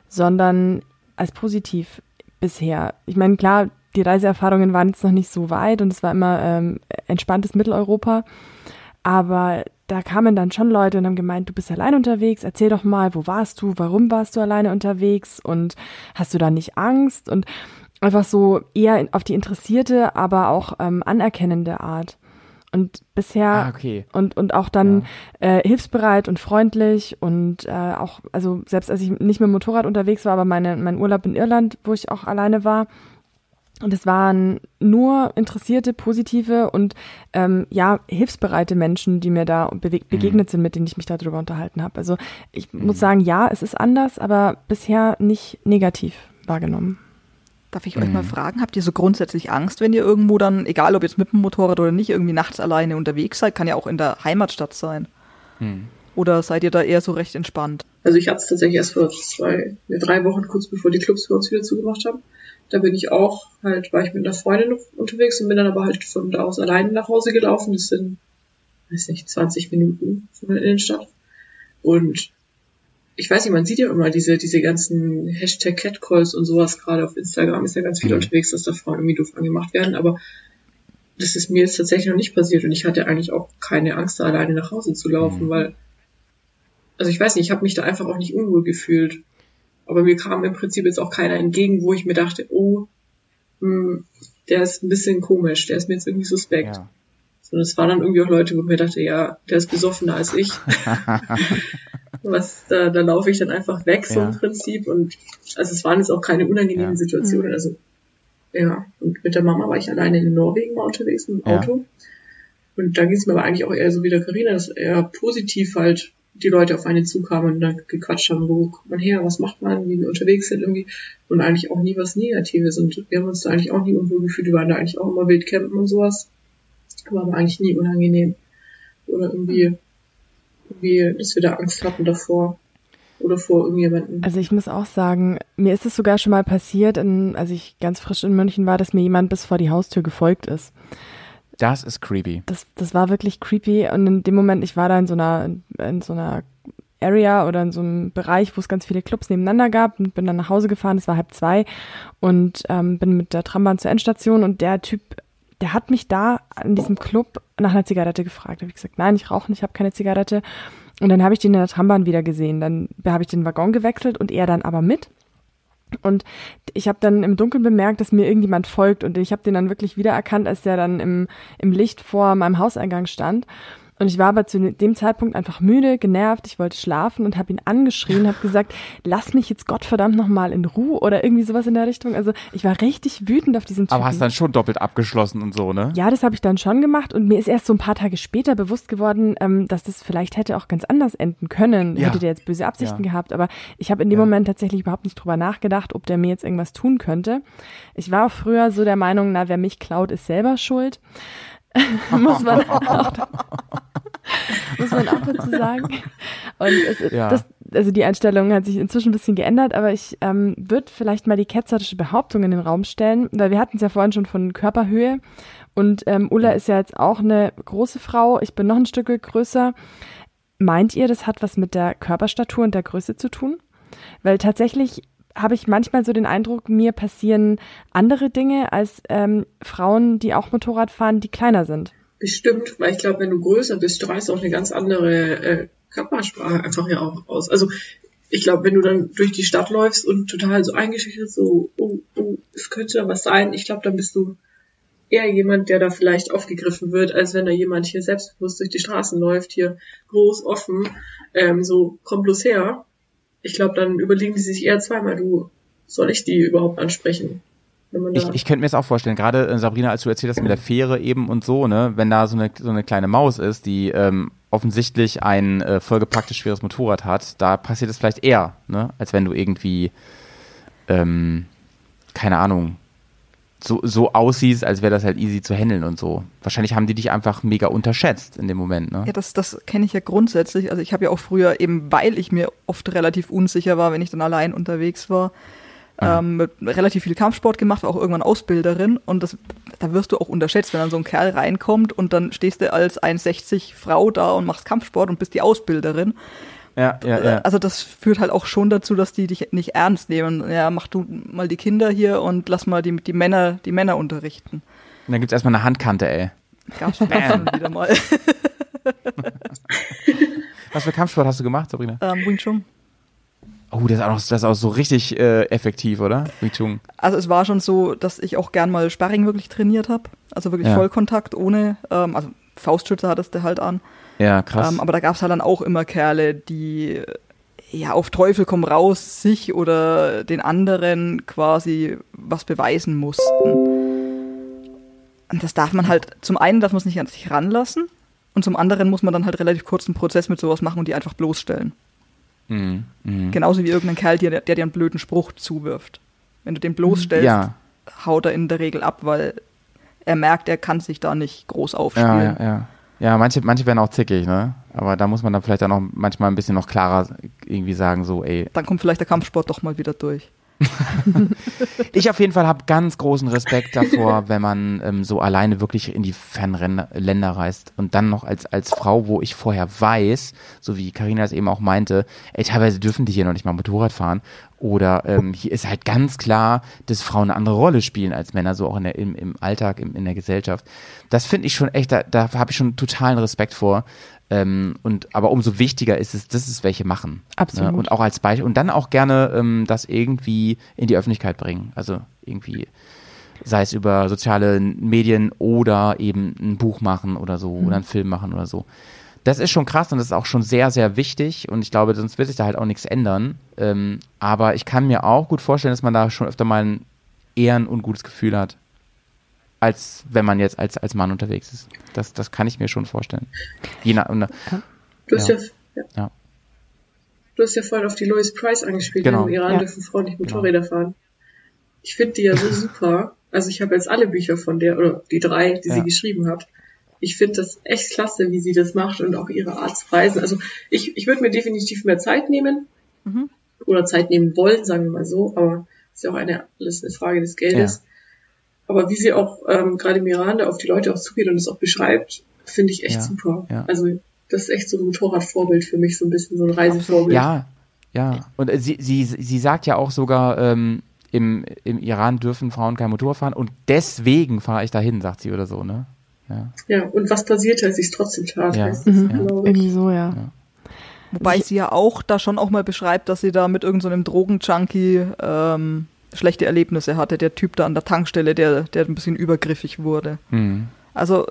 S8: sondern als positiv bisher. Ich meine, klar, die Reiseerfahrungen waren jetzt noch nicht so weit und es war immer ähm, entspanntes Mitteleuropa. Aber da kamen dann schon Leute und haben gemeint, du bist allein unterwegs, erzähl doch mal, wo warst du, warum warst du alleine unterwegs und hast du da nicht Angst? Und einfach so eher auf die interessierte, aber auch ähm, anerkennende Art. Und bisher
S6: Ah, okay.
S8: und, und auch dann äh, hilfsbereit und freundlich und äh, auch, also selbst als ich nicht mit dem Motorrad unterwegs war, aber meine, mein Urlaub in Irland, wo ich auch alleine war, und es waren nur interessierte, positive und ähm, ja, hilfsbereite Menschen, die mir da bewe- begegnet sind, mit denen ich mich darüber unterhalten habe. Also ich muss sagen, ja, es ist anders, aber bisher nicht negativ wahrgenommen.
S5: Darf ich euch mal fragen, habt ihr so grundsätzlich Angst, wenn ihr irgendwo dann, egal ob jetzt mit dem Motorrad oder nicht, irgendwie nachts alleine unterwegs seid? Kann ja auch in der Heimatstadt sein. Oder seid ihr da eher so recht entspannt?
S7: Also ich hatte es tatsächlich erst vor zwei, drei Wochen, kurz bevor die Clubs für uns wieder zugemacht haben. Da bin ich auch halt, war ich mit einer Freundin noch unterwegs und bin dann aber halt von da aus alleine nach Hause gelaufen. Das sind, weiß nicht, 20 Minuten von der Innenstadt. Und ich weiß nicht, man sieht ja immer diese, diese ganzen Hashtag Catcalls und sowas gerade auf Instagram ist ja ganz viel
S6: Mhm.
S7: unterwegs, dass da Frauen irgendwie doof angemacht werden, aber das ist mir jetzt tatsächlich noch nicht passiert und ich hatte eigentlich auch keine Angst, da alleine nach Hause zu laufen,
S6: Mhm.
S7: weil, also ich weiß nicht, ich habe mich da einfach auch nicht unwohl gefühlt. Aber mir kam im Prinzip jetzt auch keiner entgegen, wo ich mir dachte, oh, hm, der ist ein bisschen komisch, der ist mir jetzt irgendwie suspekt.
S6: Ja.
S7: Sondern es waren dann irgendwie auch Leute, wo ich mir dachte, ja, der ist besoffener als ich. Was, da, da laufe ich dann einfach weg, so
S6: Ja.
S7: im Prinzip. Und also es waren jetzt auch keine unangenehmen
S6: Ja.
S7: Situationen. Also ja, und mit der Mama war ich alleine in Norwegen mal unterwegs mit dem
S6: Ja.
S7: Auto. Und da ging es mir aber eigentlich auch eher so wie der Carina, dass eher positiv halt die Leute auf einen zukamen und dann gequatscht haben, wo kommt man her, was macht man, wie wir unterwegs sind irgendwie. Und eigentlich auch nie was Negatives. Und wir haben uns da eigentlich auch nie unwohl gefühlt. Wir waren da eigentlich auch immer wild campen und sowas. War aber eigentlich nie unangenehm. Oder irgendwie, irgendwie, dass wir da Angst hatten davor. Oder vor irgendjemanden.
S8: Also ich muss auch sagen, mir ist es sogar schon mal passiert, in, als ich ganz frisch in München war, dass mir jemand bis vor die Haustür gefolgt ist.
S6: Das ist creepy.
S8: Das, das war wirklich creepy und in dem Moment, ich war da in so einer, in so einer Area oder in so einem Bereich, wo es ganz viele Clubs nebeneinander gab und bin dann nach Hause gefahren, es war halb zwei und ähm, bin mit der Trambahn zur Endstation und der Typ, der hat mich da an diesem Club nach einer Zigarette gefragt. Da habe ich gesagt, nein, ich rauche nicht, ich habe keine Zigarette. Und dann habe ich den in der Trambahn wieder gesehen. Dann habe ich den Waggon gewechselt und er dann aber mit. Und ich habe dann im Dunkeln bemerkt, dass mir irgendjemand folgt und ich habe den dann wirklich wiedererkannt, als der dann im, im Licht vor meinem Hauseingang stand. Und ich war aber zu dem Zeitpunkt einfach müde, genervt, ich wollte schlafen und habe ihn angeschrien, habe gesagt, lass mich jetzt Gottverdammt nochmal in Ruhe oder irgendwie sowas in der Richtung. Also ich war richtig wütend auf diesen Typen.
S6: Aber hast dann schon doppelt abgeschlossen und so, ne?
S8: Ja, das habe ich dann schon gemacht und mir ist erst so ein paar Tage später bewusst geworden, ähm, dass das vielleicht hätte auch ganz anders enden können.
S6: Ja.
S8: Hätte der jetzt böse Absichten
S6: Ja.
S8: gehabt, aber ich habe in dem
S6: Ja.
S8: Moment tatsächlich überhaupt nicht drüber nachgedacht, ob der mir jetzt irgendwas tun könnte. Ich war auch früher so der Meinung, na, wer mich klaut, ist selber schuld. muss man auch, muss man auch dazu sagen. Und es,
S6: Ja.
S8: das, also die Einstellung hat sich inzwischen ein bisschen geändert, aber ich ähm, würde vielleicht mal die ketzerische Behauptung in den Raum stellen, weil wir hatten es ja vorhin schon von Körperhöhe und ähm, Ulla ist ja jetzt auch eine große Frau, ich bin noch ein Stück größer. Meint ihr, das hat was mit der Körperstatur und der Größe zu tun? Weil tatsächlich habe ich manchmal so den Eindruck, mir passieren andere Dinge als ähm, Frauen, die auch Motorrad fahren, die kleiner sind.
S7: Bestimmt, weil ich glaube, wenn du größer bist, strahlst du auch eine ganz andere äh, Körpersprache einfach ja auch aus. Also ich glaube, wenn du dann durch die Stadt läufst und total so eingeschüchtert, so, oh, oh, es könnte da was sein, ich glaube, dann bist du eher jemand, der da vielleicht aufgegriffen wird, als wenn da jemand hier selbstbewusst durch die Straßen läuft, hier groß, offen, ähm, so, komm bloß her. Ich glaube, dann überlegen die sich eher zweimal, du, soll ich die überhaupt ansprechen?
S6: Ich, ich könnte mir das auch vorstellen, gerade äh, Sabrina, als du erzählt hast mit der Fähre eben und so, ne, wenn da so eine, so eine kleine Maus ist, die ähm, offensichtlich ein äh, vollgepacktes schweres Motorrad hat, da passiert es vielleicht eher, ne, als wenn du irgendwie, ähm, keine Ahnung, so, so aussiehst, als wäre das halt easy zu handeln und so. Wahrscheinlich haben die dich einfach mega unterschätzt in dem Moment, ne?
S5: Ja, das, das kenne ich ja grundsätzlich. Also ich habe ja auch früher, eben weil ich mir oft relativ unsicher war, wenn ich dann allein unterwegs war,
S6: Ah.
S5: ähm, relativ viel Kampfsport gemacht, war auch irgendwann Ausbilderin und das, da wirst du auch unterschätzt, wenn dann so ein Kerl reinkommt und dann stehst du als 1,60 Frau da und machst Kampfsport und bist die Ausbilderin.
S6: Ja, ja, ja.
S5: Also das führt halt auch schon dazu, dass die dich nicht ernst nehmen. Ja, mach du mal die Kinder hier und lass mal die, die Männer, die Männer unterrichten.
S6: Und dann gibt's erstmal eine Handkante, ey.
S5: Gab's schon wieder mal.
S6: Was für Kampfsport hast du gemacht, Sabrina?
S5: ähm, Wing Chun.
S6: Oh, das ist auch, das ist auch so richtig äh, effektiv, oder? Wing Chun.
S5: Also es war schon so, dass ich auch gern mal Sparring wirklich trainiert habe. Also wirklich
S6: Ja.
S5: Vollkontakt ohne, ähm, also Faustschützer hattest du halt an.
S6: Ja, krass.
S5: Ähm, aber da gab es halt dann auch immer Kerle, die ja auf Teufel komm raus sich oder den anderen quasi was beweisen mussten. Und das darf man halt, zum einen darf man es nicht an sich ranlassen und zum anderen muss man dann halt relativ kurzen Prozess mit sowas machen und die einfach bloßstellen.
S6: Mhm. Mhm.
S5: Genauso wie irgendein Kerl, der, der dir einen blöden Spruch zuwirft. Wenn du den bloßstellst,
S6: Ja.
S5: haut er in der Regel ab, weil er merkt, er kann sich da nicht groß aufspielen.
S6: Ja, ja, ja. Ja, manche, manche werden auch zickig, ne? Aber da muss man dann vielleicht dann auch manchmal ein bisschen noch klarer irgendwie sagen, so, ey.
S5: Dann kommt vielleicht der Kampfsport doch mal wieder durch.
S6: Ich auf jeden Fall habe ganz großen Respekt davor, wenn man ähm, so alleine wirklich in die fernen Länder reist und dann noch als, als Frau, wo ich vorher weiß, so wie Karina es eben auch meinte, ey, teilweise dürfen die hier noch nicht mal Motorrad fahren. Oder ähm, hier ist halt ganz klar, dass Frauen eine andere Rolle spielen als Männer, so auch in der, im, im Alltag, im, in der Gesellschaft. Das finde ich schon echt, da, da habe ich schon totalen Respekt vor. Ähm, und aber umso wichtiger ist es, dass es welche machen.
S8: Absolut.
S6: Ne? Und auch als Beispiel und dann auch gerne ähm, das irgendwie in die Öffentlichkeit bringen. Also irgendwie sei es über soziale Medien oder eben ein Buch machen oder so oder einen Film machen oder so. Das ist schon krass und das ist auch schon sehr, sehr wichtig und ich glaube, sonst wird sich da halt auch nichts ändern. Ähm, aber ich kann mir auch gut vorstellen, dass man da schon öfter mal ein eher ein ungutes Gefühl hat, als wenn man jetzt als, als Mann unterwegs ist. Das, das kann ich mir schon vorstellen. Je nach, und,
S7: Du hast
S6: Ja.
S7: ja, ja. Du hast ja vorhin auf die Lois Price angespielt.
S6: Genau.
S7: Im Iran
S8: Ja.
S7: dürfen Frauen nicht Motorräder fahren. Ich finde die ja so super. Also ich habe jetzt alle Bücher von der, oder die drei, die
S6: Ja.
S7: sie geschrieben hat. Ich finde das echt klasse, wie sie das macht und auch ihre Art zu reisen. Also ich, ich würde mir definitiv mehr Zeit nehmen.
S5: Mhm.
S7: Oder Zeit nehmen wollen, sagen wir mal so. Aber ist ja auch eine, alles eine Frage des Geldes. Aber wie sie auch ähm, gerade im Iran da auf die Leute auch zugeht und es auch beschreibt, finde ich echt
S6: Ja,
S7: super.
S6: ja.
S7: Also das ist echt so ein Motorradvorbild für mich, so ein bisschen so ein Reisevorbild.
S6: Ja, ja. Und äh, sie, sie, sie sagt ja auch sogar, ähm, im, im Iran dürfen Frauen kein Motor fahren und deswegen fahre ich dahin, sagt sie oder so, ne? Ja.
S7: Ja, und was passiert, als ich es trotzdem tat,
S6: Ja.
S7: heißt das,
S8: Mhm.
S7: glaube ich.
S8: Irgendwie so, ja.
S5: Wobei sie ja auch da schon auch mal beschreibt, dass sie da mit irgendeinem so Drogenjunkie ähm, schlechte Erlebnisse hatte. Der Typ da an der Tankstelle, der, der ein bisschen übergriffig wurde.
S6: Hm.
S5: Also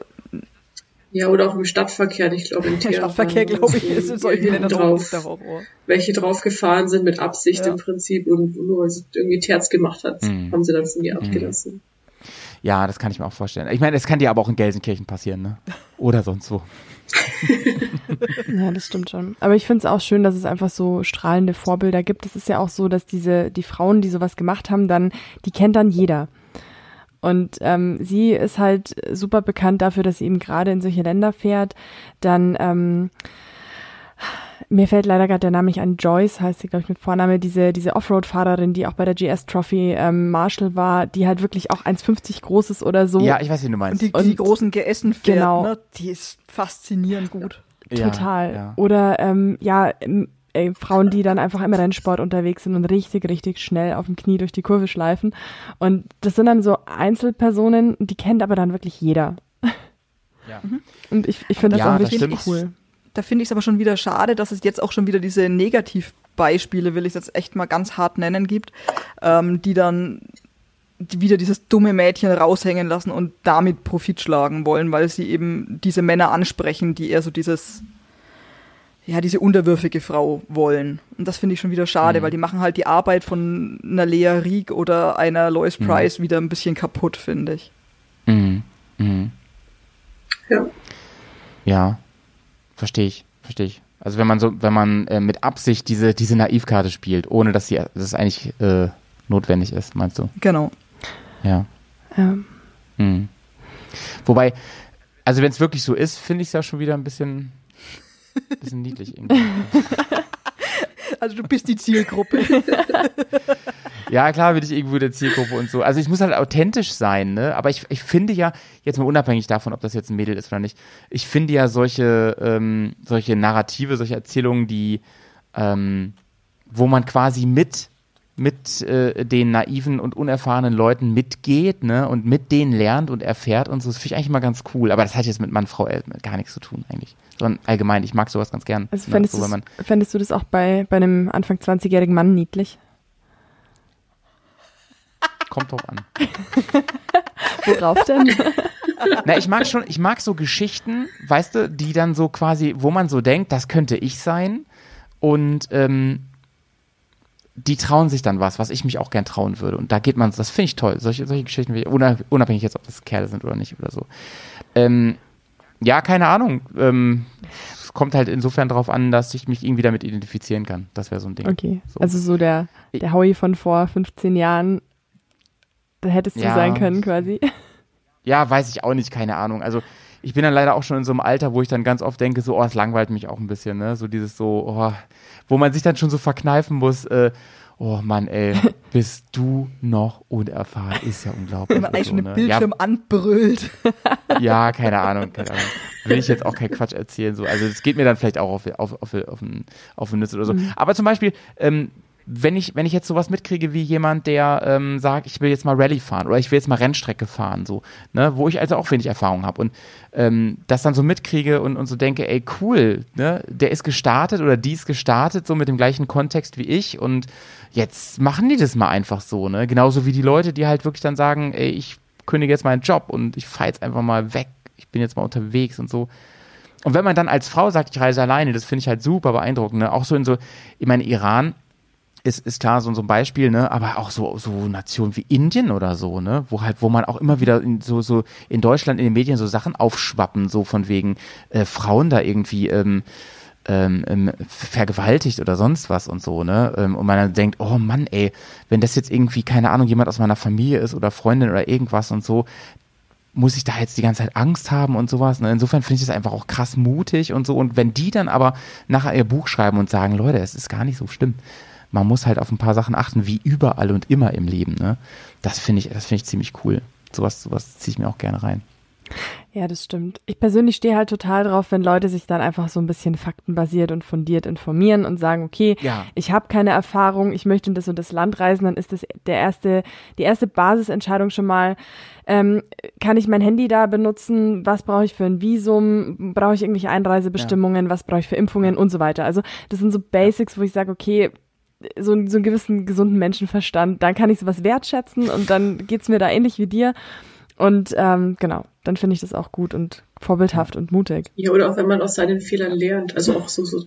S7: Ja, oder auch im Stadtverkehr, ich glaube, im
S5: der Stadtverkehr, glaube ich, ist in solchen Ländern
S7: drauf,
S5: der Horror.
S7: welche draufgefahren sind mit Absicht
S5: Ja.
S7: im Prinzip und nur weil sie irgendwie Terz gemacht hat,
S6: Mhm.
S7: haben sie dann von ihr abgelassen.
S6: Ja, das kann ich mir auch vorstellen. Ich meine, es kann dir aber auch in Gelsenkirchen passieren, ne? Oder sonst wo.
S8: Ja, das stimmt schon. Aber ich finde es auch schön, dass es einfach so strahlende Vorbilder gibt. Es ist ja auch so, dass diese, die Frauen, die sowas gemacht haben, dann, die kennt dann jeder. Und ähm, sie ist halt super bekannt dafür, dass sie eben gerade in solche Länder fährt. Dann, ähm, mir fällt leider gerade der Name nicht an, Joyce heißt sie, glaube ich, mit Vorname, diese, diese Offroad-Fahrerin, die auch bei der GS Trophy ähm, Marshall war, die halt wirklich auch 1,50 groß ist oder so.
S6: Ja, ich weiß, wie du meinst.
S5: Und die, die,
S8: Und-
S5: großen GSen fährt,
S8: Genau.
S5: ne, die ist faszinierend gut.
S6: Ja,
S8: Total.
S6: Ja.
S8: Oder ähm, ja, ey, Frauen, die dann einfach im Rennsport unterwegs sind und richtig, richtig schnell auf dem Knie durch die Kurve schleifen. Und das sind dann so Einzelpersonen, die kennt aber dann wirklich jeder.
S6: Ja.
S8: Und ich, ich finde das
S6: Ja,
S8: auch wirklich
S6: stimmt.
S8: cool.
S5: Da finde ich es aber schon wieder schade, dass es jetzt auch schon wieder diese Negativbeispiele, will ich es jetzt echt mal ganz hart nennen, gibt, ähm, die dann wieder dieses dumme Mädchen raushängen lassen und damit Profit schlagen wollen, weil sie eben diese Männer ansprechen, die eher so dieses, ja, diese unterwürfige Frau wollen. Und das finde ich schon wieder schade,
S6: Mhm.
S5: weil die machen halt die Arbeit von einer Lea Rieg oder einer Lois
S6: Mhm.
S5: Price wieder ein bisschen kaputt, finde ich.
S6: Mhm. Mhm.
S7: Ja.
S6: Ja, verstehe ich, verstehe ich. Also wenn man so, wenn man äh, mit Absicht diese, diese Naivkarte spielt, ohne dass sie, dass es eigentlich äh, notwendig ist, meinst du?
S5: Genau.
S6: Ja.
S8: Ja.
S6: Mhm. Wobei, also wenn es wirklich so ist, finde ich es ja schon wieder ein bisschen, bisschen niedlich irgendwie.
S5: Also du bist die Zielgruppe.
S6: Ja, klar bin ich irgendwo der Zielgruppe und so. Also ich muss halt authentisch sein, ne? Aber ich, ich finde ja, jetzt mal unabhängig davon, ob das jetzt ein Mädel ist oder nicht, ich finde ja solche, ähm, solche Narrative, solche Erzählungen, die, ähm, wo man quasi mit mit äh, den naiven und unerfahrenen Leuten mitgeht, ne, und mit denen lernt und erfährt und so, das finde ich eigentlich mal ganz cool. Aber das hat jetzt mit Mann, Frau äh, gar nichts zu tun, eigentlich. Sondern allgemein, ich mag sowas ganz gern.
S8: Also
S6: ne,
S8: fändest,
S6: so, wenn man,
S8: fändest du das auch bei, bei einem Anfang 20-jährigen Mann niedlich?
S6: kommt drauf an.
S8: Worauf denn?
S6: Na, ich mag schon, ich mag so Geschichten, weißt du, die dann so quasi, wo man so denkt, das könnte ich sein. Und ähm, die trauen sich dann was, was ich mich auch gern trauen würde. Und da geht man, das finde ich toll. Solche, solche Geschichten, unabhängig jetzt, ob das Kerle sind oder nicht oder so. Ähm, ja, keine Ahnung. Ähm, es kommt halt insofern darauf an, dass ich mich irgendwie damit identifizieren kann. Das wäre so ein Ding.
S8: Okay.
S6: So.
S8: Also so der, der Howie von vor 15 Jahren, da hättest du
S6: Ja.
S8: sein können quasi.
S6: Ja, weiß ich auch nicht, keine Ahnung. Also ich bin dann leider auch schon in so einem Alter, wo ich dann ganz oft denke, so, oh, es langweilt mich auch ein bisschen, ne? So dieses so, oh, wo man sich dann schon so verkneifen muss, äh, oh Mann, ey, bist du noch unerfahren, ist ja unglaublich.
S5: Wenn man eigentlich
S6: so, ne?
S5: Bildschirm anbrüllt.
S6: Ja, ja, keine Ahnung, keine Ahnung. Will ich jetzt auch keinen Quatsch erzählen, so. Also es geht mir dann vielleicht auch auf, auf, auf, auf, den- auf den Nüsse oder so. Aber zum Beispiel, ähm, wenn ich, wenn ich jetzt sowas mitkriege wie jemand, der ähm, sagt, ich will jetzt mal Rallye fahren oder ich will jetzt mal Rennstrecke fahren, so, ne, wo ich also auch wenig Erfahrung habe und ähm, das dann so mitkriege und, und so denke, ey, cool, ne, der ist gestartet oder die ist gestartet, so mit dem gleichen Kontext wie ich und jetzt machen die das mal einfach so, ne, genauso wie die Leute, die halt wirklich dann sagen, ey, ich kündige jetzt meinen Job und ich fahre jetzt einfach mal weg, ich bin jetzt mal unterwegs und so. Und wenn man dann als Frau sagt, ich reise alleine, das finde ich halt super beeindruckend, ne? Auch so in so, ich meine, Iran ist, ist klar so, so ein Beispiel, ne? Aber auch so, so Nationen wie Indien oder so, ne? Wo halt, wo man auch immer wieder in, so, so in Deutschland in den Medien so Sachen aufschwappen, so von wegen äh, Frauen da irgendwie ähm, ähm, ähm, vergewaltigt oder sonst was und so, ne? Ähm, und man dann denkt, oh Mann, ey, wenn das jetzt irgendwie, keine Ahnung, jemand aus meiner Familie ist oder Freundin oder irgendwas und so, muss ich da jetzt die ganze Zeit Angst haben und sowas. Ne? Insofern finde ich das einfach auch krass mutig und so. Und wenn die dann aber nachher ihr Buch schreiben und sagen, Leute, es ist gar nicht so schlimm. Man muss halt auf ein paar Sachen achten, wie überall und immer im Leben. Ne? Das finde ich, das finde ich ziemlich cool. Sowas, sowas ziehe ich mir auch gerne rein.
S8: Ja, das stimmt. Ich persönlich stehe halt total drauf, wenn Leute sich dann einfach so ein bisschen faktenbasiert und fundiert informieren und sagen, okay,
S6: Ja.
S8: ich habe keine Erfahrung, ich möchte in das und das Land reisen, dann ist das der erste, die erste Basisentscheidung schon mal, ähm, kann ich mein Handy da benutzen, was brauche ich für ein Visum, brauche ich irgendwelche Einreisebestimmungen, was brauche ich für Impfungen und so weiter. Also das sind so Basics, wo ich sage, okay, so, so einen gewissen gesunden Menschenverstand, dann kann ich sowas wertschätzen und dann geht's mir da ähnlich wie dir. Und ähm, genau, dann finde ich das auch gut und vorbildhaft und mutig.
S7: Ja, oder auch wenn man aus seinen Fehlern lernt. Also auch so, so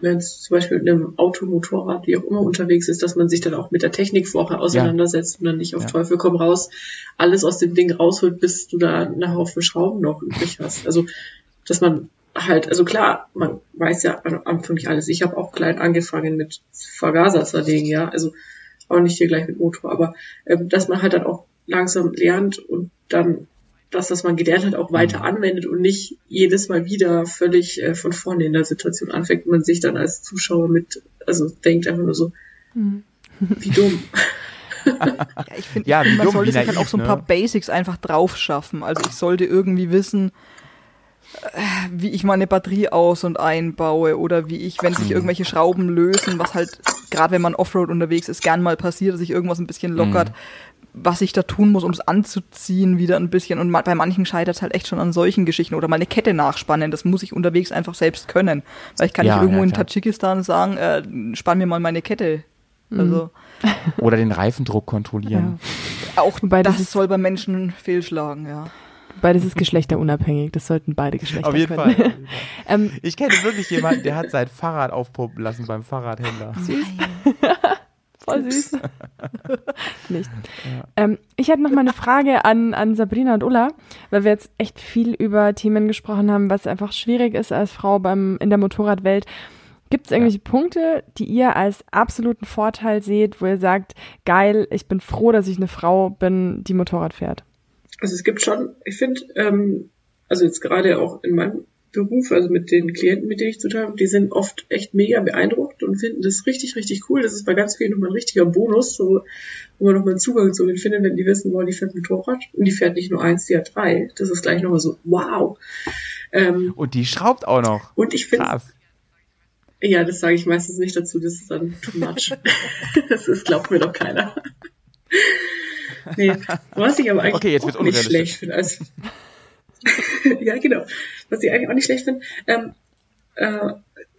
S7: wenn es zum Beispiel mit einem Auto, Motorrad, wie auch immer unterwegs ist, dass man sich dann auch mit der Technik vorher auseinandersetzt und dann nicht auf
S6: Ja.
S7: Teufel komm raus, alles aus dem Ding rausholt, bis du da einen Haufen Schrauben noch übrig hast. Also, dass man halt, also klar, man weiß ja am Anfang nicht alles. Ich habe auch klein angefangen mit Vergaser zerlegen, ja, also auch nicht hier gleich mit Motor, aber ähm, dass man halt dann auch langsam lernt und dann das, was man gelernt hat, auch weiter anwendet und nicht jedes Mal wieder völlig äh, von vorne in der Situation anfängt und man sich dann als Zuschauer mit, also denkt einfach nur so, wie dumm.
S5: Ja, ich finde,
S6: Ja,
S5: man sollte sich halt auch so ein
S6: ne?
S5: paar Basics einfach drauf schaffen. Also ich sollte irgendwie wissen, wie ich meine Batterie aus- und einbaue oder wie ich, wenn
S6: Mhm.
S5: sich irgendwelche Schrauben lösen, was halt, gerade wenn man Offroad unterwegs ist, gern mal passiert, dass sich irgendwas ein bisschen lockert,
S6: Mhm.
S5: was ich da tun muss, um es anzuziehen wieder ein bisschen. Und bei manchen scheitert es halt echt schon an solchen Geschichten oder mal eine Kette nachspannen. Das muss ich unterwegs einfach selbst können. Weil ich kann
S6: Ja,
S5: nicht irgendwo
S6: ja,
S5: in. Tadschikistan sagen, äh, spann mir mal meine Kette. Also
S6: Oder den Reifendruck kontrollieren.
S5: auch
S8: Wobei das
S5: das soll bei Menschen fehlschlagen, ja.
S8: Wobei das ist geschlechterunabhängig, das sollten beide Geschlechter
S6: Auf jeden
S8: können.
S6: Fall.
S8: ähm,
S6: Ich kenne wirklich jemanden, der hat sein Fahrrad aufpumpen lassen beim Fahrradhändler.
S8: voll süß. Nicht. Ähm, ich hätte noch mal eine Frage an, an Sabrina und Ulla, weil wir jetzt echt viel über Themen gesprochen haben, was einfach schwierig ist als Frau beim, in der Motorradwelt. Gibt es irgendwelche Punkte, die ihr als absoluten Vorteil seht, wo ihr sagt, geil, ich bin froh, dass ich eine Frau bin, die Motorrad fährt?
S7: Also es gibt schon, ich finde, ähm, also jetzt gerade auch in meinem Beruf, also mit den Klienten, mit denen ich zu tun habe, die sind oft echt mega beeindruckt und finden das richtig, richtig cool. Das ist bei ganz vielen nochmal ein richtiger Bonus, so, wo man nochmal einen Zugang zu ihnen findet, wenn die wissen, wow, die fährt Motorrad und die fährt nicht nur eins, die hat drei. Das ist gleich nochmal so, wow. Ähm,
S6: Und die schraubt auch noch.
S7: und ich finde, ja, das sage ich meistens nicht dazu, das ist dann too much. das ist, glaubt mir doch keiner. Nee, was ich aber eigentlich
S6: Okay,
S7: auch nicht schlecht finde. Also, ja, genau. Was ich eigentlich auch nicht schlecht finde, ähm, äh,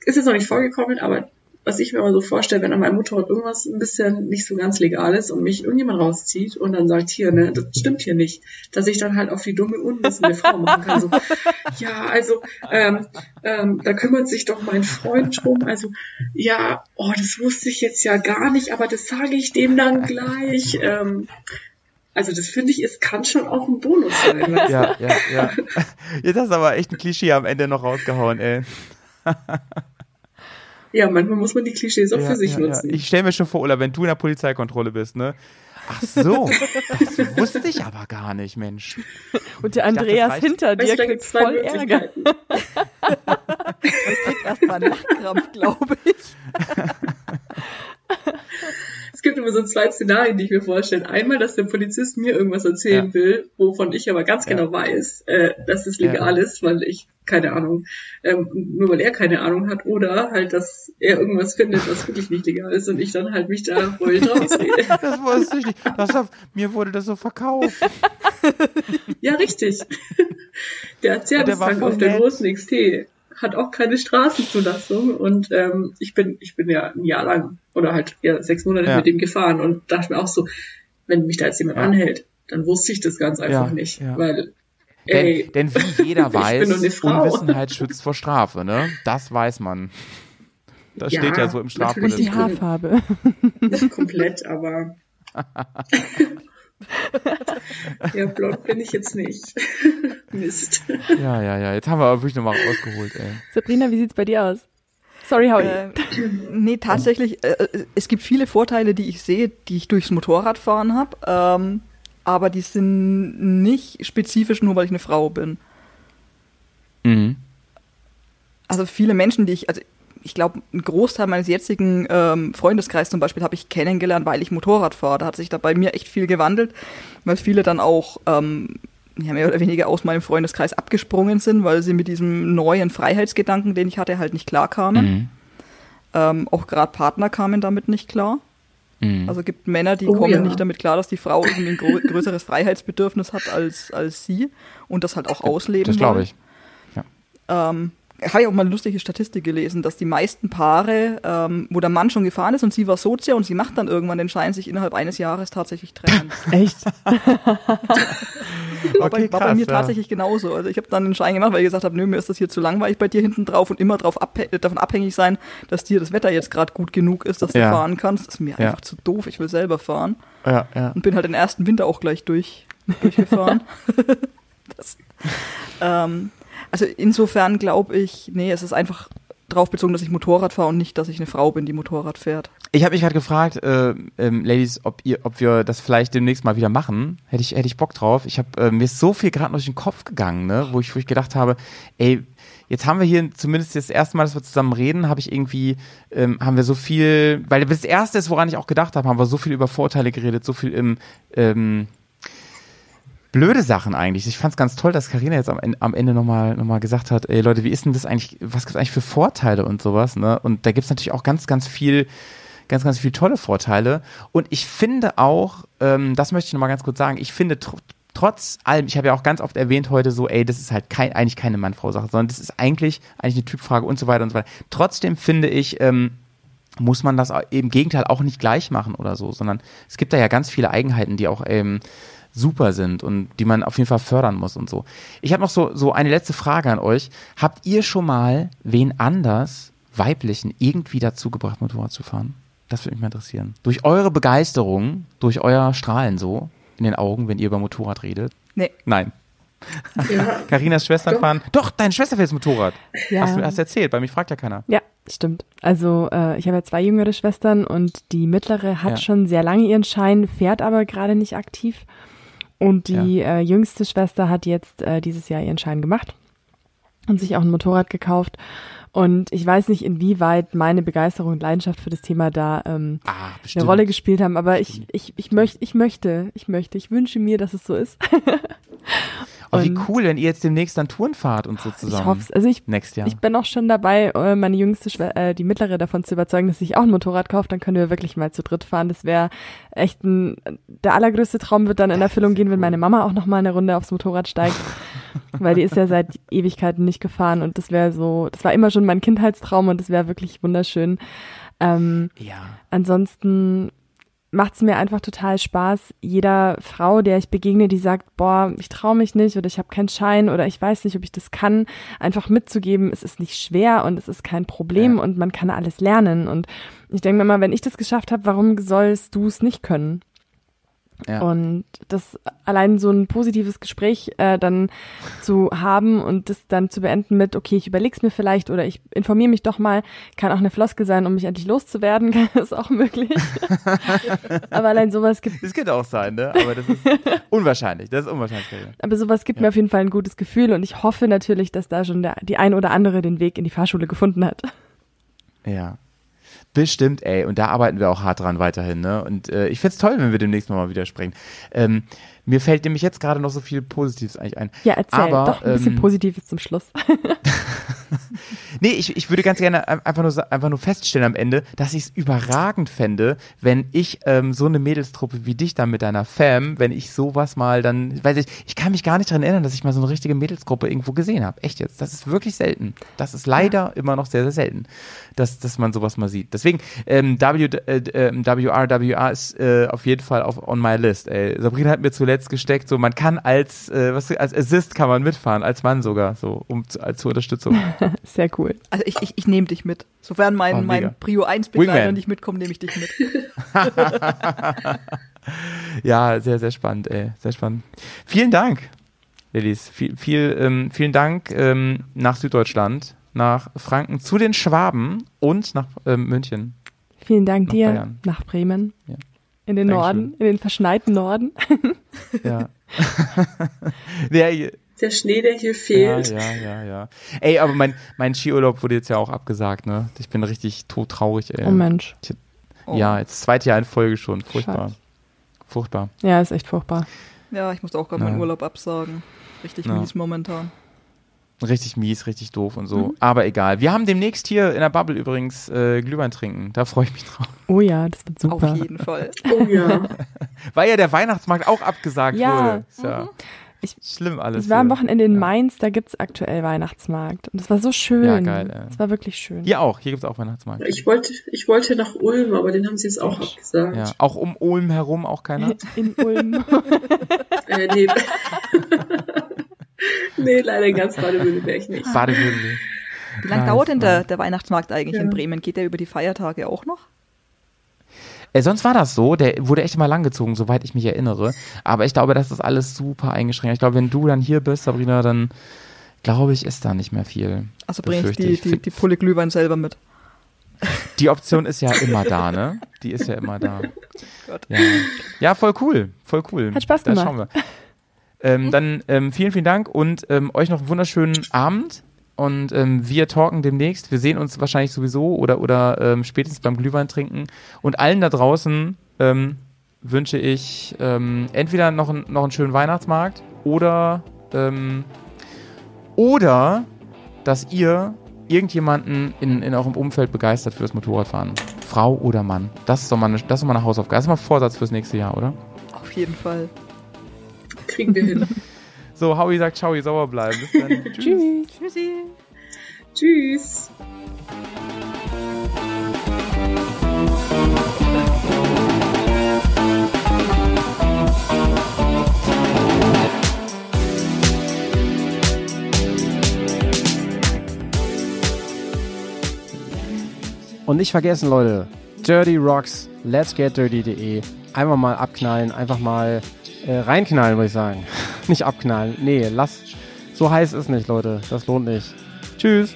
S7: ist jetzt noch nicht vorgekommen, aber was ich mir immer so vorstelle, wenn an meinem Motorrad irgendwas ein bisschen nicht so ganz legal ist und mich irgendjemand rauszieht und dann sagt, hier, ne, das stimmt hier nicht, dass ich dann halt auf die dumme, unwissende Frau machen kann. So, ja, also, ähm, ähm, da kümmert sich doch mein Freund drum. Also, ja, oh, das wusste ich jetzt ja gar nicht, aber das sage ich dem dann gleich. Ähm, also das finde ich, es kann schon auch ein Bonus sein. weißt du?
S6: Ja, ja, ja. Jetzt hast du aber echt ein Klischee am Ende noch rausgehauen, ey.
S7: ja, manchmal muss man die Klischees auch
S6: Ja,
S7: für sich
S6: ja, ja.
S7: nutzen.
S6: Ich stelle mir schon vor, Ulla, wenn du in der Polizeikontrolle bist, ne? Ach so, das wusste ich aber gar nicht, Mensch.
S8: Und der
S6: dachte,
S8: Andreas
S6: reicht.
S8: hinter dir kriegt voll Ärger.
S7: Möglichkeiten.
S5: Ich krieg erstmal einen Lachkrampf, glaube ich.
S7: Es gibt immer so zwei Szenarien, die ich mir vorstelle. Einmal, dass der Polizist mir irgendwas erzählen
S6: Ja.
S7: will, wovon ich aber ganz
S6: Ja.
S7: genau weiß, äh, dass es legal
S6: Ja.
S7: ist, weil ich keine Ahnung, ähm, nur weil er keine Ahnung hat, oder halt, dass er irgendwas findet, was wirklich nicht legal ist und ich dann halt mich da heulend rausrede.
S6: Das wusste ich nicht. Das, mir wurde das so verkauft.
S7: ja, richtig. Der
S6: war voll
S7: auf der großen XT hat auch keine Straßenzulassung und ähm, ich bin ich bin ja ein Jahr lang oder halt ja sechs Monate
S6: Ja.
S7: mit dem gefahren und dachte mir auch so, wenn mich da jetzt jemand
S6: Ja.
S7: anhält, dann wusste ich das ganz einfach
S6: Ja,
S7: nicht,
S6: ja.
S7: weil ey,
S6: Denn, denn wie jeder weiß. Unwissenheit schützt vor Strafe, ne? Das weiß man. Das
S7: Ja,
S6: steht ja so im.
S8: Und die
S6: Strafgesetz.
S8: Haarfarbe.
S7: nicht komplett, aber ja, blond bin ich jetzt nicht. Mist.
S6: Ja, ja, ja. Jetzt haben wir aber wirklich nochmal ausgeholt, ey.
S8: Sabrina, wie sieht's bei dir aus? Sorry, Howie.
S5: Äh, nee, tatsächlich, äh, äh, es gibt viele Vorteile, die ich sehe, die ich durchs Motorradfahren habe, ähm, aber die sind nicht spezifisch nur, weil ich eine Frau bin.
S6: Mhm.
S5: Also viele Menschen, die ich, also ich glaube, einen Großteil meines jetzigen ähm, Freundeskreises zum Beispiel habe ich kennengelernt, weil ich Motorrad fahre. Da hat sich da bei mir echt viel gewandelt, weil viele dann auch ähm, ja, mehr oder weniger aus meinem Freundeskreis abgesprungen sind, weil sie mit diesem neuen Freiheitsgedanken, den ich hatte, halt nicht klar kamen.
S6: Mhm.
S5: Ähm, auch gerade Partner kamen damit nicht klar.
S6: Mhm.
S5: Also gibt Männer, die
S7: Oh
S5: kommen
S7: ja.
S5: nicht damit klar, dass die Frau irgendwie ein grö größeres Freiheitsbedürfnis hat als, als sie und das halt auch ausleben
S6: das glaube ich.
S5: Ähm, habe ich auch mal eine lustige Statistik gelesen, dass die meisten Paare, ähm, wo der Mann schon gefahren ist und sie war Sozia und sie macht dann irgendwann den Schein, sich innerhalb eines Jahres tatsächlich trennen.
S8: Echt?
S5: war, bei, war bei mir tatsächlich genauso. Also ich habe dann den Schein gemacht, weil ich gesagt habe, nö, mir ist das hier zu langweilig bei dir hinten drauf und immer drauf abhä- davon abhängig sein, dass dir das Wetter jetzt gerade gut genug ist, dass
S6: Ja.
S5: du fahren kannst. Das ist mir
S6: Ja.
S5: einfach zu doof. Ich will selber fahren.
S6: Ja, ja.
S5: und bin halt den ersten Winter auch gleich durch, durchgefahren. das, ähm, also insofern glaube ich, nee, es ist einfach drauf bezogen, dass ich Motorrad fahre und nicht, dass ich eine Frau bin, die Motorrad fährt.
S6: Ich habe mich gerade gefragt, äh, ähm, Ladies, ob ihr, ob wir das vielleicht demnächst mal wieder machen. Hätte ich, hätte ich Bock drauf. Ich habe äh, mir ist so viel gerade durch den Kopf gegangen, ne, wo ich, wo ich gedacht habe, ey, jetzt haben wir hier zumindest das erste Mal, dass wir zusammen reden, habe ich irgendwie, ähm, haben wir so viel, weil das erste ist, woran ich auch gedacht habe, haben wir so viel über Vorteile geredet, so viel im ähm, blöde Sachen eigentlich. Ich fand es ganz toll, dass Karina jetzt am, am Ende nochmal noch mal gesagt hat, ey Leute, wie ist denn das eigentlich, was gibt es eigentlich für Vorteile und sowas, ne? Und da gibt es natürlich auch ganz, ganz viel, ganz, ganz viel tolle Vorteile. Und ich finde auch, ähm, das möchte ich nochmal ganz kurz sagen, ich finde tr trotz allem, ich habe ja auch ganz oft erwähnt heute so, ey, das ist halt kein, eigentlich keine Mann-Frau-Sache, sondern das ist eigentlich, eigentlich eine Typfrage und so weiter und so weiter. Trotzdem finde ich, ähm, muss man das im Gegenteil auch nicht gleich machen oder so, sondern es gibt da ja ganz viele Eigenheiten, die auch ähm, super sind und die man auf jeden Fall fördern muss und so. Ich habe noch so, so eine letzte Frage an euch. Habt ihr schon mal wen anders, weiblichen, irgendwie dazu gebracht, Motorrad zu fahren? Das würde mich mal interessieren. Durch eure Begeisterung, durch euer Strahlen so in den Augen, wenn ihr über Motorrad redet?
S5: Nee,
S6: Nein.
S7: Ja,
S6: Karinas Schwestern
S7: Doch.
S6: fahren. Doch, deine Schwester fährt das Motorrad.
S8: Ja.
S6: Hast du hast erzählt, bei mir fragt ja keiner.
S8: Ja, stimmt. Also äh, ich habe ja zwei jüngere Schwestern und die mittlere hat
S6: Ja.
S8: schon sehr lange ihren Schein, fährt aber gerade nicht aktiv. Und die äh, jüngste Schwester hat jetzt äh, dieses Jahr ihren Schein gemacht und sich auch ein Motorrad gekauft. Und ich weiß nicht, inwieweit meine Begeisterung und Leidenschaft für das Thema da ähm,
S6: Ah,
S8: eine Rolle gespielt haben, aber ich, ich, ich, möcht, ich möchte, ich möchte, ich wünsche mir, dass es so ist.
S6: Oh, wie cool, wenn ihr jetzt demnächst dann Touren fahrt und so zusammen.
S8: Ich hoffe es. Also ich,
S6: Next Jahr.
S8: ich bin auch schon dabei, äh, meine jüngste, Schwe äh, die mittlere davon zu überzeugen, dass sich auch ein Motorrad kauft. Dann können wir wirklich mal zu dritt fahren. Das wäre echt ein, der allergrößte Traum wird dann in Erfüllung gehen, wenn meine Mama auch noch mal eine Runde aufs Motorrad steigt. weil die ist ja seit Ewigkeiten nicht gefahren und das wäre so, das war immer schon mein Kindheitstraum und das wäre wirklich wunderschön. Ähm,
S6: Ja.
S8: ansonsten macht es mir einfach total Spaß, jeder Frau, der ich begegne, die sagt, boah, ich traue mich nicht oder ich habe keinen Schein oder ich weiß nicht, ob ich das kann, einfach mitzugeben, es ist nicht schwer und es ist kein Problem
S6: Ja.
S8: und man kann alles lernen. Und ich denke mir immer, wenn ich das geschafft habe, warum sollst du es nicht können?
S6: Ja.
S8: Und das allein so ein positives Gespräch äh, dann zu haben und das dann zu beenden mit, okay, ich überleg's mir vielleicht oder ich informiere mich doch mal, kann auch eine Floskel sein, um mich endlich loszuwerden, ist auch möglich. aber allein sowas gibt,
S6: Das könnte auch sein, ne? Aber das ist unwahrscheinlich. Das ist unwahrscheinlich.
S8: Aber sowas gibt mir auf jeden Fall ein gutes Gefühl und ich hoffe natürlich, dass da schon der, die ein oder andere den Weg in die Fahrschule gefunden hat.
S6: Ja. Bestimmt, ey. Und da arbeiten wir auch hart dran weiterhin, ne? Und äh, ich find's toll, wenn wir demnächst mal wieder sprechen. Ähm, mir fällt nämlich jetzt gerade noch so viel Positives eigentlich ein.
S8: Ja, erzähl
S6: Aber,
S8: doch ein bisschen
S6: ähm,
S8: Positives zum Schluss.
S6: Nee, ich, ich würde ganz gerne ein- einfach nur, einfach nur feststellen am Ende, dass ich es überragend fände, wenn ich ähm, so eine Mädelstruppe wie dich dann mit deiner Fam, wenn ich sowas mal dann, weiß ich, ich kann mich gar nicht daran erinnern, dass ich mal so eine richtige Mädelsgruppe irgendwo gesehen habe. Echt jetzt. Das ist wirklich selten. Das ist leider immer noch sehr, sehr selten, dass, dass man sowas mal sieht. Deswegen, ähm, w, äh, ähm, WRWR ist äh, auf jeden Fall auf on my list. Ey. Sabrina hat mir zuletzt gesteckt, so man kann als, äh, was, als Assist kann man mitfahren, als Mann sogar, so, um zu, als zur Unterstützung.
S8: Sehr cool.
S5: Also ich, ich, ich nehme dich mit. Sofern mein,
S6: Oh,
S5: mein Prio 1 Begleiter nicht mitkommt, nehme ich dich mit.
S6: Ja, sehr, sehr spannend, ey. Sehr spannend. Vielen Dank, Ladies. Viel, viel, ähm, vielen Dank ähm, nach Süddeutschland, nach Franken, zu den Schwaben und nach ähm, München.
S8: Vielen Dank
S6: Nach
S8: dir
S6: Bayern.
S8: nach Bremen.
S6: Ja.
S8: In den
S6: Dankeschön.
S8: Norden, in den verschneiten Norden.
S6: Ja,
S7: Der Schnee, der hier
S6: ja,
S7: fehlt.
S6: ja, ja, ja. Ey, aber mein, mein Skiurlaub wurde jetzt ja auch abgesagt, ne? Ich bin richtig todtraurig, ey.
S8: Oh Mensch.
S6: Ja, jetzt das zweite Jahr in Folge schon. Furchtbar.
S8: Scheiße.
S6: Furchtbar.
S8: Ja, ist echt furchtbar.
S5: Ja, ich musste auch gerade
S6: Ja.
S5: meinen Urlaub absagen. Richtig
S6: Ja.
S5: mies momentan.
S6: Richtig mies, richtig doof und so.
S8: Mhm.
S6: Aber egal. Wir haben demnächst hier in der Bubble übrigens äh, Glühwein trinken. Da freue ich mich drauf.
S8: Oh ja, das wird super.
S5: Auf jeden Fall.
S7: Oh ja.
S6: Weil ja der Weihnachtsmarkt auch abgesagt
S8: Ja.
S6: wurde. Ja
S8: Ich-
S6: schlimm alles.
S8: Ich war am. Wochenende in
S6: Ja.
S8: Mainz, da gibt's aktuell Weihnachtsmarkt. Und das war so schön.
S6: Ja, geil.
S8: Das war wirklich schön.
S6: Hier auch. Hier gibt's auch Weihnachtsmarkt.
S7: Ich wollte, ich wollte nach Ulm, aber den haben sie jetzt auch abgesagt.
S6: Ja. Auch um Ulm herum auch keiner.
S8: In Ulm.
S7: Äh, nee. nee, leider in ganz Baden-Württemberg nicht.
S6: Badewürttemberg.
S5: Wie lange dauert denn der, der Weihnachtsmarkt eigentlich
S7: Ja.
S5: in Bremen? Geht der über die Feiertage auch noch?
S6: Äh, sonst war das so, der wurde echt mal langgezogen, soweit ich mich erinnere. Aber ich glaube, das ist alles super eingeschränkt. Ich glaube, wenn du dann hier bist, Sabrina, dann glaube ich, ist da nicht mehr viel.
S5: Also bringe ich die, die, die Pulle Glühwein selber mit.
S6: Die Option ist ja immer da, ne? Die ist ja immer da.
S5: Gott.
S6: Ja, ja voll cool. Voll cool.
S8: Hat Spaß
S6: Da
S8: gemacht.
S6: schauen wir. Ähm, dann ähm, vielen, vielen Dank und ähm, euch noch einen wunderschönen Abend. Und ähm, wir talken demnächst. Wir sehen uns wahrscheinlich sowieso oder, oder ähm, spätestens beim Glühwein trinken. Und allen da draußen ähm, wünsche ich ähm, entweder noch, ein, noch einen schönen Weihnachtsmarkt oder, ähm, oder dass ihr irgendjemanden in, in eurem Umfeld begeistert fürs Motorradfahren. Frau oder Mann. Das ist doch mal eine, das ist doch mal eine Hausaufgabe. Das ist mal ein Vorsatz fürs nächste Jahr, oder?
S5: Auf jeden Fall.
S7: Kriegen wir hin.
S6: So, Howie sagt ciao, ihr sauber bleiben. Bis dann. Tschüss.
S8: Tschüss.
S5: Tschüssi.
S7: Tschüss.
S1: Und nicht vergessen, Leute, Dirty Rocks, let's get dirty.de. Einfach mal abknallen, einfach mal äh, reinknallen, würde ich sagen. nicht abknallen. Nee, lass. So heiß ist nicht, Leute. Das lohnt nicht. Tschüss.